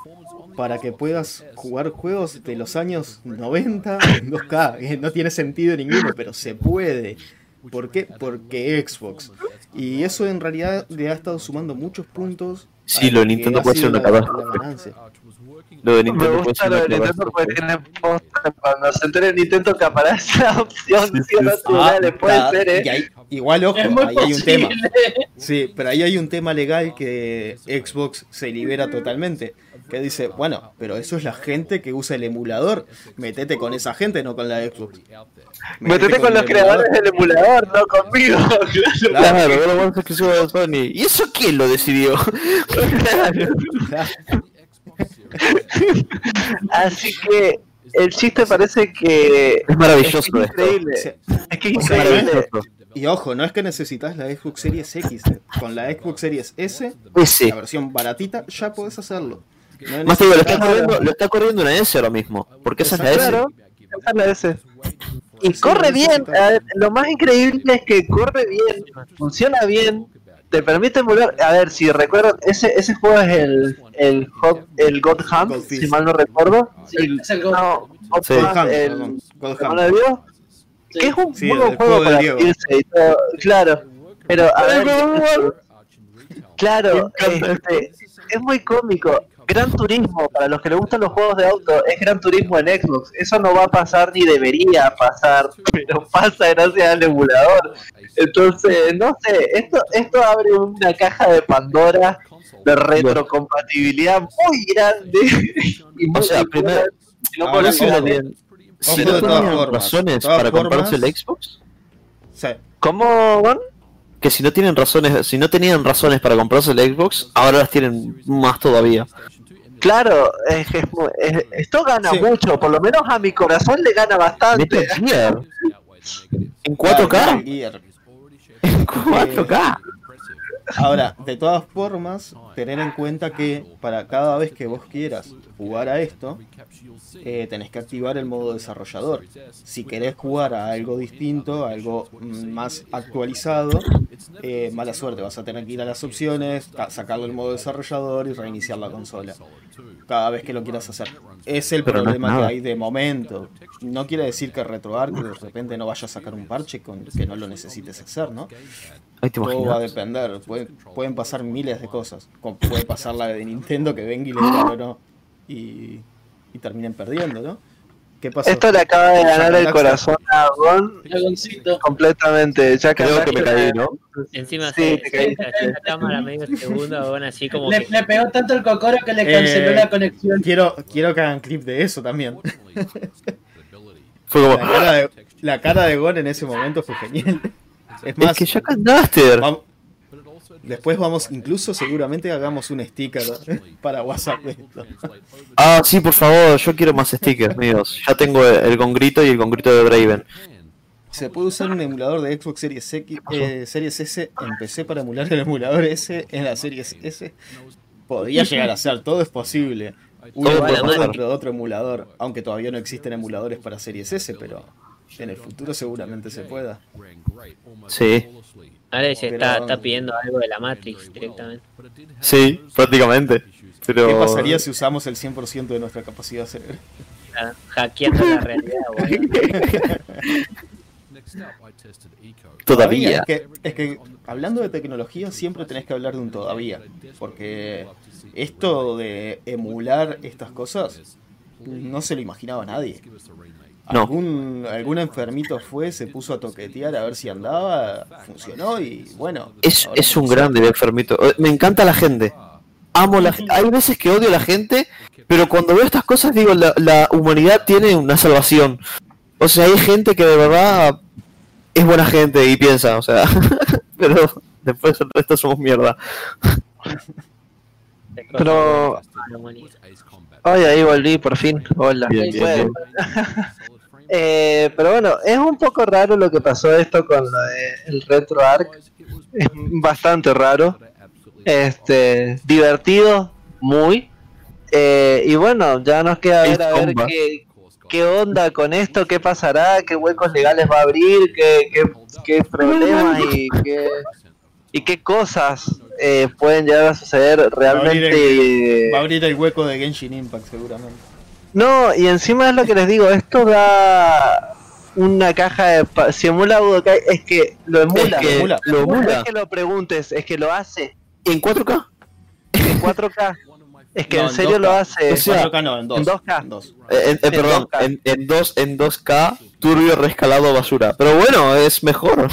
para que puedas jugar juegos de los años 90 en 2K. Eh, No tiene sentido ninguno, pero se puede. ¿Por qué? Porque Xbox. Y eso en realidad le ha estado sumando muchos puntos. Sí, lo de Nintendo puede ser una catástrofe. Lo de Me Nintendo puede gusta ser lo una de Nintendo porque tiene posta. Cuando se entere Nintendo que aparece la opción, Sí, sí, sí. tribunales, puede Ah, ser, ¿eh? igual, ojo, ahí hay un tema. posible. Sí, pero ahí hay un tema legal que Xbox se libera totalmente. Que dice, bueno, pero eso es la gente que usa el emulador. Metete con esa gente, no con la Xbox. Metete con los creadores del emulador, no conmigo. Claro, pero bueno, es exclusivo de Sony. ¿Y eso quién lo decidió? Claro. Así que el chiste parece que Es maravilloso es esto. increíble. O sea, Es que es o sea, increíble. Maravilloso. y ojo, no es que necesitas la Xbox Series X. Con la Xbox Series S, la versión baratita, ya podés hacerlo. No Más te digo, lo está corriendo, lo está corriendo una S ahora mismo. Porque esa es la S. Claro, esa es la S. Y corre bien, ver, lo más increíble es que corre bien, funciona bien, te permite emular, a ver, si recuerdo, ese, ese juego es el, el, Hot- el God Hand, si mal no recuerdo. Sí, Es el God- no, God Sí. Hand, el, God ¿la Hand. mano de Dios? Sí. Que es un Sí, el buen juego para Diego. irse y todo, claro, pero a ver, claro, Me encanta este, es muy cómico. Gran Turismo, para los que les gustan los juegos de auto, es Gran Turismo en Xbox. Eso no va a pasar ni debería pasar, pero pasa gracias al emulador. Entonces, no sé, esto, esto abre una caja de Pandora de retrocompatibilidad muy grande. Y muy O sea, primero- Y no Ahora por si sí, no tienen, si no formas, razones para comprarse formas- el Xbox, Sí. ¿Cómo, Gon? que si no tienen razones, si no tenían razones para comprarse el Xbox, ahora las tienen más todavía. Claro, es es- esto gana Sí. mucho, por lo menos a mi corazón le gana bastante. En Claro, 4K, Metal Gear. en 4K. Ahora, de todas formas, tener en cuenta que para cada vez que vos quieras jugar a esto, eh, tenés que activar el modo desarrollador. Si querés jugar a algo distinto, a algo más actualizado, eh, mala suerte, vas a tener que ir a las opciones, ca- sacarle el modo desarrollador y reiniciar la consola. Cada vez que lo quieras hacer. Es el Pero no es problema que hay de momento. No quiere decir que RetroArch de repente no vaya a sacar un parche con que no lo necesites hacer, ¿no? Todo va a depender, puede- pueden pasar miles de cosas. Puede pasar la de Nintendo que venga y le diga no, y, y terminen perdiendo, ¿no? ¿Qué pasó? Esto le acaba de ganar el corazón a Gon completamente. Ya Creo que me caí, ¿no? Encima Sí, se, cayó la cámara medio segundo, bueno, así como Le, que le pegó tanto el cocoro que le canceló Eh, la conexión. Quiero, quiero que hagan clip de eso también. Fue como, La cara de, la cara de Gon en ese momento fue genial. Es más, es que ya cantaste. Después vamos, incluso seguramente hagamos un sticker para WhatsApp. Ah, sí, por favor, yo quiero más stickers míos. Ya tengo el, congrito y el congrito de Braven. Se puede usar un emulador de Xbox Series X, eh, Series S en PC para emular el emulador S en la Series S. Podría llegar a ser, todo es posible. Uno pasar. dentro de otro emulador, aunque todavía no existen emuladores para Series S, pero en el futuro seguramente se pueda. Sí, ahora se Pero- está, está pidiendo algo de la Matrix directamente. sí, prácticamente. Pero ¿Qué pasaría si usamos el 100% de nuestra capacidad cerebral? Está hackeando la realidad, todavía. Es que, es que hablando de tecnología siempre tenés que hablar de un todavía. Porque esto de emular estas cosas no se lo imaginaba nadie. No. Algún, algún enfermito fue, se puso a toquetear a ver si andaba, funcionó y bueno. Es, es un grande el enfermito. Eh, Me encanta la gente. Amo la gente. Hay veces que odio a la gente, pero cuando veo estas cosas digo, la, la humanidad tiene una salvación. O sea, hay gente que de verdad es buena gente y piensa, o sea, pero después el resto somos mierda. Pero- Ay, ahí volví por fin. Hola. Bien, bien, Bueno, bien. eh, pero bueno, es un poco raro lo que pasó esto con lo de el RetroArch. Es bastante raro. Este, divertido, muy. Eh, y bueno, ya nos queda ver a ver qué, qué onda con esto, qué pasará, qué huecos legales va a abrir, qué, qué, qué problemas y qué, y qué cosas eh, pueden llegar a suceder Va a abrir realmente. Va a abrir el hueco de Genshin Impact seguramente. No, y encima es lo que les digo, esto da una caja de... pa- Si emula Budokai, es que lo emula. Es que emula. lo No emula. es que lo preguntes, es que lo hace ¿En 4K? en 4K. Es que No, en serio 2K. lo hace. En sea, 4K no, en 2. en 2K. En 2. Eh, eh, En perdón, 2K. en, en, dos, en 2K, turbio rescalado basura. Pero bueno, es mejor.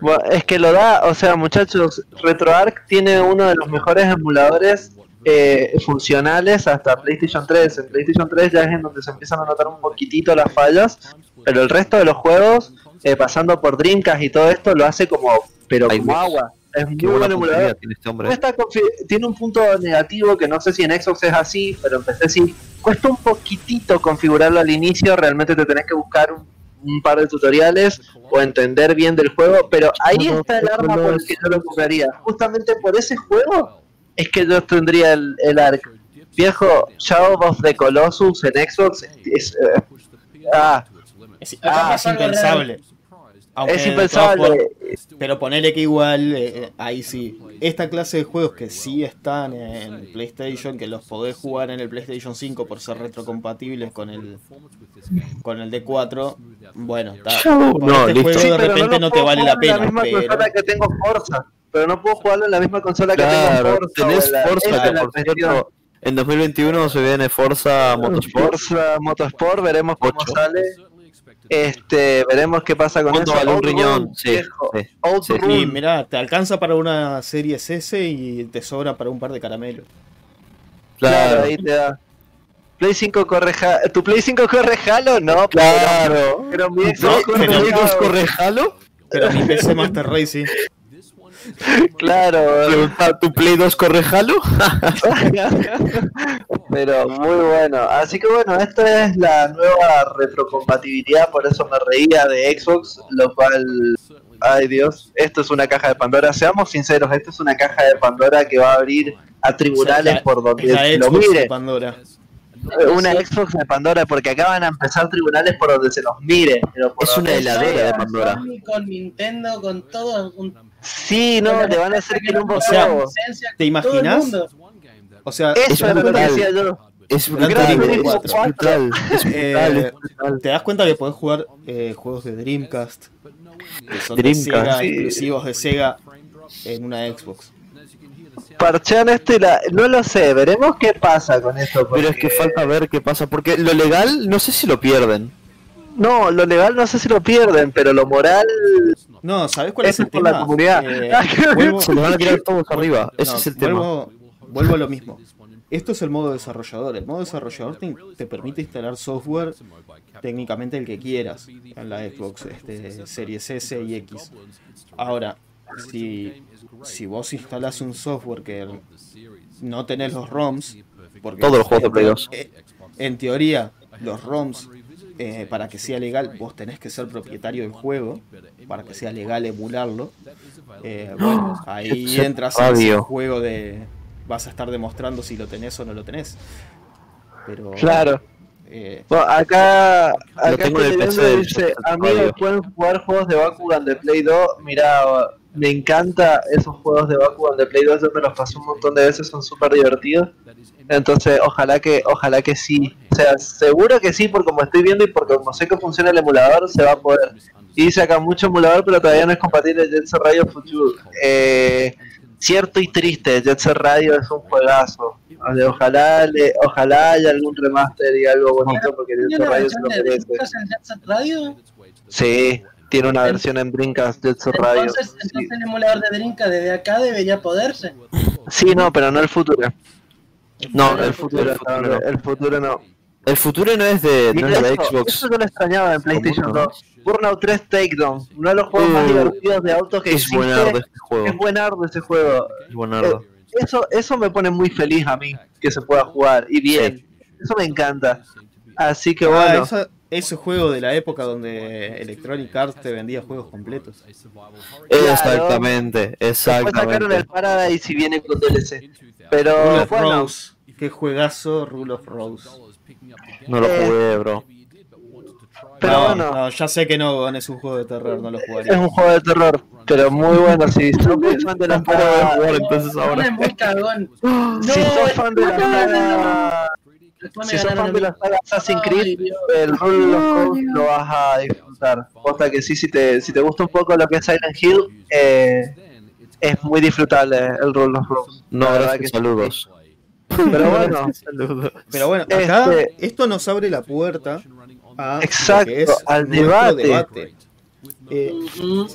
Bueno, es que lo da, o sea, muchachos, RetroArch tiene uno de los mejores emuladores eh, funcionales hasta PlayStation 3. En PlayStation 3 ya es en donde se empiezan a notar un poquitito las fallas, pero el resto de los juegos, eh, pasando por Dreamcast y todo esto, lo hace como, pero Ay, como Dios. agua. Es muy buen buena emulador. tiene este hombre. confi- tiene un punto negativo que no sé si en Xbox es así, pero en PC sí. Cuesta un poquitito configurarlo al inicio, realmente te tenés que buscar un, un par de tutoriales o entender bien del juego, pero ahí está el arma por el que yo lo compraría. Justamente por ese juego es que yo tendría el, el ARC. Viejo, Shadow of the Colossus en Xbox es... eh, ah, Es, ah, es impensable. Aunque es impensable. Pero ponerle que igual, eh, ahí sí. Esta clase de juegos que sí están en PlayStation, que los podés jugar en el PlayStation 5 por ser retrocompatibles con el con el D4, bueno, está. No, este listo. juego Sí, de repente no te vale la en pena. La misma pero- consola que tengo Forza. pero no puedo jugarlo en la misma consola que Claro, tengo Forza. tenés la- Forza, que por cierto, en 2021 se viene Forza Motorsport. Forza Motorsport, veremos cómo sale. Este, veremos qué pasa con ¿Cuánto eso. vale un riñón? Sí, sí. Y mirá, te alcanza para una serie S y te sobra para un par de caramelos. Claro, Claro, ahí te da. Play 5 corre Ja- ¿Tu Play 5 corre Halo? No, claro. pero mi ¿No? Xbox corre ¿Pero Halo. Xbox corre Halo? Pero mi PC Master Race sí. Claro, ¿Tu Play 2 corre Halo? pero muy bueno. Así que bueno, esta es la nueva retrocompatibilidad, por eso me reía de Xbox, lo cual, ay Dios, esto es una caja de Pandora. Seamos sinceros, esto es una caja de Pandora que va a abrir a tribunales La- por donde la se lo Xbox de mire. Pandora. Una Xbox de Pandora, porque acá van a empezar tribunales por donde se los mire. pero por Es una heladera de Pandora. Sony, con Nintendo, con todo. Un, Sí, no, le van a hacer quilombo O sea, ¿te imaginas? O sea, Eso es lo que brutal. decía yo. Es Gran brutal, Turismo es 4. brutal, es eh, brutal, es brutal. te das cuenta que podés jugar eh, juegos de Dreamcast, que son de Dreamcast, Sega, sí. exclusivos de Sega, en una Xbox. Parchean este, la... no lo sé, veremos qué pasa con esto. Pero es que falta ver qué pasa, porque lo legal no sé si lo pierden. No, lo legal no sé si lo pierden, pero lo moral. No, ¿sabes cuál es el es por tema? la comunidad. Eh, vuelvo, Se lo van a tirar todos arriba, ese no, es el tema. Vuelvo, vuelvo a lo mismo. Esto es el modo desarrollador. El modo desarrollador te, te permite instalar software técnicamente el que quieras en la Xbox este, Series S y X. Ahora, si, si vos instalás un software que no tenés los ROMs, porque Todos los juegos de Play teo- 2. eh, En teoría, los ROMs, eh, para que sea legal, vos tenés que ser propietario del juego, para que sea legal emularlo. Eh, bueno, ahí entras en ese radio. juego de vas a estar demostrando si lo tenés o no lo tenés. Pero Claro. eh, Bueno, acá, acá tengo en el PC dice, amigos, Radio". pueden jugar juegos de Bakugan de Play 2. Mira, me encanta esos juegos de Bakugan de Play 2, yo me los pasé un montón de veces, son súper divertidos. Entonces, ojalá que, ojalá que sí. O sea, seguro que sí, por como estoy viendo y porque como sé que funciona el emulador, se va a poder. Y acá mucho emulador, pero todavía no es compatible Jet Set Radio Future. Eh, cierto y triste, Jet Set Radio es un juegazo. O sea, Ojalá, le, ojalá haya algún remaster y algo bonito, porque Jet ¿Tiene Set Radio se lo de merece. Jet Set Radio? Sí, tiene una versión en Dreamcast Set Radio. Entonces, Sí. entonces el emulador de Dreamcast desde acá debería poderse. Sí, no, pero no el futuro. No, el futuro, el futuro no. el futuro no. El futuro no es de, no Mira es de la eso, Xbox. Eso yo lo extrañaba en PlayStation ¿Cómo no? 2. Burnout 3 Takedown, uno de los juegos más Uh, divertidos de autos que Es existe. buenardo este juego. Es buenardo ese juego. Es buenardo. Eh, eso, eso me pone muy feliz a mí, que se pueda jugar, y bien. Eso me encanta. Así que ah, bueno, esa- ese juego de la época donde Electronic Arts te vendía juegos completos. Exactamente, después sacaron exactamente. el Paradise y viene con DLC. Pero Rule of bueno, Rose. Qué juegazo Rule of Rose. No lo jugué, bro. pero no, bueno. no, ya sé que no, Gon, es un juego de terror, no lo es jugaría. un juego de terror, pero muy bueno. Si sos muy fan de la saga, entonces ahora. muy cagón. si sos fan de la me si sos fan de la saga Assassin's Ay, Creed, el Rule of Rose lo vas a disfrutar. Posta que sí, si te, si te gusta un poco lo que es Silent Hill, eh, es muy disfrutable el Rule of Rose. No, La verdad gracias, que saludos. sí. Pero bueno, Saludos. Pero bueno, acá Este- esto nos abre la puerta a Exacto, lo que es al nuestro debate. Eh,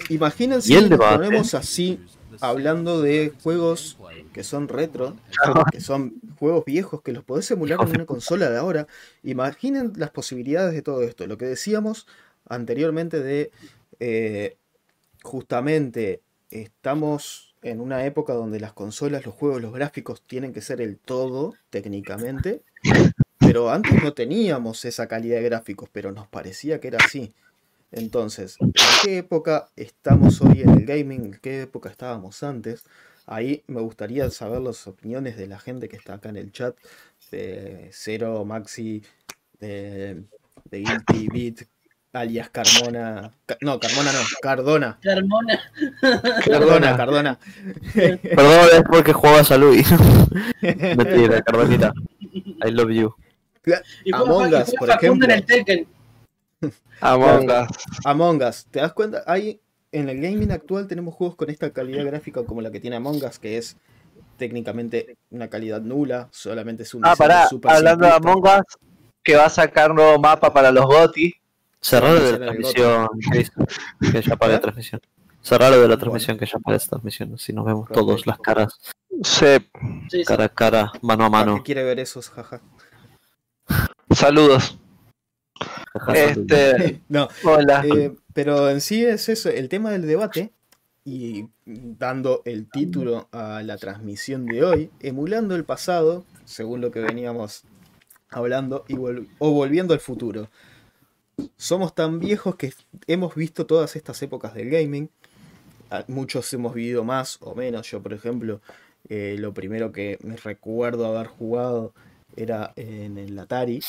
imagínense ¿Y el si nos debate? ponemos así hablando de juegos que son retro, que son juegos viejos que los podés emular en una consola de ahora. Imaginen las posibilidades de todo esto. Lo que decíamos anteriormente de eh, justamente estamos en una época donde las consolas, los juegos, los gráficos tienen que ser el todo técnicamente. Pero antes no teníamos esa calidad de gráficos, pero nos parecía que era así. Entonces, ¿en qué época estamos hoy en el gaming? ¿En qué época estábamos antes? Ahí me gustaría saber las opiniones de la gente que está acá en el chat, de Cero, Maxi, de, de Guilty Beat, alias Carmona. Ca- no, Carmona no, Cardona. Carmona. Cardona, Cardona. Perdón, es porque jugabas a Luis. Mentira, Cardonita. I love you. Y Among Us, por Facundo ejemplo. en el Tekken. Among Us. Among Us, ¿te das cuenta? Hay en el gaming actual tenemos juegos con esta calidad gráfica como la que tiene Among Us, que es técnicamente una calidad nula, solamente es un Ah, pará, hablando de. Among Us, que va a sacar un nuevo mapa para los GOTI. Cerralo de Será la transmisión, que ya para ¿Eh? la transmisión. Cerralo de la transmisión, que ya para esta transmisión, así nos vemos Perfecto. todos las caras, Sí, Sí, sí. cara a cara, mano a ¿Para mano. quiere ver esos, jaja? saludos. Este, No, hola. Eh, pero en sí es eso, el tema del debate y dando el título a la transmisión de hoy, emulando el pasado, según lo que veníamos hablando, y vol- o volviendo al futuro. Somos tan viejos que hemos visto todas estas épocas del gaming. Muchos hemos vivido más o menos. Yo, por ejemplo, eh, lo primero que me recuerdo haber jugado era en el Atari,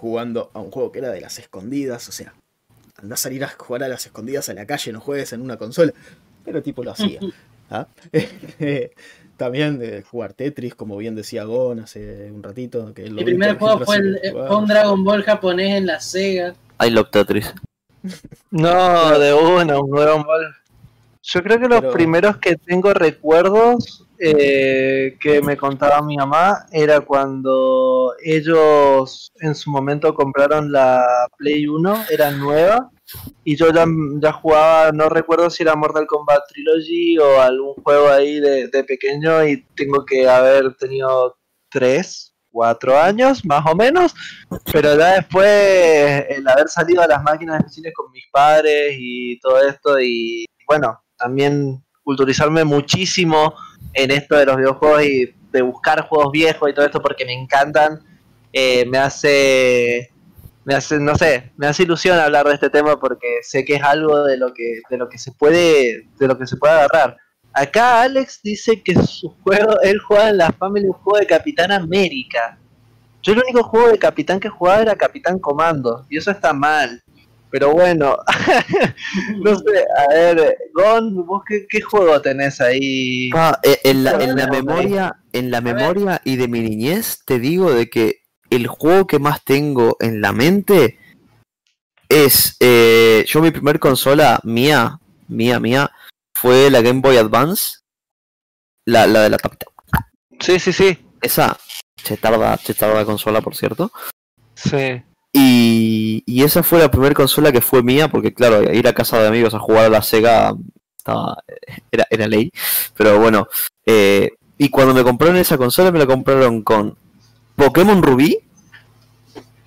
jugando a un juego que era de las escondidas, o sea, anda a salir a jugar a las escondidas a la calle, no juegues en una consola. Pero tipo lo hacía. ¿ah? También de jugar Tetris, como bien decía Gon hace un ratito. Que lo Mi primer único juego fue, el, fue un Dragon Ball japonés en la Sega. I love Tetris. No, de una, un Dragon Ball. Yo creo que los Pero- primeros que tengo recuerdos eh, que me contaba mi mamá era cuando ellos en su momento compraron la Play 1, era nueva, y yo ya, ya jugaba, no recuerdo si era Mortal Kombat Trilogy o algún juego ahí de, de pequeño, y tengo que haber tenido 3, 4 años más o menos, pero ya después el haber salido a las máquinas de cine con mis padres y todo esto, y bueno, también culturizarme muchísimo en esto de los videojuegos y de buscar juegos viejos y todo esto porque me encantan, eh, me hace, me hace, no sé, me hace ilusión hablar de este tema porque sé que es algo de lo que, de lo que se puede, de lo que se puede agarrar. Acá Alex dice que su juego, él juega en la Family un juego de Capitán América. Yo el único juego de Capitán que jugaba era Capitán Comando, y eso está mal. Pero bueno, no sé, a ver, Gon, ¿vos qué, qué juego tenés ahí? Ah, eh, en, la, en la memoria, en la memoria y de mi niñez te digo de que el juego que más tengo en la mente es eh, yo mi primer consola mía, mía, mía, fue la Game Boy Advance, la, la de la tapita. Sí, sí, sí. Esa chetarda, chetarda consola, por cierto. Sí. Y, y esa fue la primera consola que fue mía, porque claro, ir a casa de amigos a jugar a la Sega estaba, era, era ley. Pero bueno, eh, y cuando me compraron esa consola, me la compraron con Pokémon Rubí,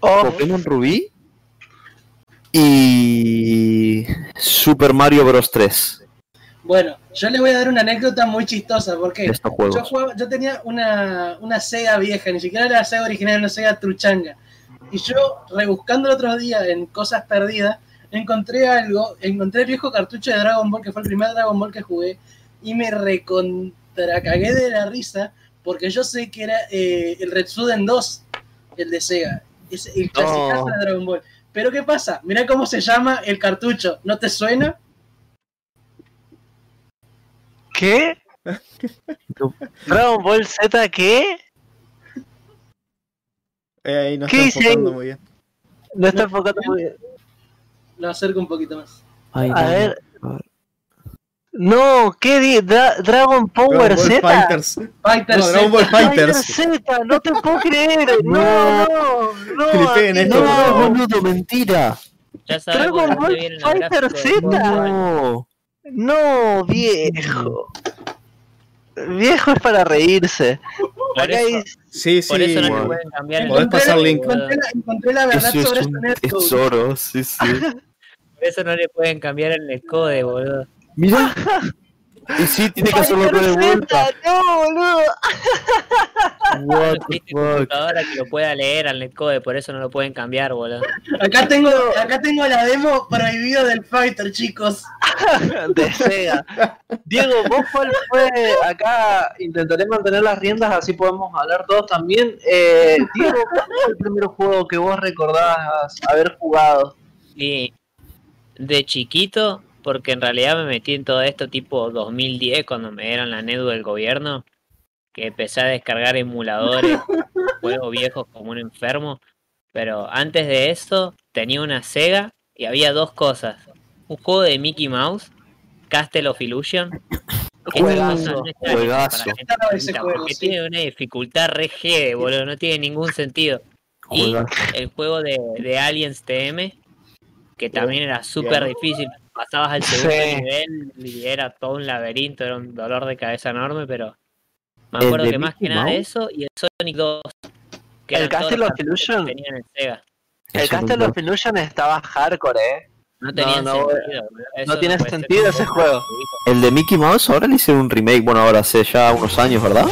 Oh, Pokémon Rubí. Y Super Mario Bros. 3 Bueno, yo les voy a dar una anécdota muy chistosa porque yo, jugaba- yo tenía una, una Sega vieja, ni siquiera era la Sega original, era una Sega truchanga. Y yo, rebuscando el otro día en cosas perdidas, encontré algo, encontré el viejo cartucho de Dragon Ball, que fue el primer Dragon Ball que jugué, y me recontracagué de la risa, porque yo sé que era eh, el Retsuden 2, el de Sega, es el clasicazo de Dragon Ball. Pero ¿qué pasa? Mirá cómo se llama el cartucho, ¿no te suena? ¿Qué? ¿Dragon Ball Z qué? Eh, ahí no ¿Qué está enfocando muy bien. No está enfocando muy bien. Lo acerco un poquito más. Ay, A no, ver. no. No, ¿qué di? Dra- Dragon Power Dragon Ball Z. Fighters. Fighter No, Dragon Ball. Fighter Fighters. Z, no te puedo creer. No, no, no. Clipeen esto, No, boludo, mentira. Ya Dragon Ball Fighter Z. No. No, viejo. Viejo es para reírse. Por Acá eso, dice- Sí, sí. por eso no pueden cambiar el Podés pasar link. Encontré la, encontré la verdad Eso sobre es este un netcode. tesoro, sí, sí. Por eso no le pueden cambiar el netcode, boludo. Mira. Y sí, tiene que hacerlo de vuelta. No, boludo. No What the fuck. computadora que lo pueda leer al netcode, por eso no lo pueden cambiar, boludo. Acá tengo, acá tengo la demo prohibida del Fighter, chicos. de Sega. Diego, vos cuál fue acá, intentaré mantener las riendas, así podemos hablar todos también. Eh, Diego, ¿cuál fue el primer juego que vos recordás haber jugado? Y de chiquito, porque en realidad me metí en todo esto tipo 2010 cuando me dieron la NEDU del gobierno, que empecé a descargar emuladores, juegos viejos como un enfermo. Pero antes de eso tenía una Sega y había dos cosas. Un juego de Mickey Mouse Castle of Illusion. Que Juegazo, juegazo. porque tiene una dificultad re G, boludo, no tiene ningún sentido. Y el juego de, de Aliens TM, que también era súper difícil. Pasabas al segundo Sí. nivel y era todo un laberinto, era un dolor de cabeza enorme, pero me ¿El acuerdo de que más que nada Mouse? eso y el Sonic 2. Que El Castle of Illusion. tenían en Sega. El Castle no- of Illusion estaba hardcore, eh. No tenían no, sentido. boludo. Eso tiene sentido ese juego. El de Mickey Mouse ahora le hicieron un remake, bueno, ahora hace ya unos años, ¿verdad?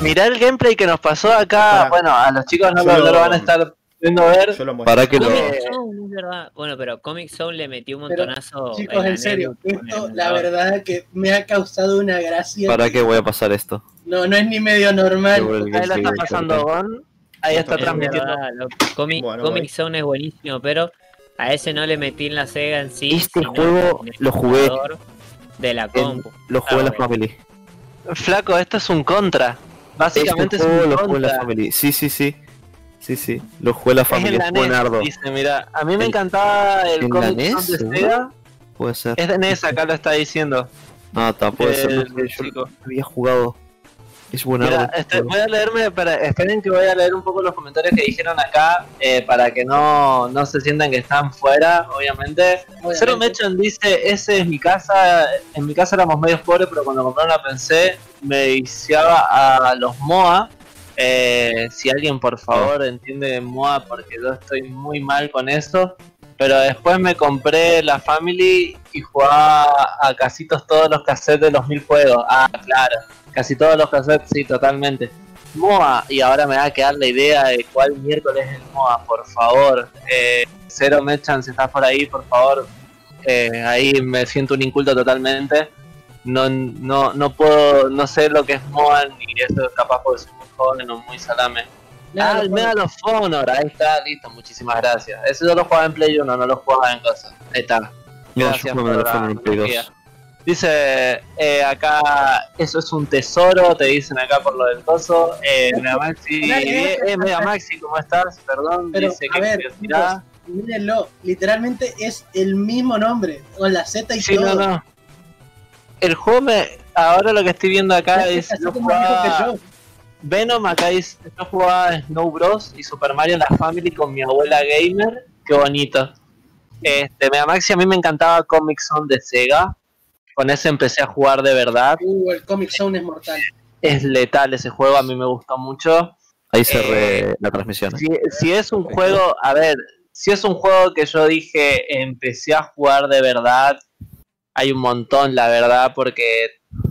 Mirá el gameplay que nos pasó acá. Bueno, a los chicos no no lo- lo van a estar viendo ver. Yo lo muestro. Para que lo... Comic Zone, es verdad. Bueno, pero Comic Zone le metió un Pero, montonazo. Chicos, en serio, esto el la verdad que me ha causado una gracia. ¿Para qué voy a pasar esto? No, no es ni medio normal. Ahí lo está pasando Gon. Ahí está Es transmitiendo. verdad, lo- Comic, Bueno, Comic. Zone es buenísimo, pero a ese no le metí en la Sega en sí. Este juego en lo jugué De la En- compu. lo jugué en la Ah. Family. Flaco, esto es un contra. Básicamente este es juego un lo jugué en la contra. Family. Sí, sí, sí. Sí, sí. Lo jugué la la Es buenardo. dice, mira, a mí me El- encantaba el ¿en NES, Zone de? Sega. Puede ser. Es de NES, acá lo está diciendo. No, tampoco puede ser. no sé, yo chico. había jugado. Es buenardo. Mira, este, voy a leerme, para, esperen que voy a leer un poco los comentarios que dijeron acá, eh, para que no, no se sientan que están fuera, obviamente. Obviamente. Zero Mechon dice, ese es mi casa, en mi casa éramos medios pobres, pero cuando compraron la PC me viciaba a los MOA. Eh, si alguien por favor entiende MOA, porque yo estoy muy mal con eso. Pero después me compré la Family y jugaba a casitos todos los cassettes de los mil juegos. Ah, claro. Casi todos los cassettes, sí, totalmente. MOA, y ahora me va a quedar la idea de cuál miércoles es el MOA, por favor. Eh, Cero Mechan, si estás por ahí, por favor. Eh, ahí me siento un inculto totalmente. No, no, no puedo, no sé lo que es MOA, ni eso capaz porque soy muy joven o muy salame. Ah, el Medal of Honor, ahí está, listo, muchísimas gracias. Eso yo lo jugaba en Play 1, no lo jugaba en cosas. Ahí está. No, yo Gracias jugué por en la Play 2. analogía. Dice eh, acá, eso es un tesoro, te dicen acá por lo del coso. Eh, Mega Maxi, eh, Mega Maxi, ¿cómo estás? Perdón, Pero, dice que ver, curiosidad. Mírenlo, literalmente es el mismo nombre, con la Z y Sí, todo. no, no. El juego me. Ahora lo que estoy viendo acá Es es. Yo jugaba, yo. Venom, acá dice. Yo jugaba Snow Bros. y Super Mario en la Family con mi abuela gamer. Qué bonito. Este, Mega Maxi a mí me encantaba Comic Zone de Sega. Con ese empecé a jugar de verdad. Uh, el Comic Zone es mortal. Es letal ese juego, a mí me gustó mucho. Ahí cerré la transmisión. Si, si es un juego, a ver, si es un juego que yo dije empecé a jugar de verdad, hay un montón, la verdad, porque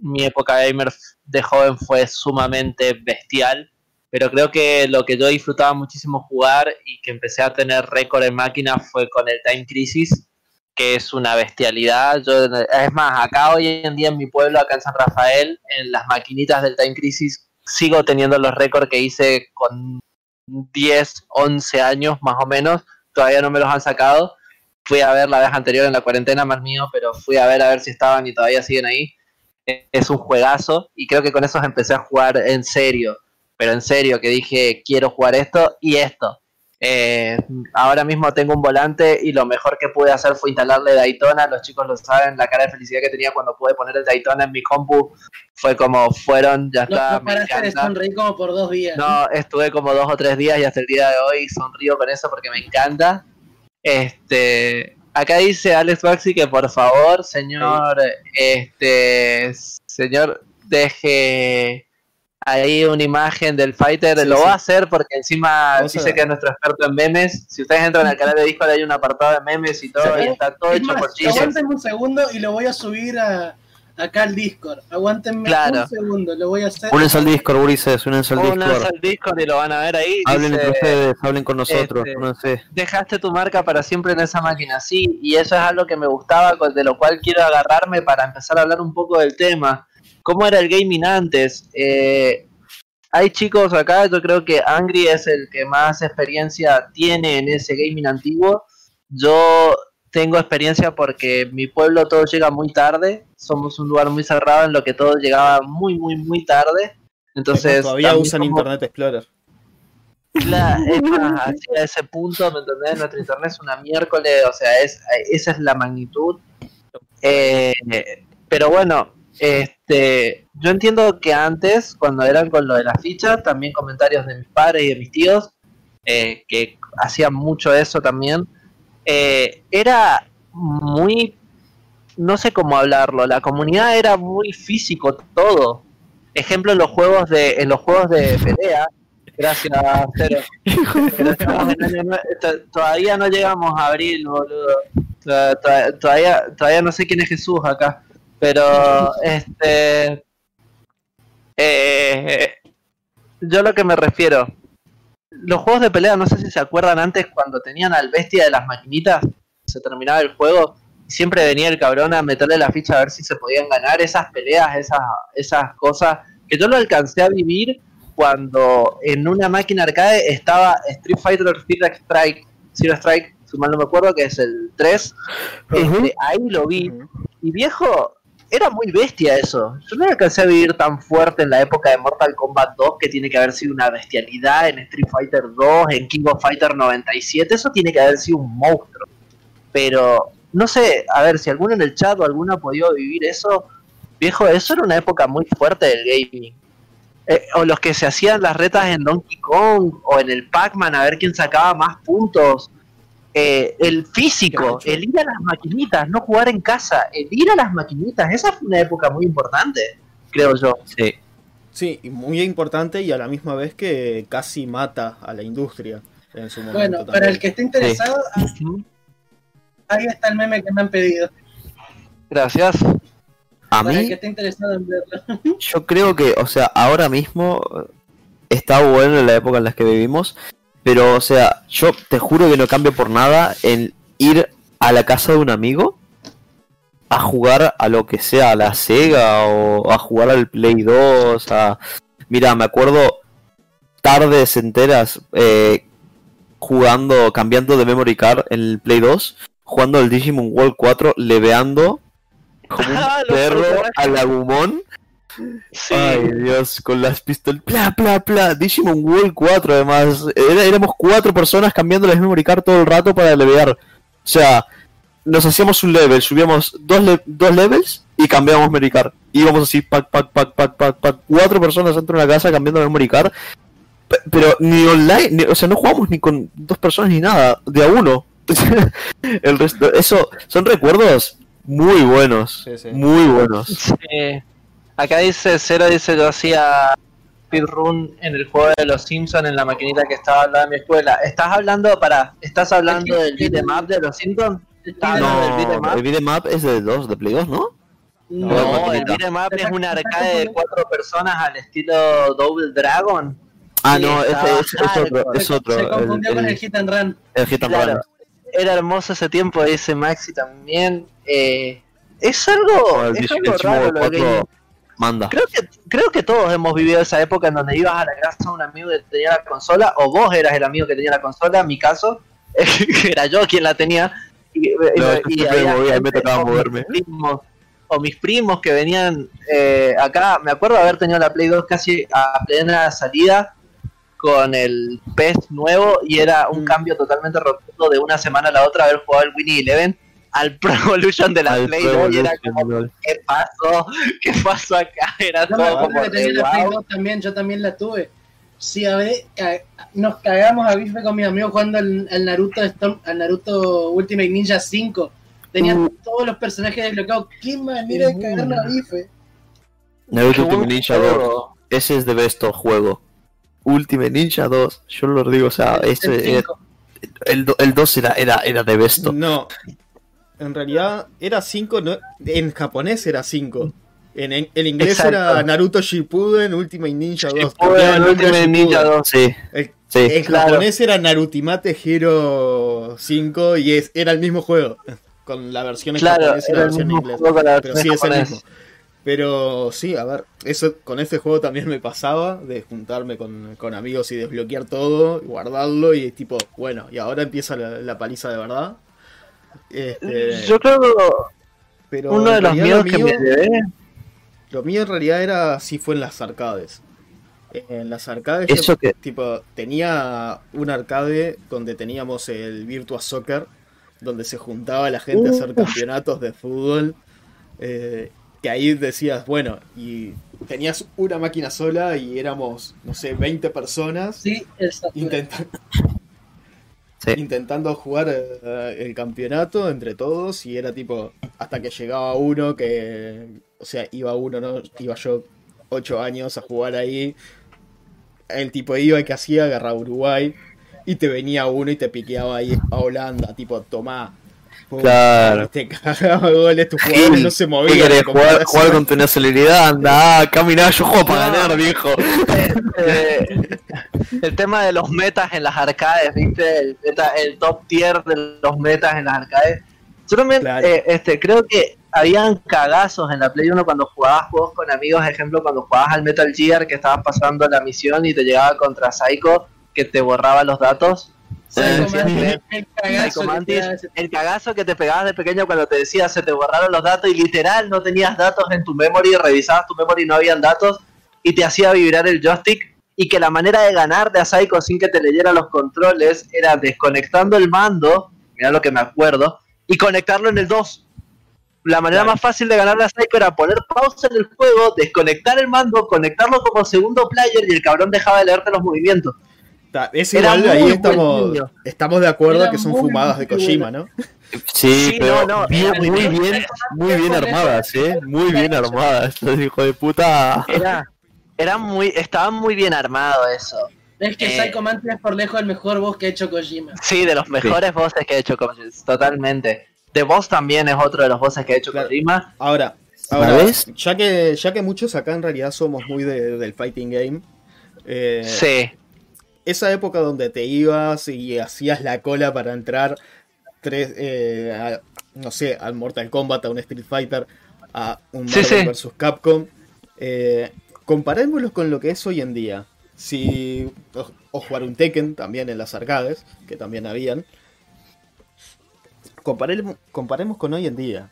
mi época gamer de joven fue sumamente bestial. Pero creo que lo que yo disfrutaba muchísimo jugar y que empecé a tener récord en máquina fue con el Time Crisis, que es una bestialidad. Yo, es más, acá hoy en día en mi pueblo, acá en San Rafael, en las maquinitas del Time Crisis, sigo teniendo los récords que hice con 10, 11 años más o menos, todavía no me los han sacado. Fui a ver la vez anterior en la cuarentena, más mío, pero fui a ver a ver si estaban y todavía siguen ahí. Eh, Es un juegazo y creo que con esos empecé a jugar en serio, pero en serio, que dije quiero jugar esto y esto. Eh, ahora mismo tengo un volante y lo mejor que pude hacer fue instalarle Daytona. Los chicos lo saben, la cara de felicidad que tenía cuando pude poner el Daytona en mi compu fue como fueron, ya está. no me encanta. como por dos días. No, estuve como dos o tres días y hasta el día de hoy sonrío con eso porque me encanta. Este, acá dice Alex Baxi que por favor, señor, este, señor, deje ahí una imagen del fighter. Sí, Lo sí. va a hacer porque encima Vamos dice que es nuestro experto en memes. Si ustedes entran al canal de Discord hay un apartado de memes y todo, y está todo Es hecho más, por chistes. aguántenme un segundo y lo voy a subir a, acá al Discord. Aguántenme Claro. un segundo, lo voy a hacer. Únense al Discord, Ulises, únense al Discord. al Discord y lo van a ver ahí. Hablen Dice- entre ustedes, hablen con nosotros, este, dejaste tu marca para siempre en esa máquina, sí, y eso es algo que me gustaba, de lo cual quiero agarrarme para empezar a hablar un poco del tema. ¿Cómo era el gaming antes? Eh, hay chicos acá, yo creo que Angry es el que más experiencia tiene en ese gaming antiguo. Yo tengo experiencia porque mi pueblo todo llega muy tarde, somos un lugar muy cerrado en lo que todo llegaba muy, muy, muy tarde. Entonces, todavía usan como- Internet Explorer. la, más, hacia ese punto, ¿me entendés? Nuestro internet es una miércoles, o sea, es, esa es la magnitud. Eh, pero bueno, este, yo entiendo que antes, cuando eran con lo de las fichas, también comentarios de mis padres y de mis tíos, eh, que hacían mucho eso también, eh, era muy, no sé cómo hablarlo, la comunidad era muy físico todo. Ejemplo en los juegos de, en los juegos de pelea, gracias Cero. Pero estamos en año nue- to- todavía no llegamos a abril, boludo. To- to- Todavía, todavía no sé quién es Jesús acá. Pero este eh, yo lo que me refiero, los juegos de pelea, no sé si se acuerdan antes cuando tenían al bestia de las maquinitas, se terminaba el juego, y siempre venía el cabrón a meterle la ficha a ver si se podían ganar esas peleas, esas, esas cosas, que yo lo alcancé a vivir cuando en una máquina arcade estaba Street Fighter Zero Strike, Zero Strike, si mal no me acuerdo, que es el 3, este, ahí lo vi, y viejo, era muy bestia eso. Yo no alcancé a vivir tan fuerte en la época de Mortal Kombat 2, que tiene que haber sido una bestialidad, en Street Fighter 2, en King of Fighter 97, eso tiene que haber sido un monstruo. Pero, no sé, a ver, si alguno en el chat o alguno ha podido vivir eso, viejo, eso era una época muy fuerte del gaming. Eh, o los que se hacían las retas en Donkey Kong o en el Pac-Man a ver quién sacaba más puntos. Eh, el físico, el ir a las maquinitas, no jugar en casa, el ir a las maquinitas, esa fue una época muy importante, creo yo. Sí. Sí, y muy importante y a la misma vez que casi mata a la industria en su momento. Bueno, también. para el que esté interesado, ahí está el meme que me han pedido. Gracias. A Para el que mí, esté interesado en verlo. yo creo que, o sea, ahora mismo está bueno en la época en la que vivimos, pero, o sea, yo te juro que no cambio por nada en ir a la casa de un amigo a jugar a lo que sea, a la Sega o a jugar al Play 2. A... Mira, me acuerdo tardes enteras eh, jugando, cambiando de memory card en el Play 2, jugando al Digimon World 4, leveando como un Ah, perro al agumón. Sí. Ay, Dios, con las pistolas. Pla, pla, pla. Digimon World 4, además. Era- éramos cuatro personas cambiando las memory card todo el rato para levear. O sea, nos hacíamos un level, subíamos dos, le- dos levels y cambiábamos memory card. Íbamos así, pack, pack, pack, pack, pack, pack. Cuatro personas dentro de una casa cambiando la memory card. Pe- Pero ni online, ni- o sea, no jugamos ni con dos personas ni nada, de a uno. el resto, eso son recuerdos muy buenos, Sí, sí. muy buenos. Sí. Acá dice Cero, dice yo hacía speedrun en el juego de los Simpsons en la maquinita que estaba al lado de mi escuela. ¿Estás hablando para, estás hablando del beat'em up de los Simpsons? ¿Estás hablando del beat'em No, up? el beat'em up es de 2, de Play 2, ¿no? No, la el up es un arcade de cuatro personas al estilo Double Dragon. Ah, no, ese es, es otro, hardcore. es otro. Se el, confundió con el, el Hit and Run. el Hit and Claro, Run. era hermoso ese tiempo, dice Maxi también. Eh, es algo, El es algo raro lo del 4 gaming. Manda. Creo que, creo que todos hemos vivido esa época en donde ibas a la casa de un amigo que tenía la consola, o vos eras el amigo que tenía la consola, en mi caso, era yo quien la tenía. Y, y- No, y yo siempre me había movía, gente, me tocaba o mis primos, o mis primos que venían eh, acá, me acuerdo haber tenido la Play 2 casi a plena salida con el PES nuevo y era un Mm. cambio totalmente rotundo de una semana a la otra haber jugado el Winnie Eleven al Pro Evolution de la Al Play Pro 2 y era Evolution, como, lol. ¿qué pasó? ¿Qué pasó acá? Era todo acuerdo como que de tenía la Play wow. 2 también, yo también la tuve. Sí, a ver, nos cagamos a bife con mis amigos jugando al, al Naruto Storm, al Naruto Ultimate Ninja 5. Tenían Uh. todos los personajes desbloqueados. ¡Qué manera de cagarnos a bife! Naruto Ultimate Ninja 2. juego. Ese es de besto juego. Ultimate Ninja 2. Yo lo digo, o sea, ese el, el 2 era, era, era de besto. No. En realidad era 5, en japonés era 5. En, en, en inglés Exacto. era Naruto Shippuden Ultimate Ninja 2. Shippuden, Ultimate. Ninja 2. Sí, El- sí. en claro. japonés era Narutimate Hero 5 y es, era el mismo juego. Con la versión en Claro, japonés y la versión en inglés. Pero sí, es el mismo. Pero sí, a ver, eso con este juego también me pasaba, de juntarme con, con amigos y desbloquear todo, guardarlo y tipo, bueno, y ahora empieza la, la paliza de verdad. Este, Yo creo que pero uno de los miedos lo que mío- me llevé. Lo mío en realidad era, sí fue en las arcades. En las arcades yo, Eso que. tipo, tenía un arcade donde teníamos el Virtua Soccer, donde se juntaba la gente a hacer campeonatos de fútbol. eh, que ahí decías, bueno, y tenías una máquina sola y éramos, no sé, 20 personas Sí, Satura. intenta- Intentando jugar eh, el campeonato entre todos y era tipo, hasta que llegaba uno que, o sea, iba uno, ¿no? Iba yo 8 años a jugar ahí, el tipo iba y que hacía, agarraba Uruguay y te venía uno y te piqueaba ahí a Holanda, tipo, tomá. Claro. Te cagaba goles, tus jugadores no se ¿Qué movían. querés? como ¿Jugar, jugar con tu nacionalidad? Anda, caminá, yo juego para ganar, viejo. Eh, el tema de los metas en las arcades, ¿viste? El, meta- el top tier de los metas en las arcades. Yo también Claro. eh, este, creo que habían cagazos en la Play 1 cuando jugabas juegos con amigos, ejemplo, cuando jugabas al Metal Gear que estabas pasando la misión y te llegaba contra Psycho que te borraba los datos. El cagazo que te Mantis, da ese- el cagazo que te pegabas de pequeño cuando te decía se te borraron los datos y literal no tenías datos en tu memory, revisabas tu memory y no habían datos y te hacía vibrar el joystick y que la manera de ganar de a Psycho sin que te leyera los controles era desconectando el mando, mira lo que me acuerdo, y conectarlo en el 2. La manera Claro. más fácil de ganarle a Psycho era poner pausa en el juego, desconectar el mando, conectarlo como segundo player y el cabrón dejaba de leerte los movimientos. Ta- Es Era igual, ahí estamos, estamos de acuerdo Era que son muy, fumadas de Kojima, ¿no? Sí, Sí, pero no, no, bien, era muy muy bien, muy bien armadas, eh. Muy bien armadas, estos hijos de puta. Era, era muy, estaba muy bien armado eso. Es que Eh. Psycho Mantis es por lejos el mejor voz que ha hecho Kojima. Sí, de los mejores voces que ha hecho Kojima, totalmente. The Boss también es otro de los voces que ha hecho Claro. Kojima. Ahora, ahora ¿Sabes? ya que ya que muchos acá en realidad somos muy de- del fighting game, eh, Sí, esa época donde te ibas y hacías la cola para entrar tres, eh, a- no sé, al Mortal Kombat, a un Street Fighter, a un Sí, Marvel sí. vs. Capcom, eh, comparémoslos con lo que es hoy en día. Si, o, o jugar un Tekken también en las arcades, que también habían. Comparemos, comparemos con hoy en día.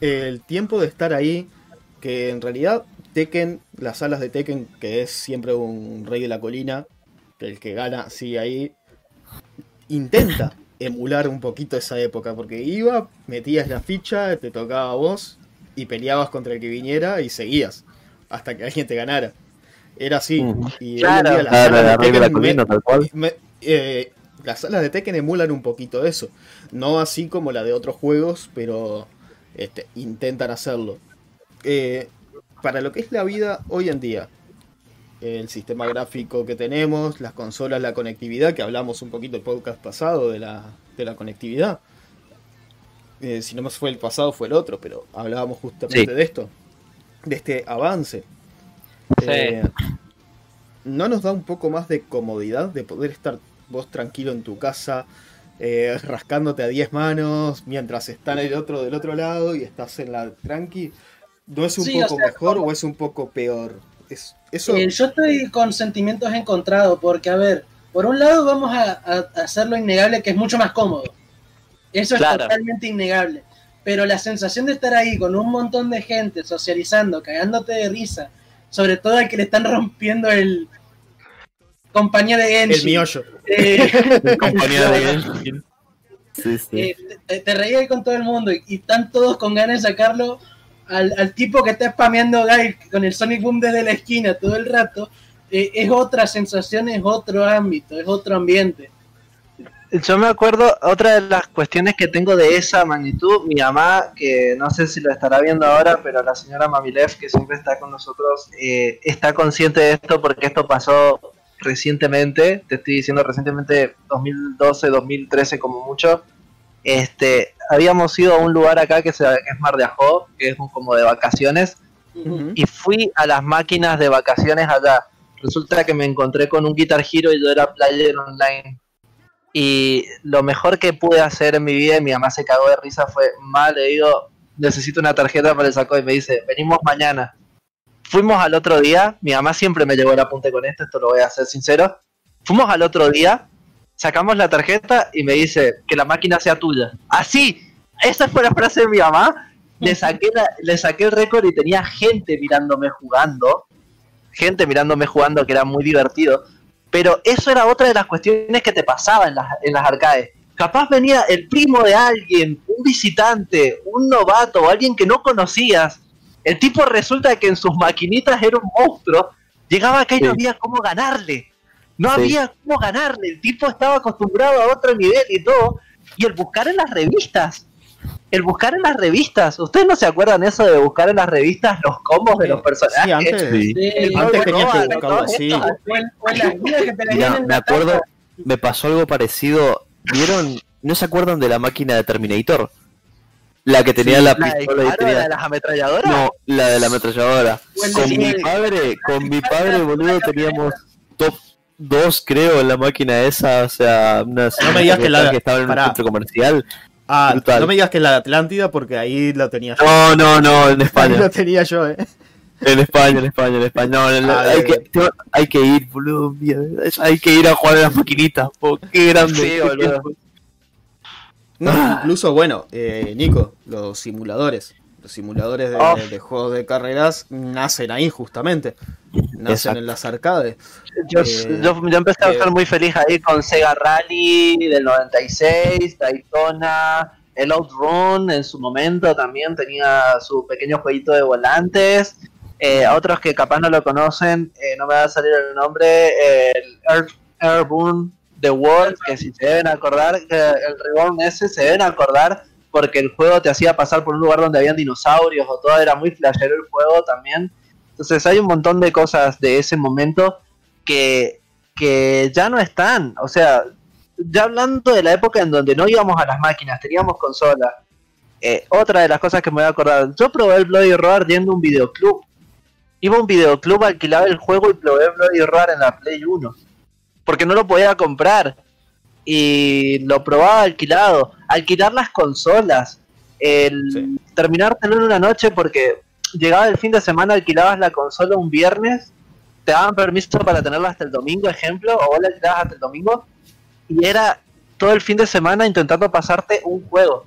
El tiempo de estar ahí, que en realidad Tekken, las salas de Tekken, que es siempre un rey de la colina, que el que gana sigue ahí, intenta emular un poquito esa época, porque iba, metías la ficha, te tocaba a vos y peleabas contra el que viniera y seguías hasta que alguien te ganara. Era así. Y Claro. día las Claro, salas de arriba de la Tekken me- colina, tal cual. me- eh, las salas de Tekken emulan un poquito eso. No así como la de otros juegos, pero este, intentan hacerlo. Eh, para lo que es la vida hoy en día, el sistema gráfico que tenemos, las consolas, la conectividad, que hablamos un poquito el podcast pasado de la, de la conectividad. Eh, si no más fue el pasado, fue el otro, pero hablábamos justamente Sí. de esto, de este avance. Sí. Eh, ¿No nos da un poco más de comodidad de poder estar vos tranquilo en tu casa, eh, rascándote a 10 manos, mientras está el otro del otro lado y estás en la tranqui? ¿No es un Sí, o poco sea, mejor como- o es un poco peor? Es, eso, Eh, yo estoy con sentimientos encontrados porque, a ver, por un lado vamos a, hacer lo innegable que es mucho más cómodo. Eso es totalmente innegable. Pero la sensación de estar ahí con un montón de gente socializando, cagándote de risa, sobre todo al que le están rompiendo el compañía de el Genshin. miollo. eh, Compañía de Genshin. Sí, sí. eh, te, te reías ahí con todo el mundo y, y están todos con ganas de sacarlo al, al tipo que está spameando Guy con el Sonic Boom desde la esquina todo el rato. eh, es otra sensación, es otro ámbito, es otro ambiente. Yo me acuerdo, otra de las cuestiones que tengo de esa magnitud, mi mamá, que no sé si lo estará viendo ahora, pero la señora Mamilev, que siempre está con nosotros, eh, está consciente de esto porque esto pasó recientemente, te estoy diciendo recientemente, 2012, 2013 como mucho. Este, habíamos ido a un lugar acá que, se, que es Mar de Ajó, que es un- como de vacaciones, y fui a las máquinas de vacaciones allá. Resulta que me encontré con un Guitar Hero y yo era player online. Y lo mejor que pude hacer en mi vida, y mi mamá se cagó de risa, fue, mal, le digo, necesito una tarjeta para el saco y me dice, venimos mañana. Fuimos al otro día, mi mamá siempre me llevó el apunte con esto, esto lo voy a ser sincero. Fuimos al otro día, sacamos la tarjeta y me dice, que la máquina sea tuya. Así, esa fue la frase de mi mamá. Le saqué, la- le saqué el récord y tenía gente mirándome jugando. Gente mirándome jugando que era muy divertido. Pero eso era otra de las cuestiones que te pasaba en las, en las arcades. Capaz venía el primo de alguien, un visitante, un novato o alguien que no conocías. El tipo resulta que en sus maquinitas era un monstruo. Llegaba acá y no Sí. había cómo ganarle. No Sí. había cómo ganarle. El tipo estaba acostumbrado a otro nivel y todo. Y el buscar en las revistas. El buscar en las revistas. ¿Ustedes no se acuerdan eso de buscar en las revistas los combos de los personajes? Sí, antes, Sí. Sí, El antes tenías que buscarlo así. me la acuerdo, me pasó algo parecido. ¿Vieron? ¿No se acuerdan de la máquina de Terminator? La que tenía Sí, la de pistola y disparo, la tenía... de las ametralladoras. No, la de la ametralladora. O el Con de- mi padre, con mi padre, boludo, teníamos top 2, creo, en la máquina esa. O sea, una No me digas que la- que estaba en un centro comercial. Ah, Brutal. no me digas que es la de Atlántida porque ahí lo tenía yo. No, no, no, en España. lo tenía yo, eh. En España, en España, en España. No, en la- Ah, hay, que, hay que ir, boludo. Hay que ir a jugar a las maquinitas. po, qué grande. Boludo. No, incluso, bueno, eh, Nico, los simuladores. Simuladores de, Oh. de juegos de carreras nacen ahí, justamente. Nacen Exacto. en las arcades. Yo, Eh, yo, yo empecé a estar muy feliz ahí con Sega Rally del 96, Daytona, el Outrun en su momento también tenía su pequeño jueguito de volantes. Eh, otros que capaz no lo conocen, eh, no me va a salir el nombre, el Air, Airborne The World, que si se deben acordar, el Reborn ese se deben acordar porque el juego te hacía pasar por un lugar donde habían dinosaurios o todo, era muy flashero el juego también. Entonces hay un montón de cosas de ese momento que, que ya no están. O sea, ya hablando de la época en donde no íbamos a las máquinas, teníamos consolas. eh, otra de las cosas que me voy a acordar, yo probé el Bloody Roar yendo a un videoclub. Iba a un videoclub, alquilaba el juego y probé Bloody Roar en la Play 1. Porque no lo podía comprar. Y lo probaba alquilado. Alquilar las consolas. El Sí. terminártelo en una noche porque llegaba el fin de semana, alquilabas la consola un viernes, te daban permiso para tenerla hasta el domingo, ejemplo, o vos la alquilabas hasta el domingo, y era todo el fin de semana intentando pasarte un juego.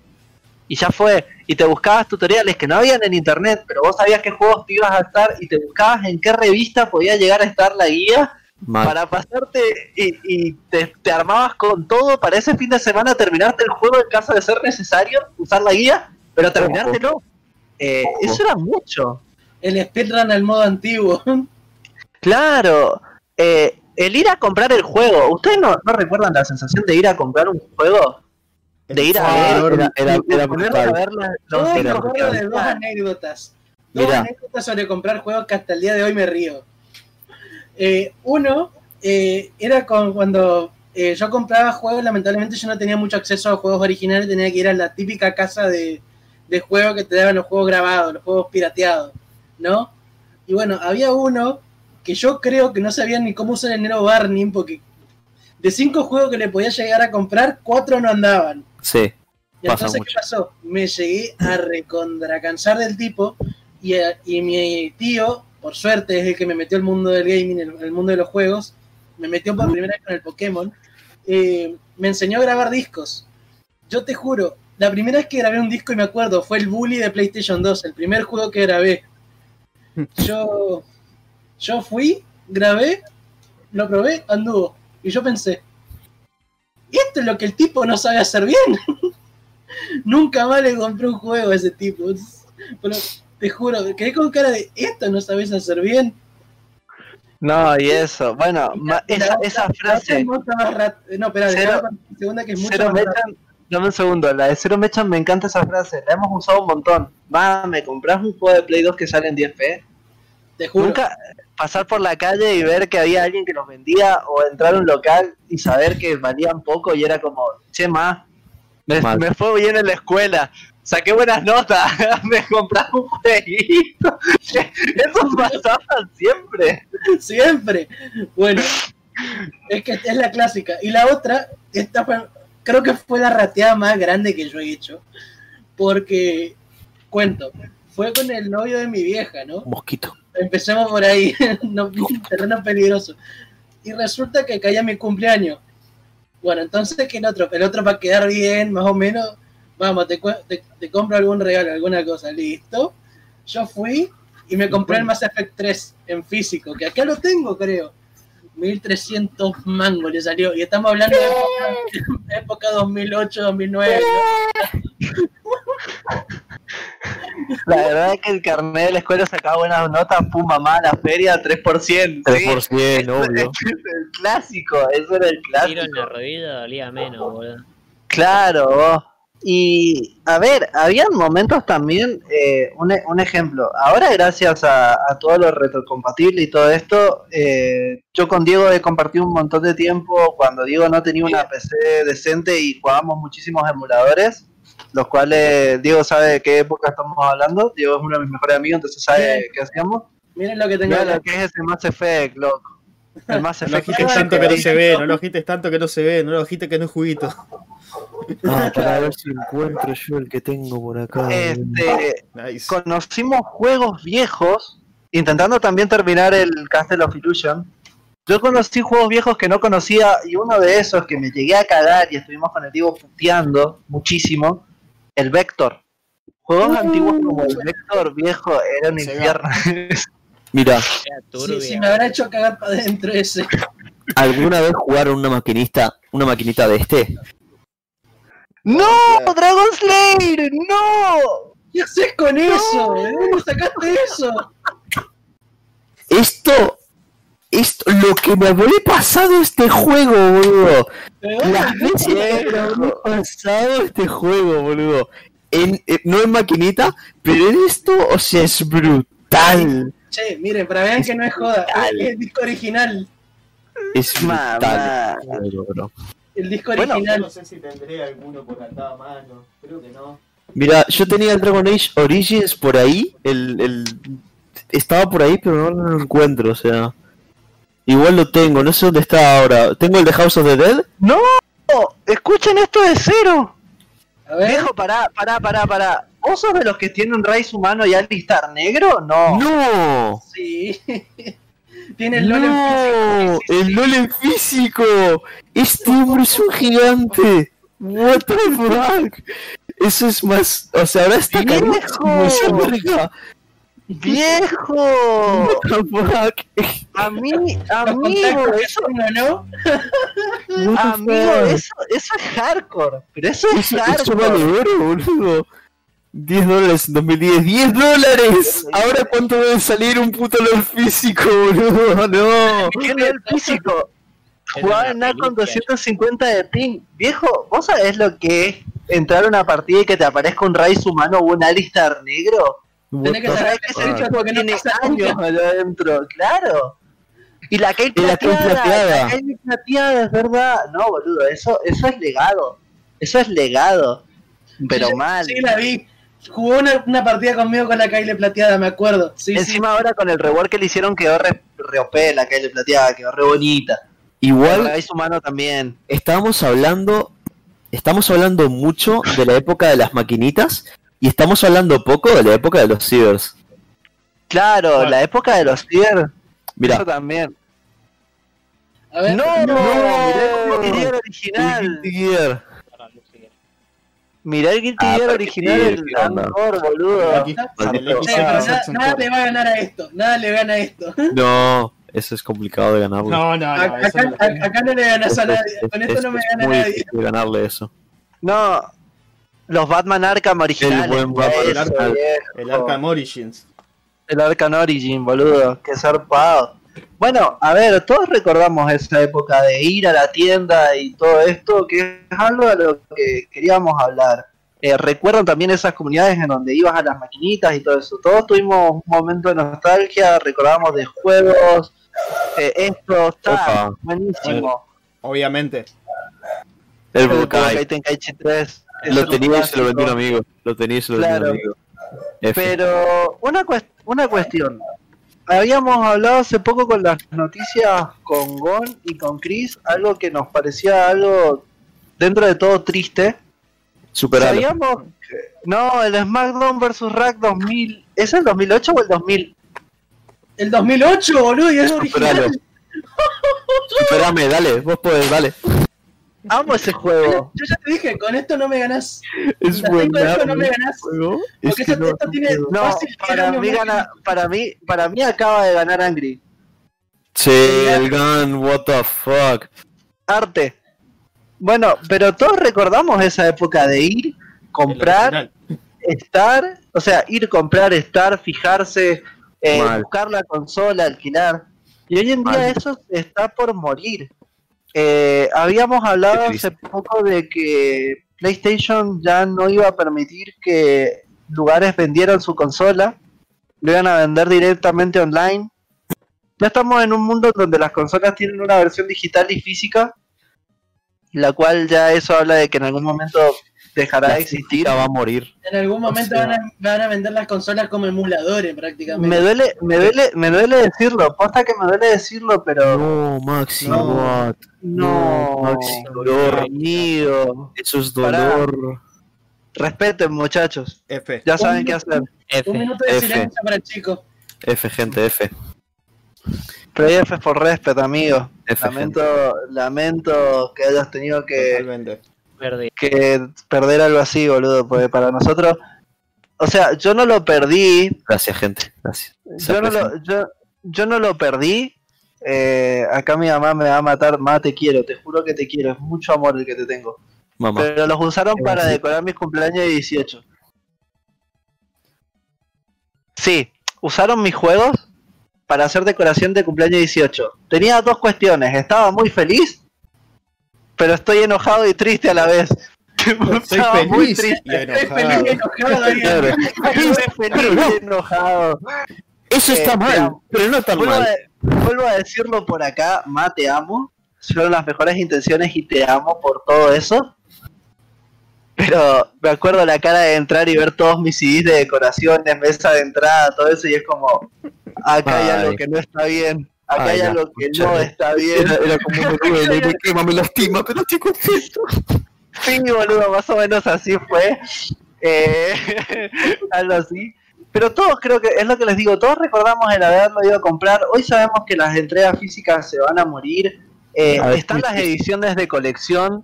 Y ya fue, y te buscabas tutoriales que no habían en internet, pero vos sabías qué juegos te ibas a estar y te buscabas en qué revista podía llegar a estar la guía Mal. para pasarte y, y te, te armabas con todo para ese fin de semana terminarte el juego en caso de ser necesario, usar la guía, pero terminártelo. Eh, eso era mucho. El speedrun al modo antiguo. Claro, eh, el ir a comprar el juego, ¿ustedes no, no recuerdan la sensación de ir a comprar un juego? De ir a ver, era- era- ver la- Yo los me era acuerdo videos. de dos anécdotas. Dos anécdotas sobre comprar juegos que hasta el día de hoy me río. Eh, uno eh, era con, cuando eh, yo compraba juegos, lamentablemente yo no tenía mucho acceso a juegos originales, tenía que ir a la típica casa de, de juegos que te daban los juegos grabados, los juegos pirateados, ¿no? Y bueno, había uno que yo creo que no sabía ni cómo usar el Nero Barney, porque de cinco juegos que le podía llegar a comprar, cuatro no andaban. Sí. Y entonces, ¿qué pasó? Me llegué a recontra cansar del tipo y, y mi tío, por suerte, es el que me metió al mundo del gaming, el, el mundo de los juegos, me metió por primera vez con el Pokémon, eh, me enseñó a grabar discos. Yo te juro, la primera vez que grabé un disco, y me acuerdo, fue el Bully de PlayStation 2, el primer juego que grabé. Yo, yo fui, grabé, lo probé, anduvo. Y yo pensé, esto es lo que el tipo no sabe hacer bien. Nunca más le compré un juego a ese tipo. Pero te juro, quedé con cara de esto no sabes hacer bien. No, y eso, bueno, ma- Y la esa, frase, más rat- No, espera, Cero- la segunda que es mucho Cero más rápida. Mechan, dame un segundo, la de Cero Mechan me encanta esa frase, la hemos usado un montón. Va, me compras un juego de Play 2 que sale en 10p. Te juro. Nunca pasar por la calle y ver que había alguien que los vendía o entrar a un local y saber que valían poco y era como, che, ma, me, fue bien en la escuela, saqué buenas notas, me compraba un jueguito. Eso pasaba siempre. Siempre. Bueno, es que es la clásica. Y la otra, esta fue, creo que fue la rateada más grande que yo he hecho. Porque, cuento, fue con el novio de mi vieja, ¿no? Mosquito. Empecemos por ahí, no, terreno peligroso. Y resulta que caía mi cumpleaños. Bueno, entonces que el otro, el otro para quedar bien, más o menos, vamos, te, te, te compro algún regalo, alguna cosa, listo. Yo fui y me compré el Mass Effect 3 en físico, que acá lo tengo, creo. 1300 mangos le salió. Y estamos hablando de época, época 2008, 2009. ¿no? La verdad es que el carnet de la escuela sacaba buenas notas, pum, mamá, la feria 3%. sí. 3%, obvio. Ese es el clásico, eso era el Tiro en clásico. la rodilla dolía menos, boludo. Claro, vos. Y a ver, habían momentos también, eh, un, e- un ejemplo, ahora gracias a, a todo lo retrocompatible y todo esto, eh, yo con Diego he compartido un montón de tiempo cuando Diego no tenía una PC decente y jugábamos muchísimos emuladores, los cuales Diego sabe de qué época estamos hablando, Diego es uno de mis mejores amigos, entonces sabe Bien. qué hacíamos. Miren lo que tengo lo que es ese Mass Effect, loco. El Mass No lo Effect. agites tanto que no se ve, no lo agites tanto que no se ve, no lo agites que no es juguito. Ah, para ver si encuentro yo el que tengo por acá. Este, Nice. conocimos juegos viejos, intentando también terminar el Castle of Illusion. Yo conocí juegos viejos que no conocía y uno de esos que me llegué a cagar y estuvimos con el Diego puteando muchísimo, el Vector. Juegos antiguos como el Vector viejo era un infierno. Mira, Sí, sí, me habrá hecho cagar para adentro ese. ¿alguna vez jugaron una maquinista, una maquinita de este? ¡No! ¡Dragon Slayer! ¡No! ¿Qué haces con eso? ¿De dónde sacaste eso? Esto, esto, lo que me habré pasado este juego, boludo. ¿De dónde Las veces que me habré pasado este juego, boludo. En, eh, no en maquinita, pero en esto, o sea, es brutal. Che, miren, para vean que no es joda. Es el disco original. Es brutal. Mamá. bro. El disco Bueno, original. sé si tendré alguno por acá a mano, creo que no. Mira, yo tenía el Dragon Age Origins por ahí, el, el estaba por ahí, pero no lo encuentro, o sea. Igual lo tengo, no sé dónde está ahora. Tengo el de House of the Dead. ¡No! Escuchen esto de cero. A ver, Viejo, pará, pará, pará, pará. ¿Vos sos de los que tienen raíz humano y alistar negro? No. ¡No! sí. Tiene el LOL en ¡No! físico. sí, sí, ¡El. LOL en físico! ¡Este hombre es un gigante! ¡What the fuck! Eso es más. O sea, ahora está ¡Viejo! ¡Viejo! What the fuck? Amigo, Los amigo, eso, ¿no? The amigo, eso, eso es hardcore. Pero eso es Eso, eso vale hardcore. oro, boludo. 10 dólares en 2010. ¡10 dólares! Ahora cuánto debe salir un puto LOL físico, boludo. No. ¿Qué nivel físico? Jugaba NAC con delicia. 250 de ping. Viejo, ¿vos sabés lo que es entrar a una partida y que te aparezca un raíz humano o un Alistar negro? Tenés que ¿Vos saber que que es ese bicho no tiene años allá adentro? Claro. Y la Kate plateada. la Kate plateada, es verdad. No, boludo, eso, eso es legado. Eso es legado. Pero Sí, mal. Sí, la vi. Jugó una, una partida conmigo con la Kyle plateada, me acuerdo. Sí, Encima ahora con el rework que le hicieron quedó re, re OP la Kate plateada, quedó re bonita. Igual raíz humano también. estábamos hablando. Estamos hablando mucho de la época de las maquinitas. Y estamos hablando poco de la época de los cibers. Claro, Bueno. la época de los ciber. Mira, Eso también. A ver, No, no. mirá Gear el original. Mirá el Guilty Ah, Gear pero original, el. Angkor, boludo. Aquí, nada, le va a ganar a esto. Nada le gana a esto. No, eso es complicado de ganarlo. No, no, no. Acá, no acá- no le ganas a nadie. Con esto es- no me gana muy nadie. difícil ganarle eso. No, los Batman Arkham originales. El buen Batman. El Arkham Origins. El Arkham Origin, boludo. Qué zarpado. Bueno, a ver, todos recordamos esa época de ir a la tienda y todo esto, que es algo de lo que queríamos hablar. Eh, recuerdan también esas comunidades en donde ibas a las maquinitas y todo eso. Todos tuvimos un momento de nostalgia, recordamos de juegos, eh, esto, está Opa. buenísimo. Obviamente. El Budokai. Tenkaichi 3. es Lo tenía y se lo vendió un amigo. Lo tenía y se lo vendió Claro. un amigo. F. Pero una, una cuestión. Habíamos hablado hace poco con las noticias con Gon y con Chris, algo que nos parecía algo dentro de todo triste. Superalo. Sabíamos que- No, el SmackDown vs. Rack 2000. ¿Es el 2008 o el 2000? El 2008, boludo, y es Superalo. original. Superame, dale, vos podés, dale. Amo ese juego. Yo ya te dije, con esto no me ganás. Es La tengo esto, no me ganás. juego. Porque Es que esto, no, esto tiene No, fácil para mí, gana, para mí, para mí acaba de ganar Angry. Sí, el gun, what the fuck. Arte. Bueno, pero todos recordamos esa época de ir, comprar, estar, o sea, ir comprar, estar, fijarse, eh, buscar la consola, alquilar. Y hoy en día Mal. eso está por morir. Eh, habíamos hablado hace poco de que PlayStation ya no iba a permitir que lugares vendieran su consola, lo iban a vender directamente online. Ya estamos en un mundo donde las consolas tienen una versión digital y física, la cual ya eso habla de que en algún momento dejará La de existir. va a morir. En algún momento sea- van, a, van a vender las consolas como emuladores prácticamente. Me duele, me duele, me duele decirlo, posta que me duele decirlo, pero No, Maxi, No. what? no, Maxi, dolor. amigo. Eso es Pará. dolor. Respeten, muchachos. F. Ya saben qué hacer. F. Un minuto de F. silencio para el chico. F, gente, F. Pero F es por respeto, amigo. F, Lamento, lamento que hayas tenido que, Totalmente. Perdí. que perder algo así, boludo, porque para nosotros, o sea, yo no lo perdí, Gracias, gente. Gracias. Yo no lo, yo, yo no lo perdí. eh, acá mi mamá me va a matar, más te quiero, te juro que te quiero, es mucho amor el que te tengo. Mamá. Pero los usaron para decorar mis cumpleaños de 18. Sí, usaron mis juegos para hacer decoración de cumpleaños 18. Tenía dos cuestiones, estaba muy feliz, pero estoy enojado y triste a la vez. Soy Estaba muy feliz y triste. Estoy feliz enojado. y enojado. Claro. Estoy feliz y enojado. Eso Eh, está mal, pero- no tan Vuelvo a, mal. vuelvo a decirlo por acá, Ma, te amo. Fueron las mejores intenciones y te amo por todo eso. Pero me acuerdo la cara de entrar y ver todos mis CDs de decoraciones, mesa de entrada, todo eso, y es como, acá hay Ay. algo que no está bien, acá Ay, hay ya, algo que no está bien. Era, era como me duele, me quema, me lastima, pero estoy contento. Sí, boludo, más o menos así fue. Eh, algo así. Pero todos creo que, es lo que les digo, todos recordamos el haberlo ido a comprar. Hoy sabemos que las entregas físicas se van a morir. Eh, A están las ediciones de colección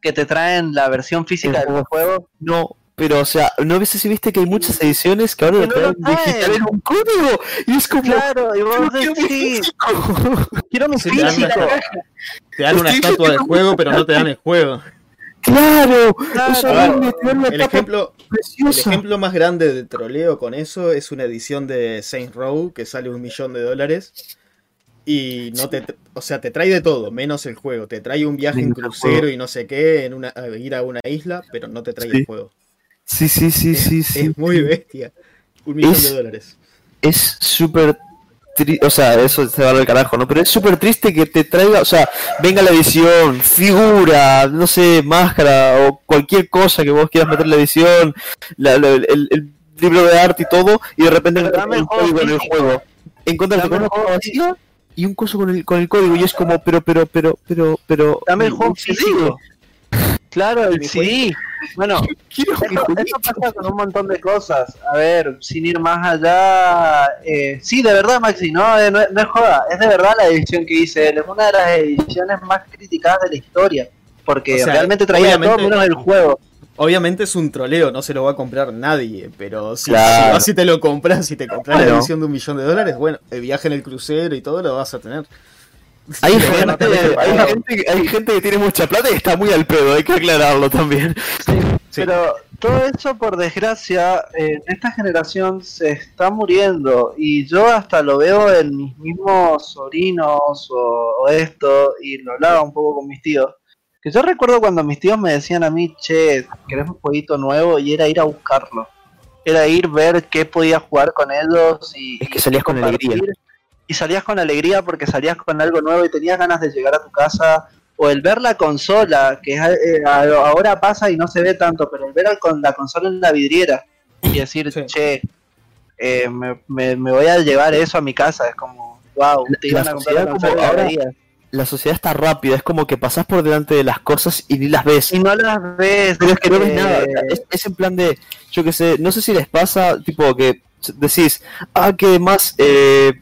que te traen la versión física El del juego. No, pero o sea, ¿no ves si viste que hay muchas ediciones que ahora lo no traen digital en un código? Y es como, Claro, y vos "Pero decís, quiero mi físico". quiero mi Sí, te dan Te dan una estatua del juego, pero no te dan el juego. Claro, eso ver, El ejemplo, el ejemplo más grande de troleo con eso es una edición de Saints Row que sale un millón de dólares y no te, o sea, te trae de todo, menos el juego. Te trae un viaje en crucero y no sé qué, en una, a ir a una isla, pero no te trae Sí. el juego. Sí, sí, sí, sí, es, sí. es muy bestia. Un millón Es- de dólares. es súper triste, o sea, eso se va al carajo, ¿no? Pero es súper triste que te traiga, o sea, venga la edición, figura, no sé, máscara o cualquier cosa que vos quieras meter en la edición, la- la- el, el libro de arte y todo, y de repente encuentras el código en el juego. Encuentras el hoja vacía y un coso con el, con el código, y es como, pero, pero, pero, pero, pero. Dame el juego. Claro, el CD. Bueno, esto pasa con un montón de cosas. A ver, sin ir más allá. eh, sí, de verdad, Maxi, no, eh, no, no es joda. Es de verdad la edición que hice él. Es una de las ediciones más criticadas de la historia. Porque O sea, realmente traía todo menos el juego. Obviamente es un troleo, no se lo va a comprar nadie, pero si, Claro. si te lo compras, si te compras la edición de un millón de dólares, bueno, el viaje en el crucero y todo lo vas a tener. Hay gente, hay, gente, hay gente que tiene mucha plata y está muy al pedo, hay que aclararlo también. Sí. Pero todo eso, por desgracia, en esta generación se está muriendo. Y yo hasta lo veo en mis mismos sobrinos o, o esto, y lo hablaba un poco con mis tíos. Que yo recuerdo cuando mis tíos me decían a mí, che, ¿querés un jueguito nuevo? Y era ir a buscarlo. Era ir, ver qué podía jugar con ellos y. Es que y salías con alegría. Y salías con alegría porque salías con algo nuevo y tenías ganas de llegar a tu casa. O el ver la consola, que es, eh, ahora pasa y no se ve tanto, pero el ver al- con la consola en la vidriera y decir, Sí. che, eh, me, me- me voy a llevar eso a mi casa, es como, wow, te La iban a comprar la sociedad consola la ahora- veías. La sociedad está rápida, es como que pasás por delante de las cosas y ni las ves. Y no las ves. Pero es que no ves eh, nada, es, es en plan de, yo que sé, no sé si les pasa, tipo que decís, ah, que más eh,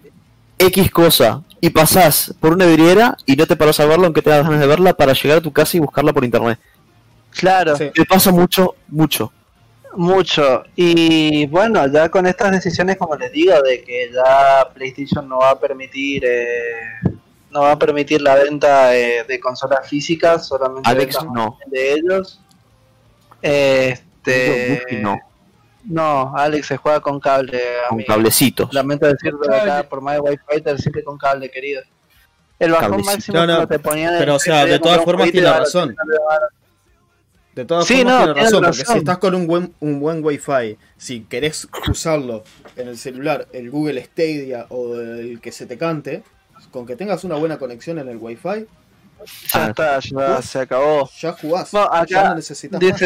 X cosa, y pasás por una vidriera y no te paras a verla aunque te das ganas de verla para llegar a tu casa y buscarla por internet. Claro, Sí. Me pasa mucho, mucho. mucho. Y bueno, ya con estas decisiones, como les digo, de que ya PlayStation no va a permitir... eh, no va a permitir la venta eh, de consolas físicas, solamente Alex ventas no. de ellos. Este, no. No, Alex se juega con cable, Con amigo. cablecitos. Lamento decirlo acá, por más de Wi-Fi, te decirte con cable, querido. El bajón Cablecito. máximo No, no, cuando te ponían el pero, o sea, de todas formas tiene razón. De todas Sí, formas, no, tiene tienes razón, porque razón. si estás con un buen, un buen Wi-Fi, si querés usarlo en el celular, el Google Stadia o el que se te cante, con que tengas una buena conexión en el Wi-Fi, Ya está, ya se acabó. ya jugás. No, acá ya no necesitas más.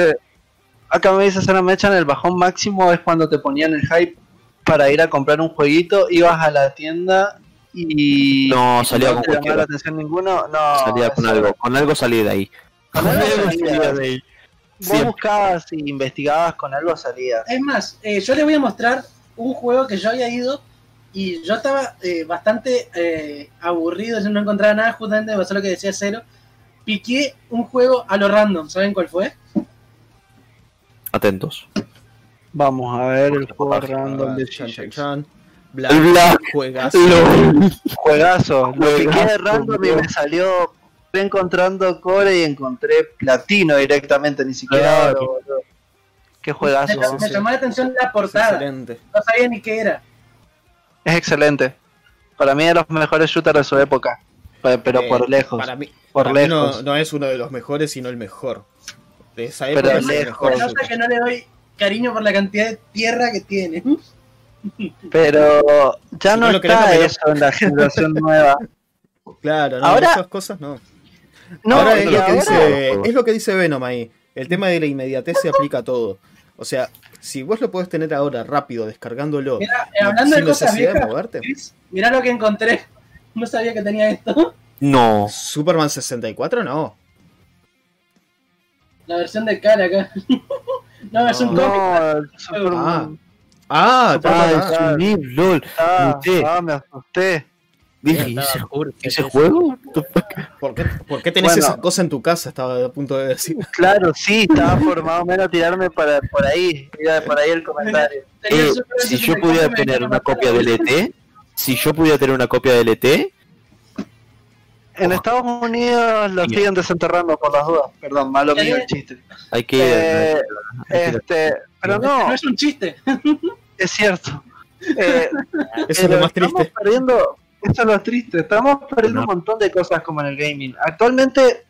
Acá me dice Sara Mechan, el bajón máximo es cuando te ponían el hype para ir a comprar un jueguito, ibas a la tienda y No, y salía no con te la atención ninguno, no, Salía con eso- algo, con algo salí de ahí. con algo salías. Vos Siempre. buscabas y investigabas con algo salías. Es más, eh, yo les voy a mostrar un juego que yo había ido y yo estaba eh, bastante eh, aburrido, yo no encontraba nada, justamente me pasó lo que decía Cero. Piqué un juego a lo random, ¿saben cuál fue? Atentos. Vamos a ver el juego Ah, random de chan, chan, chan. Black, El Black. juegazo. Juegazo, lo piqué de Juegazo, random y me salió encontrando core y encontré platino directamente, ni siquiera Claro. oro, boludo. Qué juegazo. me, me llamó la atención la portada, Excelente. no sabía ni qué era. Es excelente. Para mí de los mejores shooters de su época. Pe- Pero Eh, por lejos. Para mí, por para mí no, lejos. no es uno de los mejores, sino el mejor. De esa Pero época es el lejos. nota que no le doy cariño por la cantidad de tierra que tiene. Pero ya no, no está dámelo. eso en la generación nueva. Claro, no, Ahora- esas cosas no. No, ahora es lo, que ahora- dice, es lo que dice Venom ahí. El tema de la inmediatez se aplica a todo. O sea, si vos lo podés tener ahora rápido, descargándolo, Mira, eh, hablando de sin cosas necesidad de viejas, moverte. Chris, mirá lo que encontré. No sabía que tenía esto. No. Superman 64 no. La versión de cara acá. no, es un No. cómic. No, el Superman. Ah, Ah, ah, es ah, un LOL. Ah, ah, me asusté. Dije, Estaba ¿ese, juego? ¿por, qué, por qué tenés Bueno. esa cosa en tu casa? Estaba a punto de decir. Claro, sí, estaba por más o menos tirarme para, por ahí. Mira, por ahí el comentario. Tenía Eh, Super si yo 64 pudiera y tener una copia del ET, si yo pudiera tener una copia del ET, En Estados Unidos lo Bien. siguen desenterrando por las dudas. Perdón, malo mío el chiste. hay que Eh, hay que- este, pero no, No es un chiste. es cierto. Eh, Eso es pero lo más estamos triste. perdiendo, eso es lo triste, estamos perdiendo un montón de cosas como en el gaming. Actualmente,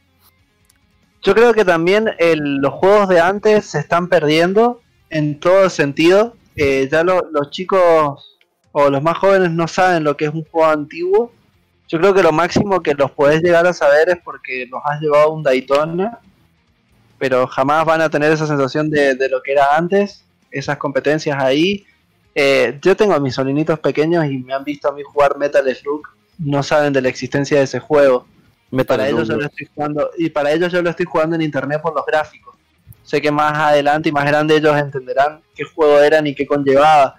yo creo que también el- los juegos de antes se están perdiendo en todo sentido. Eh, ya lo- los chicos o los más jóvenes no saben lo que es un juego antiguo. Yo creo que lo máximo que los podés llegar a saber es porque los has llevado a un Daytona, pero jamás van a tener esa sensación de, de lo que era antes, esas competencias ahí. Eh, yo tengo a mis sobrinitos pequeños y me han visto a mí jugar Metal Slug, no saben de la existencia de ese juego. Metal Para ellos yo lo estoy jugando y para ellos yo lo estoy jugando en internet por los gráficos. Sé que más adelante y más grande ellos entenderán qué juego eran y qué conllevaba.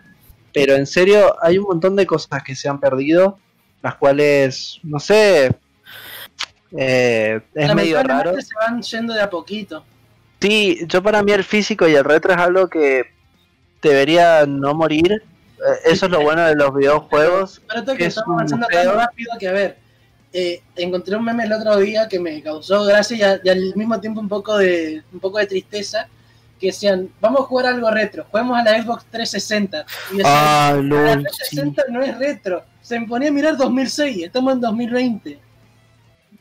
Pero en serio, hay un montón de cosas que se han perdido, las cuales, no sé, eh, es medio raro. Se van yendo de a poquito. Sí, yo para mí el físico y el retro es algo que debería no morir. Eh, Eso es lo bueno de los videojuegos. Pero esto que que es estamos avanzando tan rápido que, a ver, eh, encontré un meme el otro día que me causó gracia y, a- y al mismo tiempo un poco de un poco de tristeza. Que decían, vamos a jugar algo retro, juguemos a la Xbox 360. Y decían, Ah, la LOL, sí. 360 no es retro. Se me ponía a mirar 2006, estamos en 2020.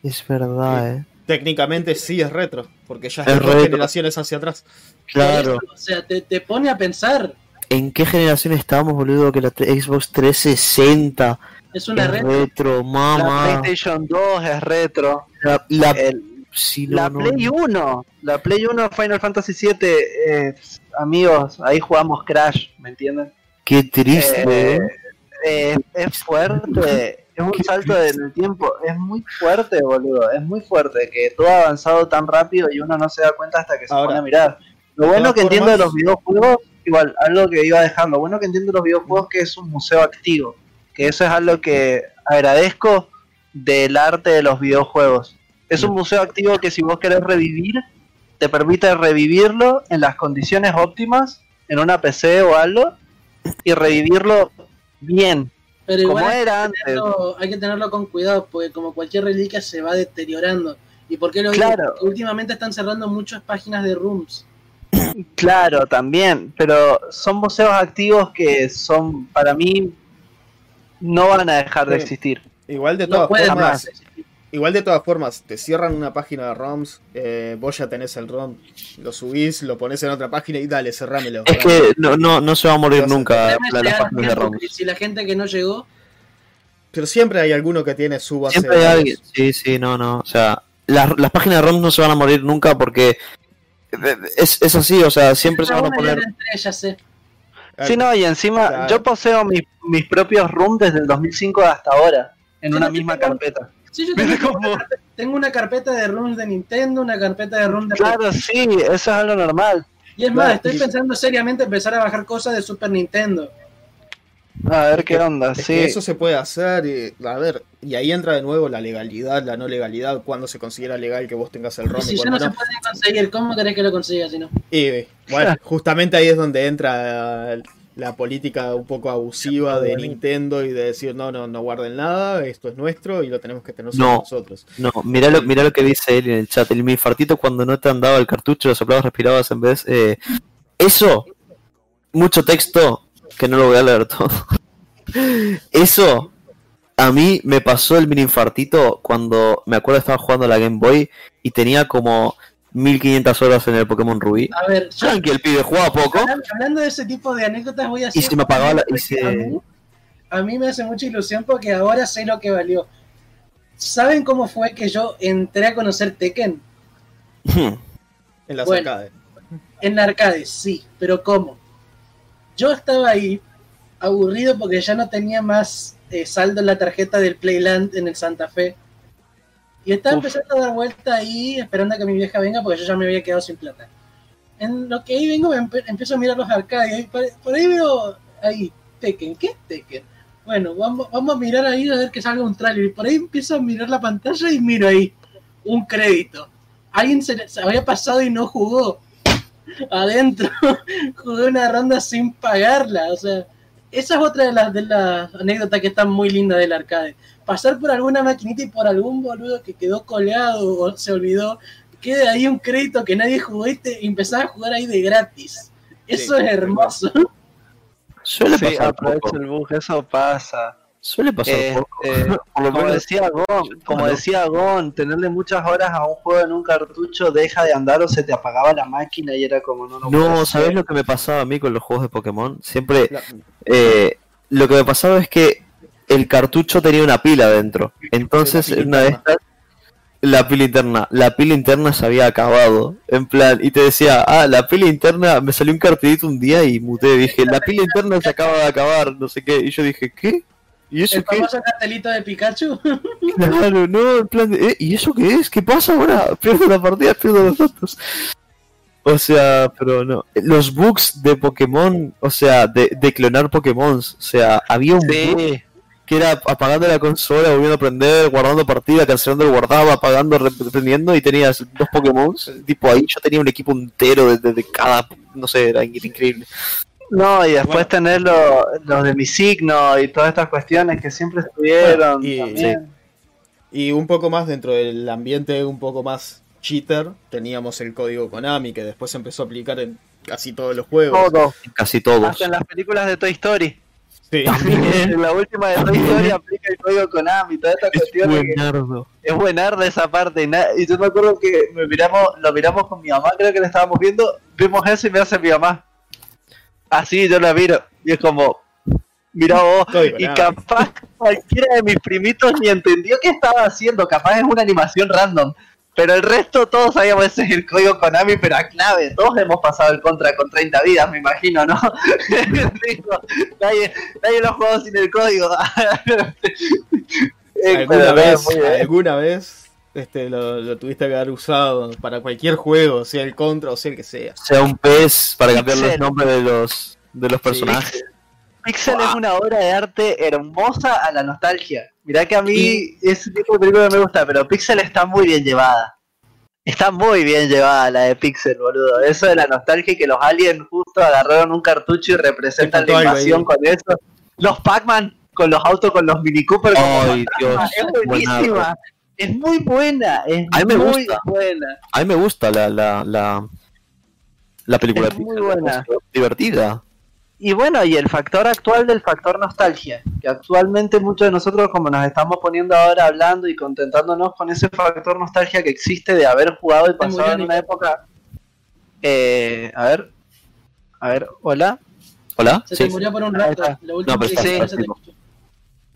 Es verdad, eh. Técnicamente sí es retro, porque ya Es es dos retro. generaciones hacia atrás. Claro. O sea, te, te pone a pensar. ¿En qué generación estábamos, boludo? Que la Xbox 360 Es una es retro. retro, La mamá. PlayStation 2 es retro. La, la- El- no, la no, Play no. 1, la Play 1 Final Fantasy 7, eh, amigos, ahí jugamos Crash, ¿me entienden? Qué triste, Eh, eh. es fuerte, es un salto en el tiempo, es muy fuerte, boludo, es muy fuerte que todo ha avanzado tan rápido y uno no se da cuenta hasta que se Ahora, pone a mirar. Lo bueno que entiendo de los videojuegos, igual, algo que iba a dejar, lo bueno que entiendo de los videojuegos que es un museo activo, que eso es algo que agradezco del arte de los videojuegos. Es un museo activo que si vos querés revivir, te permite revivirlo en las condiciones óptimas, en una PC o algo, y revivirlo bien, Pero como igual hay era que, antes. tenerlo, hay que tenerlo con cuidado, porque como cualquier reliquia se va deteriorando. ¿Y por qué lo digo? Claro. Porque últimamente están cerrando muchas páginas de rooms. Claro, también, pero son museos activos que son, para mí, no van a dejar de existir. Igual de No todas formas, más. Igual de todas formas, te cierran una página de ROMs, eh, vos ya tenés el ROM, lo subís, lo pones en otra página y dale, cerrámelo. Es que no, no, no se va a morir Entonces, nunca la, las páginas de ROMs. Si la gente que no llegó, Pero siempre hay alguno que tiene su base Siempre de hay alguien. Sí, sí, no, no. O sea, las, las páginas de ROMs no se van a morir nunca porque es, es así, o sea, siempre se van a poner. ellas, sé. Sí, no, y encima Claro. yo poseo mis, mis propios rooms desde el 2005 hasta ahora, en una misma carpeta. Sí, yo ¿Viste tengo, cómo? tengo una carpeta de rooms de Nintendo, una carpeta de rooms de Claro, sí, eso es algo normal. Y es más, estoy y- pensando seriamente empezar a bajar cosas de Super Nintendo. A ver qué onda, Es sí. eso se puede hacer, y, a ver, y ahí entra de nuevo la legalidad, la no legalidad, cuando se considera legal que vos tengas el Y ROM y si ya cuando no se puede conseguir, ¿cómo querés que lo consiga si no? Y bueno, justamente ahí es donde entra la política un poco abusiva de Nintendo y de decir, no, no, no guarden nada, esto es nuestro y lo tenemos que tener No. nosotros. No, mirá lo, mirá lo que dice él en el chat. El infartito cuando no te andaba el cartucho, lo soplabas, respirabas en vez. eh, eso, mucho texto, que no lo voy a leer todo. Eso, a mí me pasó el mini infartito cuando me acuerdo estaba jugando a la Game Boy y tenía como 1500 horas en el Pokémon Rubí. A ver, yo Tranqui, el pibe jugaba poco. hablando, de ese tipo de anécdotas voy a Y se me apagaba la- y se- A mí, a mí me hace mucha ilusión porque ahora sé lo que valió. ¿Saben cómo fue que yo entré a conocer Tekken? En las Bueno. arcades. En la arcade, sí, pero ¿cómo? Yo estaba ahí aburrido porque ya no tenía más eh, saldo en la tarjeta del Playland en el Santa Fe. Y estaba Uf. empezando a dar vuelta ahí esperando a que mi vieja venga porque yo ya me había quedado sin plata. En lo que ahí vengo me empe- empiezo a mirar los arcades y por, por ahí veo ahí Tekken. ¿Qué es Tekken? Bueno, vamos, vamos a mirar ahí a ver que salga un trailer. Y por ahí empiezo a mirar la pantalla y miro ahí un crédito. Alguien se, se había pasado y no jugó adentro. Jugué una ronda sin pagarla. O sea, esa es otra de las, de las anécdotas que están muy lindas del arcade. Pasar por alguna maquinita y por algún boludo que quedó colgado o se olvidó, quede ahí un crédito que nadie jugó y, te, y empezás a jugar ahí de gratis. Eso Sí, es hermoso. Suele Sí, pasar aprovecha poco. el bug, eso pasa. Suele pasar Este, poco. Por lo como menos- decía Gon, como no. decía Gon, tenerle muchas horas a un juego en un cartucho deja de andar o se te apagaba la máquina y era como no, no puede No, ser. ¿sabés lo que me pasaba a mí con los juegos de Pokémon? Siempre La- eh, lo que me pasaba es que el cartucho tenía una pila dentro. Entonces, en una de estas, la pila interna, la pila interna se había acabado. En plan, y te decía, ah, la pila interna, me salió un cartelito un día y muté. Dije, la pila interna se acaba de acabar, no sé qué. Y yo dije, ¿qué? ¿Y eso El qué? famoso cartelito de Pikachu. Claro, no, en plan, de, "Eh, ¿y eso qué es? ¿Qué pasa ahora? Pierdo la partida, pierdo los datos. O sea, pero no. Los bugs de Pokémon, o sea, de, de clonar Pokémon, o sea, había un bug que era apagando la consola, volviendo a prender, guardando partida, cancelando el guardado, apagando, reprendiendo y tenías dos Pokémon. Tipo ahí yo tenía un equipo entero de, de- de cada, no sé, era increíble. no, y después Bueno. tener lo- los de mi signo y todas estas cuestiones que siempre estuvieron. Bueno, y- también. Y un poco más dentro del ambiente un poco más cheater, teníamos el código Konami que después se empezó a aplicar en casi todos los juegos. Todo, Casi todos. hasta en las películas de Toy Story. Sí. en la última de Toy Story aplica el código Konami, toda esta Es cuestión de que- buenardo. es buenarda esa parte y, yo me acuerdo que me miramos, lo miramos con mi mamá, creo que le estábamos viendo, vimos eso y me hace mi mamá. Así yo la miro y es como, mira vos, y capaz cualquiera de mis primitos ni entendió qué estaba haciendo, capaz es una animación random. Pero el resto todos sabíamos ese es el código Konami, pero a clave, todos hemos pasado el contra con 30 vidas, me imagino, ¿no? Nadie, nadie lo ha jugado sin el código. Eh, alguna vez, alguna vez este, lo, lo tuviste que haber usado para cualquier juego, sea el contra o sea el que sea. sea un pez para cambiar los nombres de los de los personajes. Pixel es una obra de arte hermosa a la nostalgia. Mirá que a mí ese tipo de película me gusta, pero Pixel está muy bien llevada. Está muy bien llevada la de Pixel, boludo. Eso de la nostalgia y que los aliens justo agarraron un cartucho y representan la invasión con eso. Los Pac-Man con los autos, con los Mini Cooper. como Ay, Dios, es buenísima. Es muy buena. Es A mí me muy gusta. buena. A mí me gusta la, la, la, La película Es muy buena. divertida. Y bueno, y el factor actual del factor nostalgia, que actualmente muchos de nosotros como nos estamos poniendo ahora hablando y contentándonos con ese factor nostalgia que existe de haber jugado y pasado en una época... Eh, a ver, a ver, hola. ¿Hola? Se Sí. te murió por un Ahí rato. está. Lo último No, pero que está- escuchó.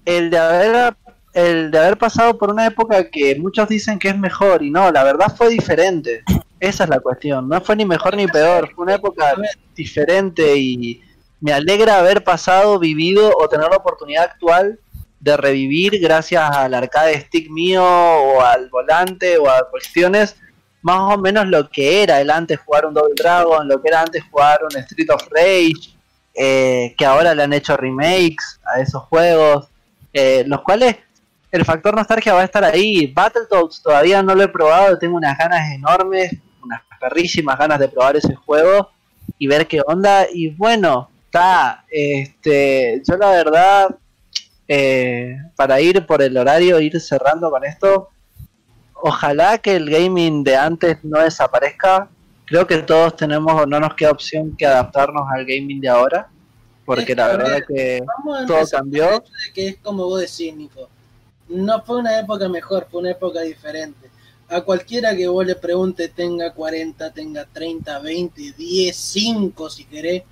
El de haber el de haber pasado por una época que muchos dicen que es mejor y no, la verdad fue diferente. Esa es la cuestión, no fue ni mejor ni peor, fue una época diferente y me alegra haber pasado, vivido o tener la oportunidad actual de revivir gracias al arcade stick mío o al volante o a cuestiones más o menos lo que era el antes jugar un Double Dragon, lo que era antes jugar un Street of Rage, eh, que ahora le han hecho remakes a esos juegos, eh, los cuales el factor nostalgia va a estar ahí. Battletoads todavía no lo he probado, tengo unas ganas enormes, unas perrísimas ganas de probar ese juego y ver qué onda. Y bueno, está, este, yo la verdad, eh, para ir por el horario, ir cerrando con esto, ojalá que el gaming de antes no desaparezca. Creo que todos tenemos o no nos queda opción que adaptarnos al gaming de ahora, porque Es la verdad ver, que todo cambió. de que es como vos decís, Nico. No fue una época mejor, fue una época diferente. A cualquiera que vos le pregunte, tenga 40, tenga 30, 20, 10, 5 si querés,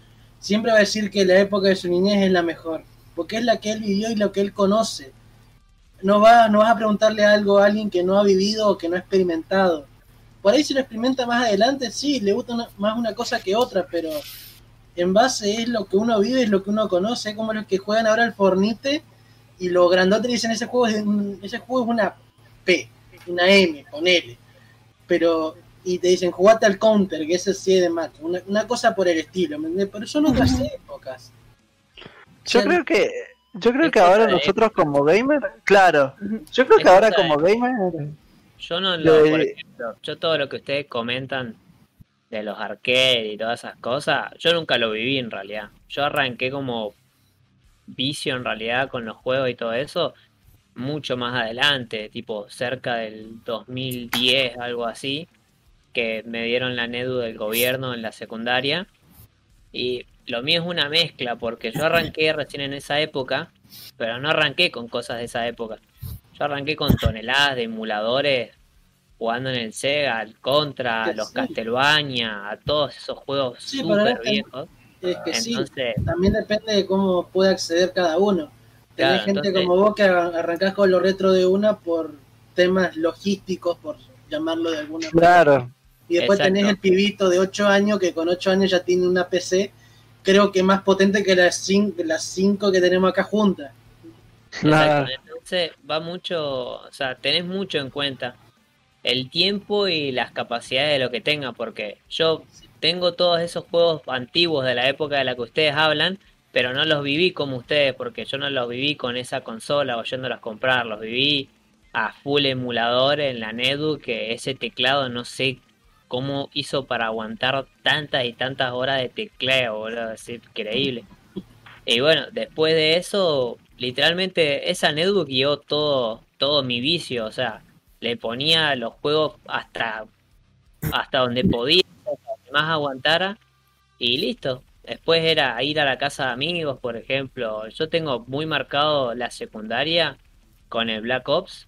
siempre va a decir que la época de su niñez es la mejor, porque es la que él vivió y lo que él conoce. No, va, no vas a preguntarle algo a alguien que no ha vivido o que no ha experimentado. Por ahí si lo experimenta más adelante, sí, le gusta más una cosa que otra, pero en base es lo que uno vive, es lo que uno conoce, como los que juegan ahora el Fornite y los grandotes dicen ese juego es ese juego es una P, una M, ponele. Pero y te dicen jugate al counter, que ese sí es de macho, una, una cosa por el estilo, ¿me? Pero son otras épocas. Yo O sea, creo que yo creo que ahora nosotros como gamer, claro, yo creo Es que ahora como gamer, Yo no lo, De- por ejemplo, yo todo lo que ustedes comentan de los arcades y todas esas cosas, yo nunca lo viví en realidad. Yo arranqué como vicio en realidad con los juegos y todo eso mucho más adelante, tipo cerca del 2010, algo así, que me dieron la NEDU del gobierno en la secundaria. Y lo mío es una mezcla, porque yo arranqué recién en esa época, pero no arranqué con cosas de esa época. Yo arranqué con toneladas de emuladores jugando en el Sega, al Contra, a los sí. Castlevania, a todos esos juegos Sí, súper viejos. es que sí, Entonces, también depende de cómo puede acceder cada uno. Tenés Claro, gente entonces- como vos que ar- arrancás con lo retro de una por temas logísticos, por llamarlo de alguna manera. claro, Y después Exacto. tenés el pibito de 8 años que con 8 años ya tiene una PC, creo que más potente que las 5 las cinco que tenemos acá juntas. claro. Entonces va mucho, o sea, tenés mucho en cuenta el tiempo y las capacidades de lo que tenga, porque yo tengo todos esos juegos antiguos de la época de la que ustedes hablan, pero no los viví como ustedes, porque yo no los viví con esa consola o yéndolas a comprar, los viví a full emulador en la Nedu, que ese teclado no sé cómo hizo para aguantar tantas y tantas horas de tecleo, boludo, es increíble. Y bueno, después de eso, literalmente esa netbook guió todo, todo mi vicio, o sea, le ponía los juegos hasta, hasta donde podía, hasta más aguantara, y listo. Después era ir a la casa de amigos, por ejemplo. Yo tengo muy marcado la secundaria con el Black Ops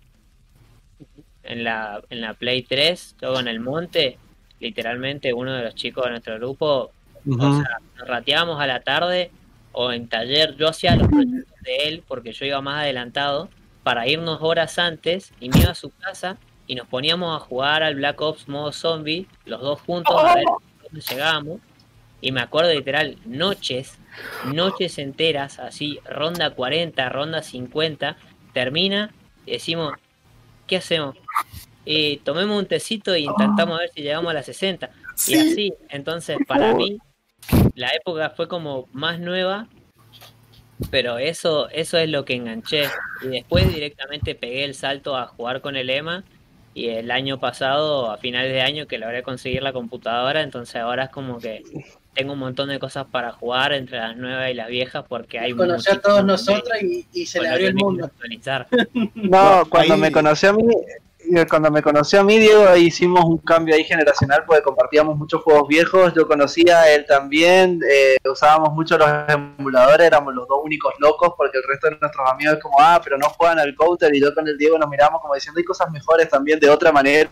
en la, en la Play 3, yo en el monte, literalmente uno de los chicos de nuestro grupo Ujú. o sea, nos rateábamos a la tarde o en taller. Yo hacía los proyectos de él porque yo iba más adelantado para irnos horas antes y me iba a su casa y nos poníamos a jugar al Black Ops modo zombie, los dos juntos, a ver dónde llegábamos. Y me acuerdo literal, noches, noches enteras, así, ronda 40, ronda 50, termina y decimos, ¿qué hacemos? Y tomemos un tecito e intentamos ver si llegamos a las 60. Y así, entonces para mí la época fue como más nueva, pero eso, eso es lo que enganché. Y después directamente pegué el salto a jugar con el EMA. Y el año pasado, a finales de año, que logré conseguir la computadora, entonces ahora es como que tengo un montón de cosas para jugar entre las nuevas y las viejas porque hay Conocí a todos nosotros y, y se le abrió el mundo. No, cuando ahí- me conoció a mí, cuando me conoció a mí, Diego, hicimos un cambio ahí generacional porque compartíamos muchos juegos viejos. Yo conocía a él también, eh, usábamos mucho los emuladores, éramos los dos únicos locos porque el resto de nuestros amigos es como, ah, pero no juegan al counter. Y yo con el Diego nos miramos como diciendo, hay cosas mejores también de otra manera.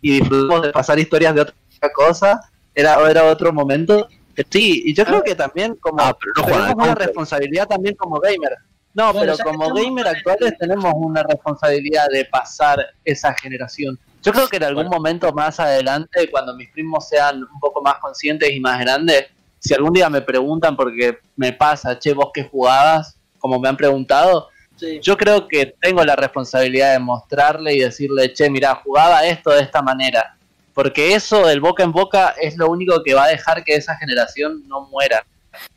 Y disfrutamos de pasar historias de otra cosa. Era, era otro momento. Sí, y yo creo que también como Ah, pero no juegan al tenemos una responsabilidad también como gamer. No, Bueno, pero que como gamer actuales tenemos una responsabilidad de pasar esa generación. Yo creo que en algún Bueno. momento más adelante, cuando mis primos sean un poco más conscientes y más grandes, si algún día me preguntan porque me pasa, che, vos qué jugabas, como me han preguntado, Sí. yo creo que tengo la responsabilidad de mostrarle y decirle, che, mira, jugaba esto de esta manera. Porque eso, el boca en boca, es lo único que va a dejar que esa generación no muera.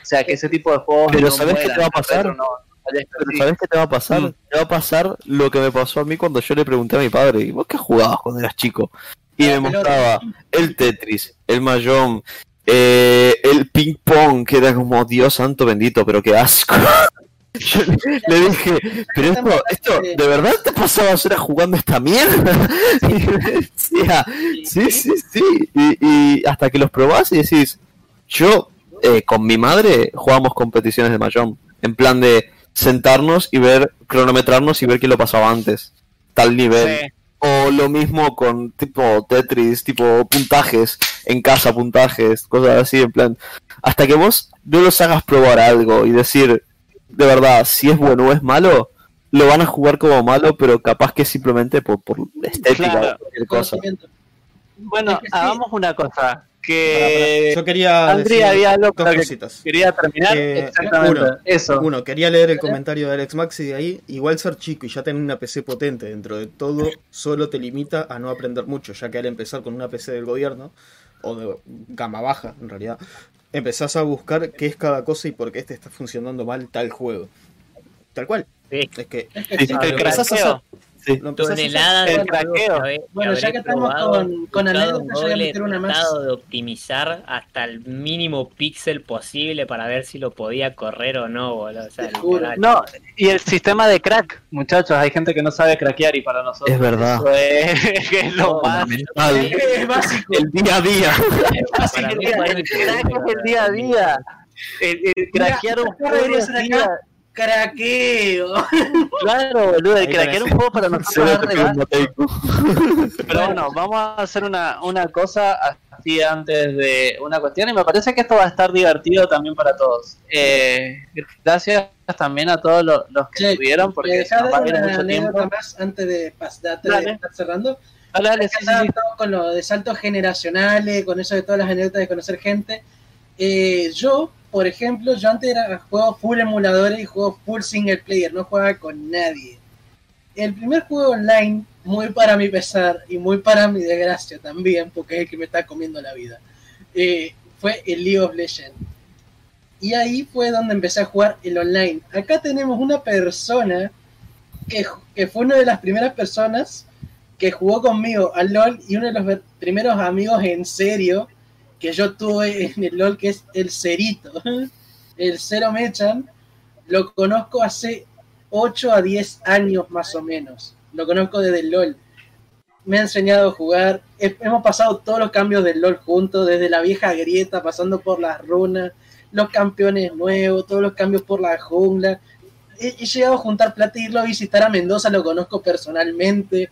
O sea, que ese tipo de juegos Pero no ¿sabés qué mueran, te va a pasar? retro no- Pero. ¿sabes qué te va a pasar? Mm. Te va a pasar lo que me pasó a mí cuando yo le pregunté a mi padre, ¿y vos qué jugabas cuando eras chico? Y me mostraba el Tetris, el Mahjong, eh, el ping pong, que era como Dios santo bendito, pero qué asco. Yo le, dije, pero esto, esto, ¿de verdad te pasabas horas jugando esta mierda? Y me decía, sí, sí, sí. Y, y hasta que los probás y decís, yo eh, con mi madre jugábamos competiciones de Mahjong, en plan de sentarnos y ver, cronometrarnos y ver quién lo pasaba antes, tal nivel. Sí. O lo mismo con tipo Tetris, tipo puntajes, en casa puntajes, cosas así, en plan. Hasta que vos no los hagas probar algo y decir, de verdad, si es bueno o es malo, lo van a jugar como malo, pero capaz que simplemente por, por estética Claro. o cualquier cosa. Bueno, Es que sí. hagamos una cosa. Que Yo quería Andrea decir había dos que cositas. quería terminar. Eh, Exactamente. uno. Eso. Uno, quería leer el comentario de Alex Maxi de ahí. Igual ser chico y ya tener una PC potente dentro de todo solo te limita a no aprender mucho, ya que al empezar con una PC del gobierno, o de gama baja en realidad, empezás a buscar qué es cada cosa y por qué este está funcionando mal tal juego. Tal cual. Sí. Es que Es que Sí, empezás a hacer. Craqueo. Lo. Toneladas El craqueo. Bueno, ya que estamos con- con anécdotas, yo voy a meter una más. tratado de optimizar hasta el mínimo píxel posible para ver si lo podía correr o no, boludo. O sea. No, y el sistema de crack, muchachos, hay gente que no sabe craquear y para nosotros Es verdad. eso es, es lo más Fundamental. Es básico. El día a día. Para el, día- el crack es el día a día. El, el craquear un juego Craqueo. Claro, boludo, el Ahí craquear un juego para nosotros. Pero bueno, vamos a hacer una, una cosa así antes de una cuestión y me parece que esto va a estar divertido también para todos. Eh, gracias también a todos los, los que Che, estuvieron porque ¿Me se dejás nos va a dar ir una mucho anécdota tiempo. más antes de, pas- de- estar cerrando? Dale, dale, sí, sí, sí. con lo de saltos generacionales, con eso de todas las anécdotas de conocer gente. Eh, yo, por ejemplo, yo antes era juego full emuladores y juego full single player, no jugaba con nadie. El primer juego online, muy para mi pesar y muy para mi desgracia también, porque es el que me está comiendo la vida, eh, fue el League of Legends. Y ahí fue donde empecé a jugar el online. Acá tenemos una persona que, que fue una de las primeras personas que jugó conmigo al LOL y uno de los primeros amigos en serio que yo tuve en el LOL, que es el Cerito, el Cero Mechan, lo conozco hace 8 a 10 años más o menos. Lo conozco desde el LOL. Me ha enseñado a jugar. He- Hemos pasado todos los cambios del LOL juntos, desde la vieja grieta, pasando por las runas, los campeones nuevos, todos los cambios por la jungla. He, he llegado a juntar plata y irlo a visitar a Mendoza, lo conozco personalmente.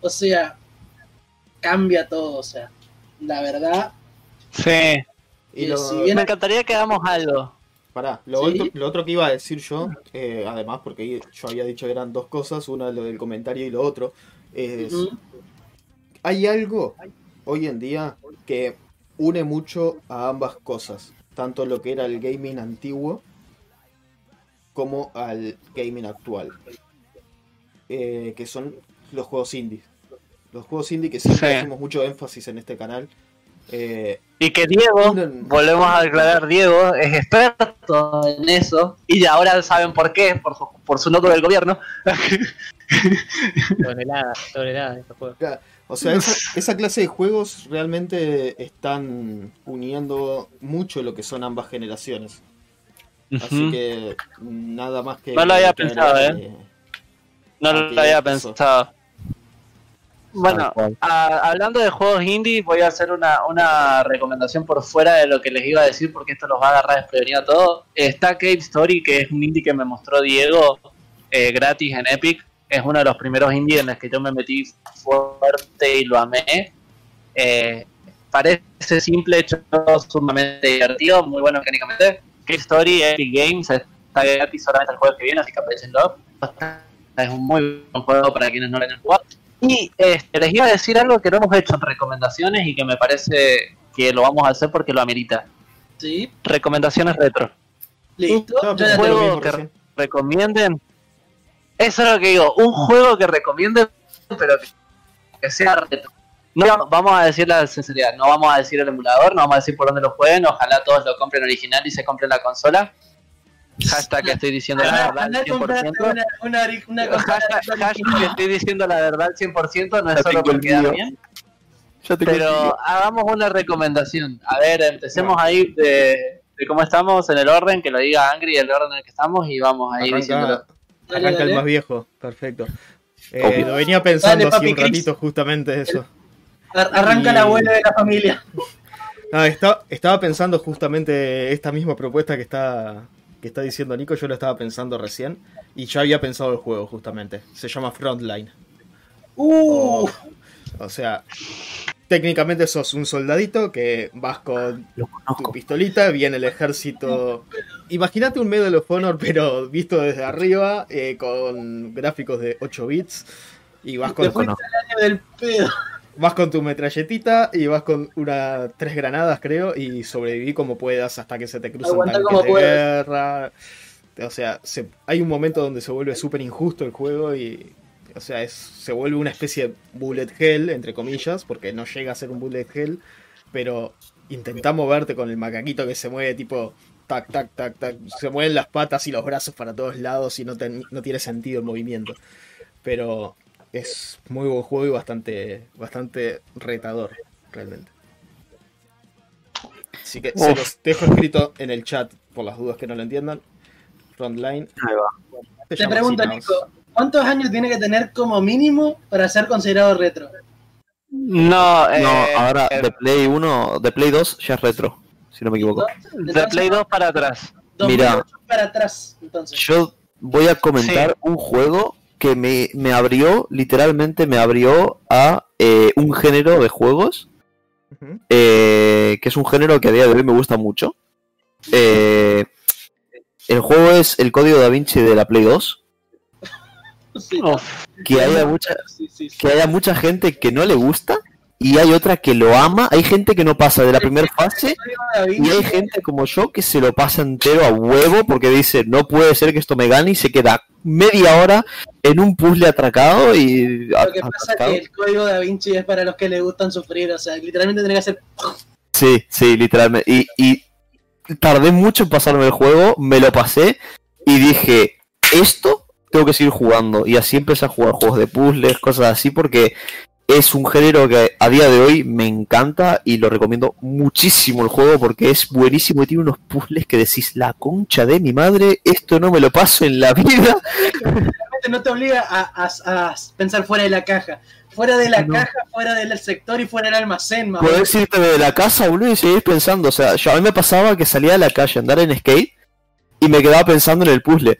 O sea, cambia todo, o sea, la verdad. Sí. Y lo, si bien- Me encantaría que hagamos algo. Pará, lo, ¿Sí? otro, lo otro que iba a decir yo, eh, además, porque yo había dicho que eran dos cosas, una lo del comentario y lo otro, es, hay algo hoy en día que une mucho a ambas cosas, tanto lo que era el gaming antiguo como al gaming actual, eh, que son los juegos indie. Los juegos indie que siempre Sí. hacemos mucho énfasis en este canal. Eh, Y que Diego, volvemos a aclarar, Diego es experto en eso y ya ahora saben por qué, por su, por su noto del gobierno. Toneladas de estos juegos. O sea, esa, esa clase de juegos realmente están uniendo mucho lo que son ambas generaciones. Así que nada más que... No lo había pensado, agregar, ¿eh? No lo había eso. pensado. Bueno, Tal cual. a- hablando de juegos indie, voy a hacer una, una recomendación por fuera de lo que les iba a decir, porque esto los va a agarrar desprevenido a todos. Está Cave Story, que es un indie que me mostró Diego eh, gratis en Epic. Es uno de los primeros indies en los que yo me metí fuerte y lo amé. Eh, parece simple, hecho sumamente divertido, muy bueno mecánicamente. Cave Story, Epic Games, está gratis solamente el jueves que viene, así que aprovechenlo. Es un muy buen juego para quienes no lo hayan jugado. Y este, les iba a decir algo que no hemos hecho en recomendaciones y que me parece que lo vamos a hacer porque lo amerita. Sí, Recomendaciones retro. listo. Tengo- lo juego mismo que-. Recomienden. Eso es lo que digo. Un juego que recomienden, pero que, que sea retro. No vamos- vamos a decir la sinceridad. No vamos a decir el emulador, no vamos a decir por dónde lo jueguen. Ojalá todos lo compren original y se compren la consola. Hashtag estoy diciendo la verdad al a comprarte 100%. una, una, ori- una consola Hashtag, estoy diciendo la verdad al 100%, no es solo por quedar bien. Pero hagamos una recomendación. A ver, empecemos ahí de, de cómo estamos en el orden, que lo diga Angry, el orden en el que estamos, y vamos ahí diciéndolo. Arranca, Dale, el más viejo, perfecto. Eh. Lo venía pensando Dale, así un Chris. ratito justamente eso. Ar- Arranca Y- la abuela de la familia. No, está- estaba pensando justamente esta misma propuesta que está, que está diciendo Nico, yo lo estaba pensando recién y ya había pensado el juego justamente. Se llama Frontline. Uh, O sea, técnicamente sos un soldadito que vas con tu pistolita, viene el ejército. Imagínate un Medal of Honor, pero visto desde arriba, eh, con gráficos de 8 bits. Y vas con, del pedo. Vas con tu metralletita y vas con una tres granadas, creo, y sobreviví como puedas hasta que se te cruzan tanques como de guerra. O sea, se- hay un momento donde se vuelve súper injusto el juego y. O sea, es, se vuelve una especie de bullet hell, entre comillas, porque no llega a ser un bullet hell, pero intentá moverte con el macaquito que se mueve tipo tac, tac, tac, tac. Se mueven las patas y los brazos para todos lados y no, ten- no tiene sentido el movimiento. Pero es muy buen juego y bastante, bastante retador, realmente. Así que se Uf. los dejo escrito en el chat por las dudas que no lo entiendan. Frontline. Ahí va. Se Te pregunto. Nico, ¿cuántos años tiene que tener como mínimo para ser considerado retro? No, eh, No, ahora eh, de Play 1, de Play 2 ya es retro, si no me equivoco. de Play 2 para atrás. 2008 para atrás, entonces. Yo voy a comentar Sí. un juego que me, me abrió, literalmente me abrió a eh, un género de juegos, eh, que es un género que a día de hoy me gusta mucho. Eh, el juego es el código da Vinci de la Play 2. Sí, Uf, Que haya mucha, sí, sí, sí. que haya mucha gente que no le gusta y hay otra que lo ama. Hay gente que no pasa de la primera fase y hay gente como yo que se lo pasa entero a huevo porque dice no puede ser que esto me gane y se queda media hora en un puzzle atracado y Lo que pasa es que el código da Vinci es para los que les gustan sufrir, o sea, literalmente tiene que hacer Sí, sí, literalmente. Y, y tardé mucho en pasarme el juego, me lo pasé y dije, esto tengo que seguir jugando. Y así empecé a jugar juegos de puzzles, cosas así, porque es un género que a día de hoy me encanta y lo recomiendo muchísimo el juego porque es buenísimo y tiene unos puzzles que decís, la concha de mi madre, esto no me lo paso en la vida. realmente no te obliga a, a- a pensar fuera de la caja. Fuera de la No. caja, fuera del sector y fuera del almacén, menos. Podés irte de la casa, boludo, y seguir pensando. O sea, yo a mí me pasaba que salía a la calle a andar en skate y me quedaba pensando en el puzzle.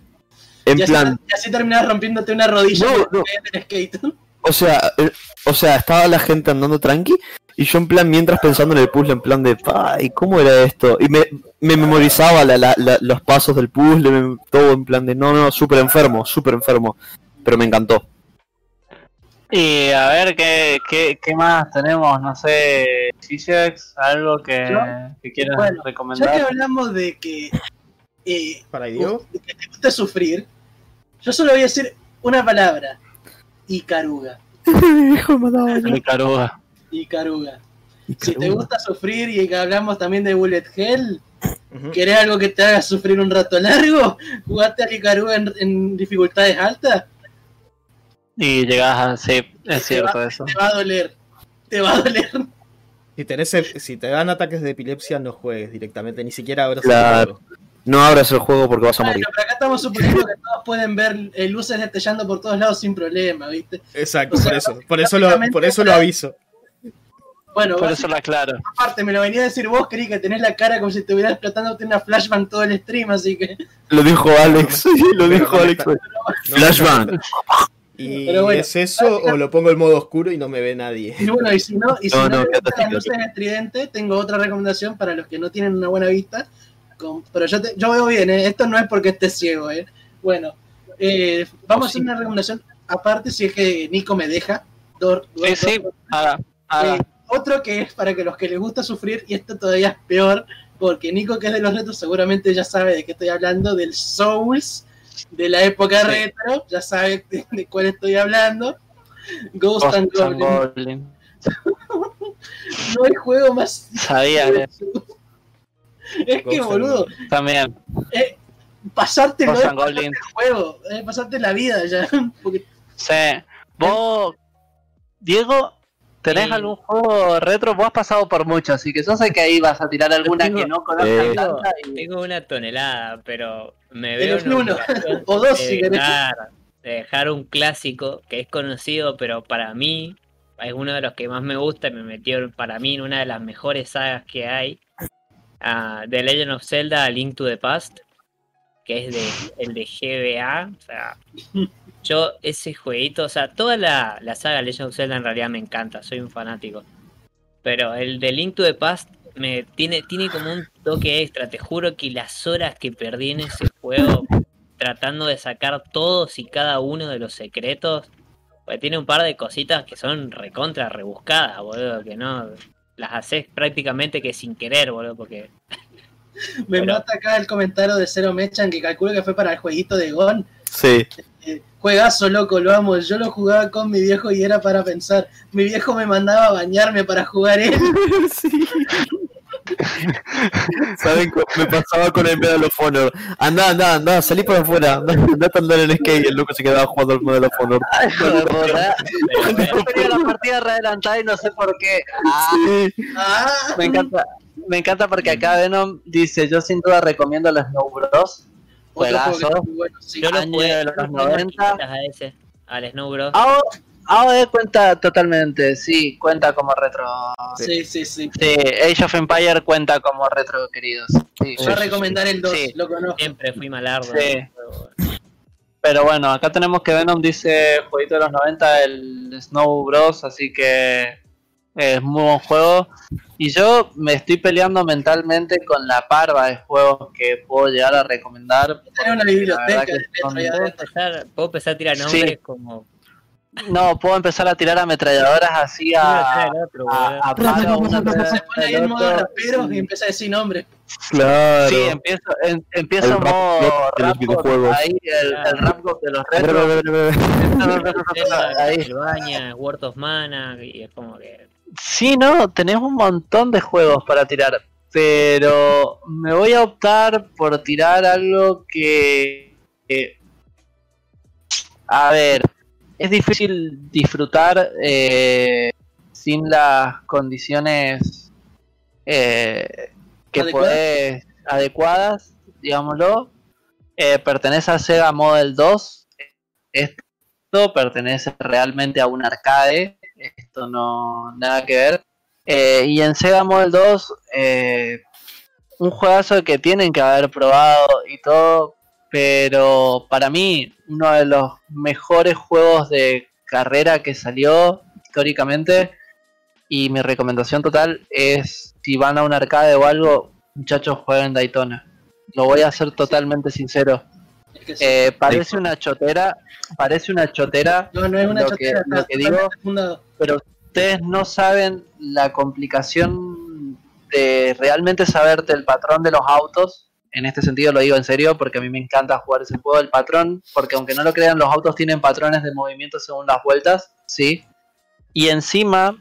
En y así, plan, y así terminabas rompiéndote una rodilla No, no. del skate. O sea, eh, o sea, estaba la gente andando tranqui y yo en plan mientras pensando en el puzzle, en plan de, ¿y cómo era esto? Y me, me memorizaba la- la- la- los pasos del puzzle, me- todo en plan de, no, no, súper enfermo, súper enfermo. Pero me encantó. Y a ver, ¿qué, qué, qué más tenemos? No sé, Chichex, algo que, Yo- que quieras Bueno, Ya que recomendar. hablamos de que, eh, Para de que te gusta sufrir, yo solo voy a decir una palabra. Icaruga. Icaruga. Y Si te gusta sufrir y que hablamos también de Bullet Hell, Ujú. ¿querés algo que te haga sufrir un rato largo? ¿Jugaste al Icaruga en, en dificultades altas? Y llegas a... Sí, es cierto va- eso. Te va a doler. Te va a doler. Si, tenés, si te dan ataques de epilepsia, no juegues directamente, ni siera abras Claro. el juego. No abras el juego porque vas a morir. Bueno, pero acá estamos suponiendo que todos pueden ver eh, luces destellando por todos lados sin problema, ¿viste? Exacto, O sea, por eso. Por eso lo, por eso lo aviso. Bueno, Por eso lo aclaro. aparte, me lo venía a decir vos, creí que tenés la cara como si estuvieras explotándote una flashbang todo el stream, así que. Lo dijo Alex, lo dijo no Alex. no, Flashbang. ¿Y bueno. es eso o lo pongo en modo oscuro y no me ve nadie? Y bueno, y si no, y si No, no, no, quédate las luces estridentes, tengo otra recomendación para los que no tienen una buena vista. Pero yo, te- yo veo bien, ¿eh? esto no es porque esté ciego. ¿eh? Bueno, eh, vamos a hacer una recomendación aparte si es que Nico me deja. Dor- Sí, Dor- sí, Dor- haga, haga. Eh, otro que es para que los que les gusta sufrir, y esto todavía es peor, porque Nico, que es de los retos, seguramente ya sabe de qué estoy hablando, del Souls, de la época Sí. retro, ya sabe de, de cuál estoy hablando. Ghost, and. Goblins. No hay juego más. Sabía que Es que, boludo, también. eh, pasarte el juego, eh, pasarte la vida ya. Porque Sí. Vos, Diego, ¿tenés Sí. algún juego retro? Vos has pasado por muchos, así que yo sé que ahí vas a tirar alguna tengo- que no conozcas Eh. Tengo, tanta y- tengo una tonelada, pero me veo en uno. O dos, de si querés. dejar, de dejar un clásico que es conocido, pero para mí es uno de los que más me gusta y me metió para mí en una de las mejores sagas que hay. Ah, The Legend of Zelda A Link to the Past, que es de, el de GBA. O sea, yo ese jueguito, o sea, toda la, la saga Legend of Zelda en realidad me encanta, soy un fanático. Pero el de Link to the Past me tiene, tiene como un toque extra. Te juro que las horas que perdí en ese juego tratando de sacar todos y cada uno de los secretos. Pues tiene un par de cositas que son recontra rebuscadas, boludo, que no las haces prácticamente que sin querer, boludo, porque me Pero- mata acá el comentario de Zero Mechan que calculo que fue para el jueguito de Gon. Sí. Eh, juegazo loco, lo amo. Yo lo jugaba con mi viejo y era para pensar. Mi viejo me mandaba a bañarme para jugar él. ¿Saben? Me pasaba con el Medal of Honor. Anda, anda, anda, salí para afuera. Anda, anda a andar en skate. Y el loco se quedaba jugando al Medal of Honor. Ay, eh, Yo tenía la partida readelantada y no sé por qué. Ah, Ah, me encanta. Me encanta porque acá Venom dice, yo sin duda recomiendo los Snow Bros. otro juego que Juegazo. bueno, sí. yo lo jugué de los yo lo jugué 90. a ese, al Snow Bros. AOE AOE cuenta totalmente, sí, cuenta como retro. Sí, sí, sí. Sí, Age of Empire cuenta como retro, queridos. Sí, a recomendar el 2, Sí. lo conozco. Siempre fui malardo. Sí. Pero bueno, acá tenemos que Venom dice jueguito de los 90, el Snow Bros, así que es muy buen juego. Y yo me estoy peleando mentalmente con la parva de juegos que puedo llegar a recomendar. Tenés una biblioteca de son- Puedo empezar, puedo empezar a tirar Sí. nombres como. No, puedo empezar a tirar ametralladoras así a, otro, a, a palo, Se pone ahí del en modo otro. rapero y empieza a decir nombres. Claro. Sí, empiezo, en, empiezo El rap modo god de los rap videojuegos. ahí, el, el Claro. rap de los retros. Ahí. Castlevania, World of Mana, y es como que. Sí, no, tenés un montón de juegos para tirar, pero me voy a optar por tirar algo que, que- a ver, es difícil disfrutar eh, sin las condiciones eh, que ¿Adecuadas? podés adecuadas, digámoslo. Eh, pertenece a Sega Model 2. Esto pertenece realmente a un arcade. Esto no nada que ver. Eh, y en Sega Model 2, eh, un juegazo que tienen que haber probado y todo. Pero para mí, uno de los mejores juegos de carrera que salió históricamente. Y mi recomendación total es: si van a un arcade o algo, muchachos, jueguen Daytona. Lo voy a ser totalmente sincero. Eh, parece una chotera, parece una chotera, no, no es una lo chotera, que- lo que digo- fundado. pero ustedes no saben la complicación de realmente saberte el patrón de los autos. En este sentido lo digo en serio porque a mí me encanta jugar ese juego, el patrón, porque aunque no lo crean, los autos tienen patrones de movimiento según las vueltas, ¿sí? Y encima,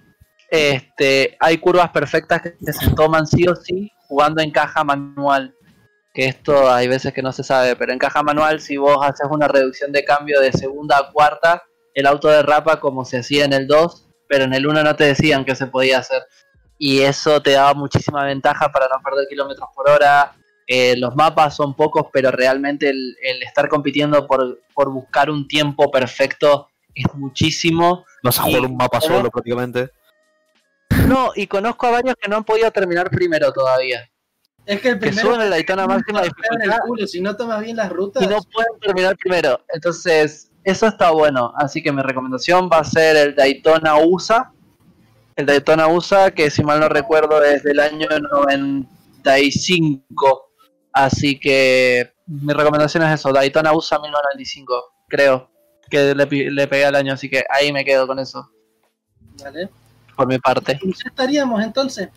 este, hay curvas perfectas que se toman sí o sí jugando en caja manual. Que esto hay veces que no se sabe, pero en caja manual, si vos haces una reducción de cambio de segunda a cuarta, el auto derrapa como se hacía en el 2, pero en el 1 no te decían que se podía hacer. Y eso te daba muchísima ventaja para no perder kilómetros por hora. Eh, los mapas son pocos, pero realmente el, el estar compitiendo por, por buscar un tiempo perfecto es muchísimo. Vas a Y- jugar un mapa solo prácticamente. No, y conozco a varios que no han podido terminar primero todavía. Es que el Que primero suben el Daytona máxima dificultad culo, si no tomas bien las rutas. y no pueden terminar primero. Entonces, eso está bueno. Así que mi recomendación va a ser el Daytona USA. El Daytona USA, que si mal no recuerdo es del año 95. Así que mi recomendación es eso, Daytona USA 1995, creo. Que le, le pegué al año, así que ahí me quedo con eso, Vale. por mi parte. Ya estaríamos entonces.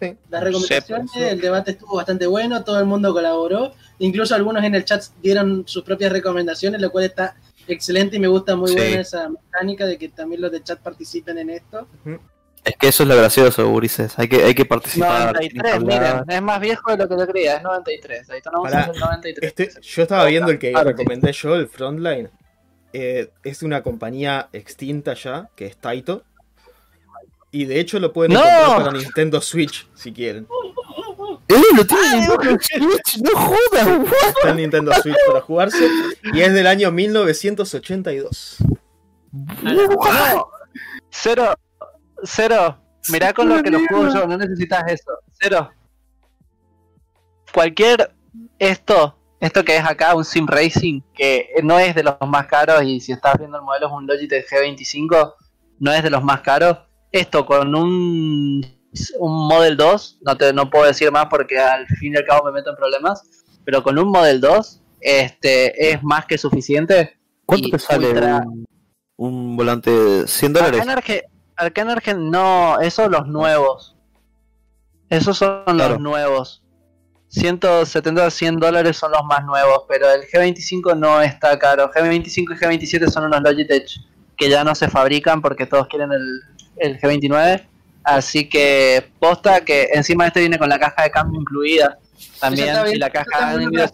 Sí. Las recomendaciones, Sí. el debate estuvo bastante bueno, todo el mundo colaboró, incluso algunos en el chat dieron sus propias recomendaciones, lo cual está excelente y me gusta muy Sí. buena esa mecánica de que también los de chat participen en esto. Es que eso es lo gracioso, Ulises. Hay que, hay que participar. 93, miren, es más viejo de lo que yo creía, es 93. Daytona USA Pará, es el 93. Este, yo estaba viendo el que Claro. recomendé yo, el Frontline. Eh, es de una compañía extinta ya, que es Taito. Y de hecho lo pueden ¡No! encontrar para Nintendo Switch, si quieren. ¡Eh! ¡Lo tiene Nintendo Switch! ¡No jodas! Está en Nintendo Switch para jugarse. Y es del año 1982. No, cero, cero. Mirá con lo que lo juego yo, no necesitas eso. Cero. Cualquier esto, esto que es acá, un Sim Racing, que no es de los más caros y si estás viendo el modelo es un Logitech G25, no es de los más caros. Esto con un, un Model 2, no, te, no puedo decir más porque al fin y al cabo me meto en problemas, pero con un Model 2 este, es más que suficiente. ¿Cuánto te sale ultra- un, un volante de 100 dólares? Acá en, no, esos los nuevos. Esos son Claro. los nuevos. 170 a 100 dólares son los más nuevos, pero el G25 no está caro. G25 y G27 son unos Logitech que ya no se fabrican porque todos quieren el, el G29. Así que posta que encima este viene con la caja de cambio incluida. También bien, la caja de cambio.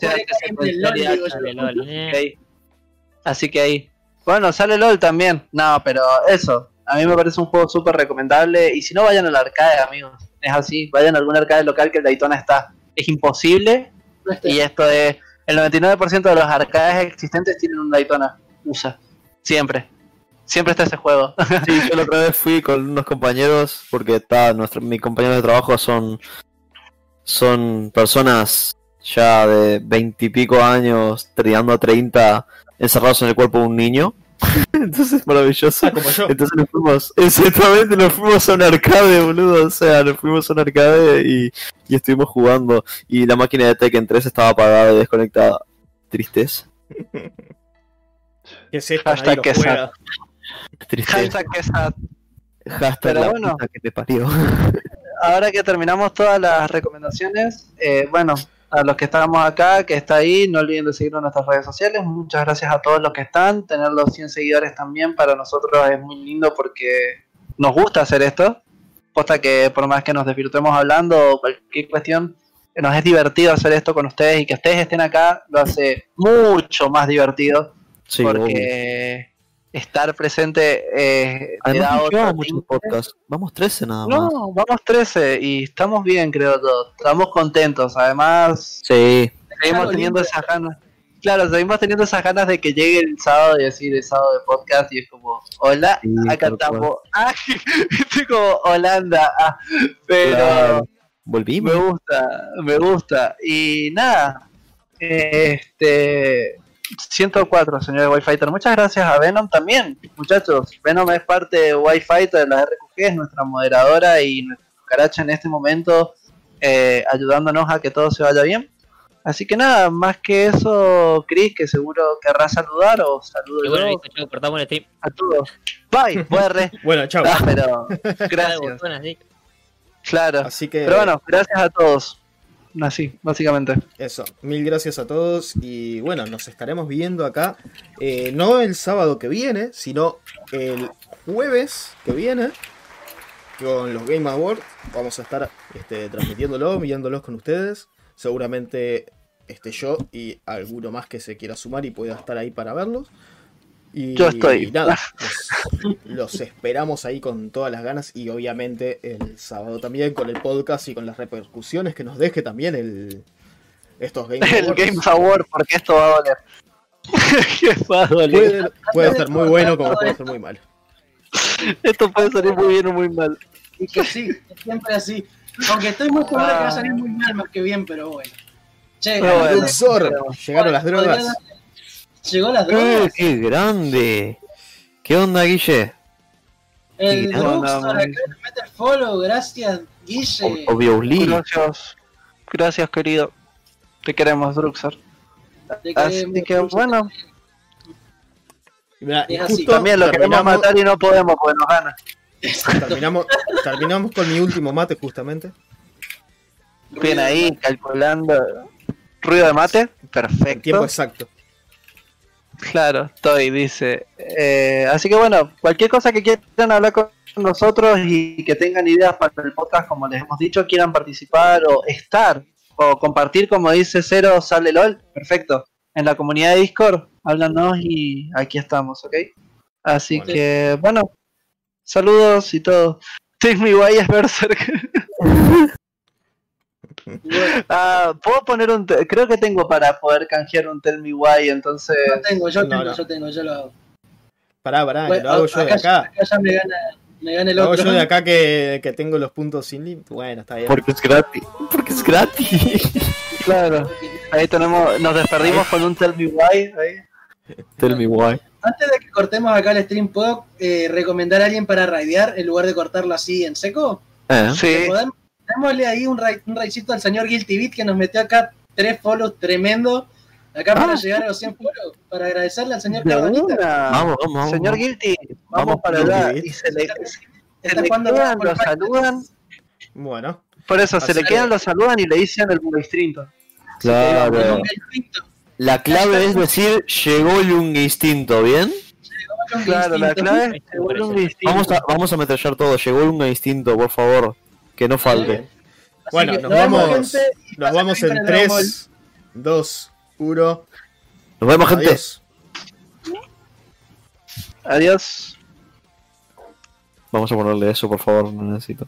Así que ahí. Bueno, sale LOL también. No, pero eso. A mí me parece un juego súper recomendable. Y si no, vayan al arcade, amigos. Es así. Vayan a algún arcade local que el Daytona está. Es imposible. No Y esto es. El 99% de los arcades existentes tienen un Daytona. USA. Siempre. Siempre está ese juego. Sí, yo la otra vez fui con unos compañeros, porque está nuestro, mis compañeros de trabajo son, son personas ya de veintipico años, tirando a 30, encerrados en el cuerpo de un niño. Entonces, maravilloso. Ah, como yo. Entonces nos fuimos, exactamente, nos fuimos a un arcade, boludo. O sea, nos fuimos a un arcade y, y estuvimos jugando. Y la máquina de Tekken 3 estaba apagada y desconectada. Tristeza. ¿Qué es esto? Hashtag que juega. Tristeza. Hashtag que esa- Hashtag Pero la bueno. puta que te parió. ahora que terminamos todas las recomendaciones, eh, bueno, a los que estábamos acá, que está ahí, no olviden de seguirnos en nuestras redes sociales. Muchas gracias a todos los que están. Tener los 100 seguidores también para nosotros es muy lindo porque nos gusta hacer esto. Posta que por más que nos desvirtuemos hablando o cualquier cuestión, nos es divertido hacer esto con ustedes y que ustedes estén acá lo hace mucho más divertido Sí, porque estar presente eh, Además, no otro llevamos muchos podcasts. Vamos 13 nada más. No, vamos 13 y estamos bien, creo todos. Estamos contentos. Además, Sí. seguimos Algo teniendo lindo. esas ganas. Claro, seguimos teniendo esas ganas de que llegue el sábado y decir el sábado de podcast y es como, hola, Sí, acá estamos. Ah, estoy como Holanda. ah, pero Claro. me Volvimos. gusta, me gusta. Y nada, este 104, señor Wi-Fighter. Muchas gracias a Venom también, muchachos. Venom es parte de Wi-Fi de la RQG, es nuestra moderadora y nuestra caracha en este momento, eh, ayudándonos a que todo se vaya bien. Así que nada, más que eso, Chris, que seguro querrá saludar o saludo bueno, yo cortamos el stream. a todos. Bye, VR. Bueno, chao. Ah, pero gracias. Claro. Así que Pero bueno, gracias a todos. Así, básicamente. eso, mil gracias a todos y bueno, nos estaremos viendo acá, eh, no el sábado que viene, sino el jueves que viene con los Game Awards. Vamos a estar este, transmitiéndolo, viéndolos con ustedes. Seguramente esté yo y alguno más que se quiera sumar y pueda estar ahí para verlos. Y, Yo estoy. y nada, los, los esperamos ahí con todas las ganas y obviamente el sábado también con el podcast y con las repercusiones que nos deje también el, estos Game El Awards. Games Award, porque esto va a doler. Va a doler. Puede, puede ser muy bueno como puede ser muy malo. Esto puede salir muy bien o muy mal. Y que sí, es siempre así. Aunque estoy muy seguro que va a salir muy mal más que bien, pero bueno. Che, Pero bueno. Luxor, llegaron las podría drogas. darle- Llegó las ¡Eh, drogas. qué grande! ¿Qué onda, Guille? El Druxor acá nos mete el follow, gracias, Guille. O- Obviously. Gracias. Gracias, querido. Te queremos, Druxor. Te Así queremos, que, Druxor. bueno. Y mirá, y justo También lo queremos matar y no podemos porque nos gana. terminamos, terminamos con mi último mate justamente. Bien ahí, calculando. Ruido de mate. En tiempo Perfecto. exacto. Claro, estoy, dice. Eh, así que bueno, cualquier cosa que quieran hablar con nosotros y que tengan ideas para el podcast, como les hemos dicho, quieran participar o estar o compartir, como dice Cero, sale LOL, perfecto. En la comunidad de Discord, háblanos y aquí estamos, ¿ok? Así que, bueno, saludos y todo. Take me es Berserk. Ah, puedo poner un. Creo que tengo para poder canjear un Tell me why, entonces. yo tengo, yo No, tengo, no. yo tengo, yo lo hago. Pará, pará, que lo hago yo de acá. acá ya me gana, me gana el Lo hago otro. yo de acá que, que tengo los puntos sin límite. Bueno, está bien. Porque es gratis. Porque es gratis. Claro. Ahí tenemos, nos desperdimos con un Tell Me Why. Ahí. Tell me why. Antes de que cortemos acá el stream, ¿puedo eh, recomendar a alguien para raidear en lugar de cortarlo así en seco? Eh. Sí, Podemos- Démosle ahí un, raid, un al señor Guilty Beat que nos metió acá tres follows tremendo. Acá para llegar a los 100 follows. Para agradecerle al señor una. Vamos, vamos, vamos. Señor Guilty, vamos, Vamos, para allá. Y se le, se le quedan, lo saludan. Bueno, Por eso, se le que- quedan, lo saludan y le dicen el buen instinto. Claro. La clave es decir, llegó el un instinto, ¿bien? Claro, la clave es el buen instinto. Vamos a, vamos a todo. Llegó el un instinto, por favor. Que no falte. Así bueno, nos nos vemos, vamos, gente, nos vamos en con el Dragon Ball. 3, 2, 1. Nos vemos, gente. Adiós. Adiós. Vamos a ponerle eso, por favor. No necesito.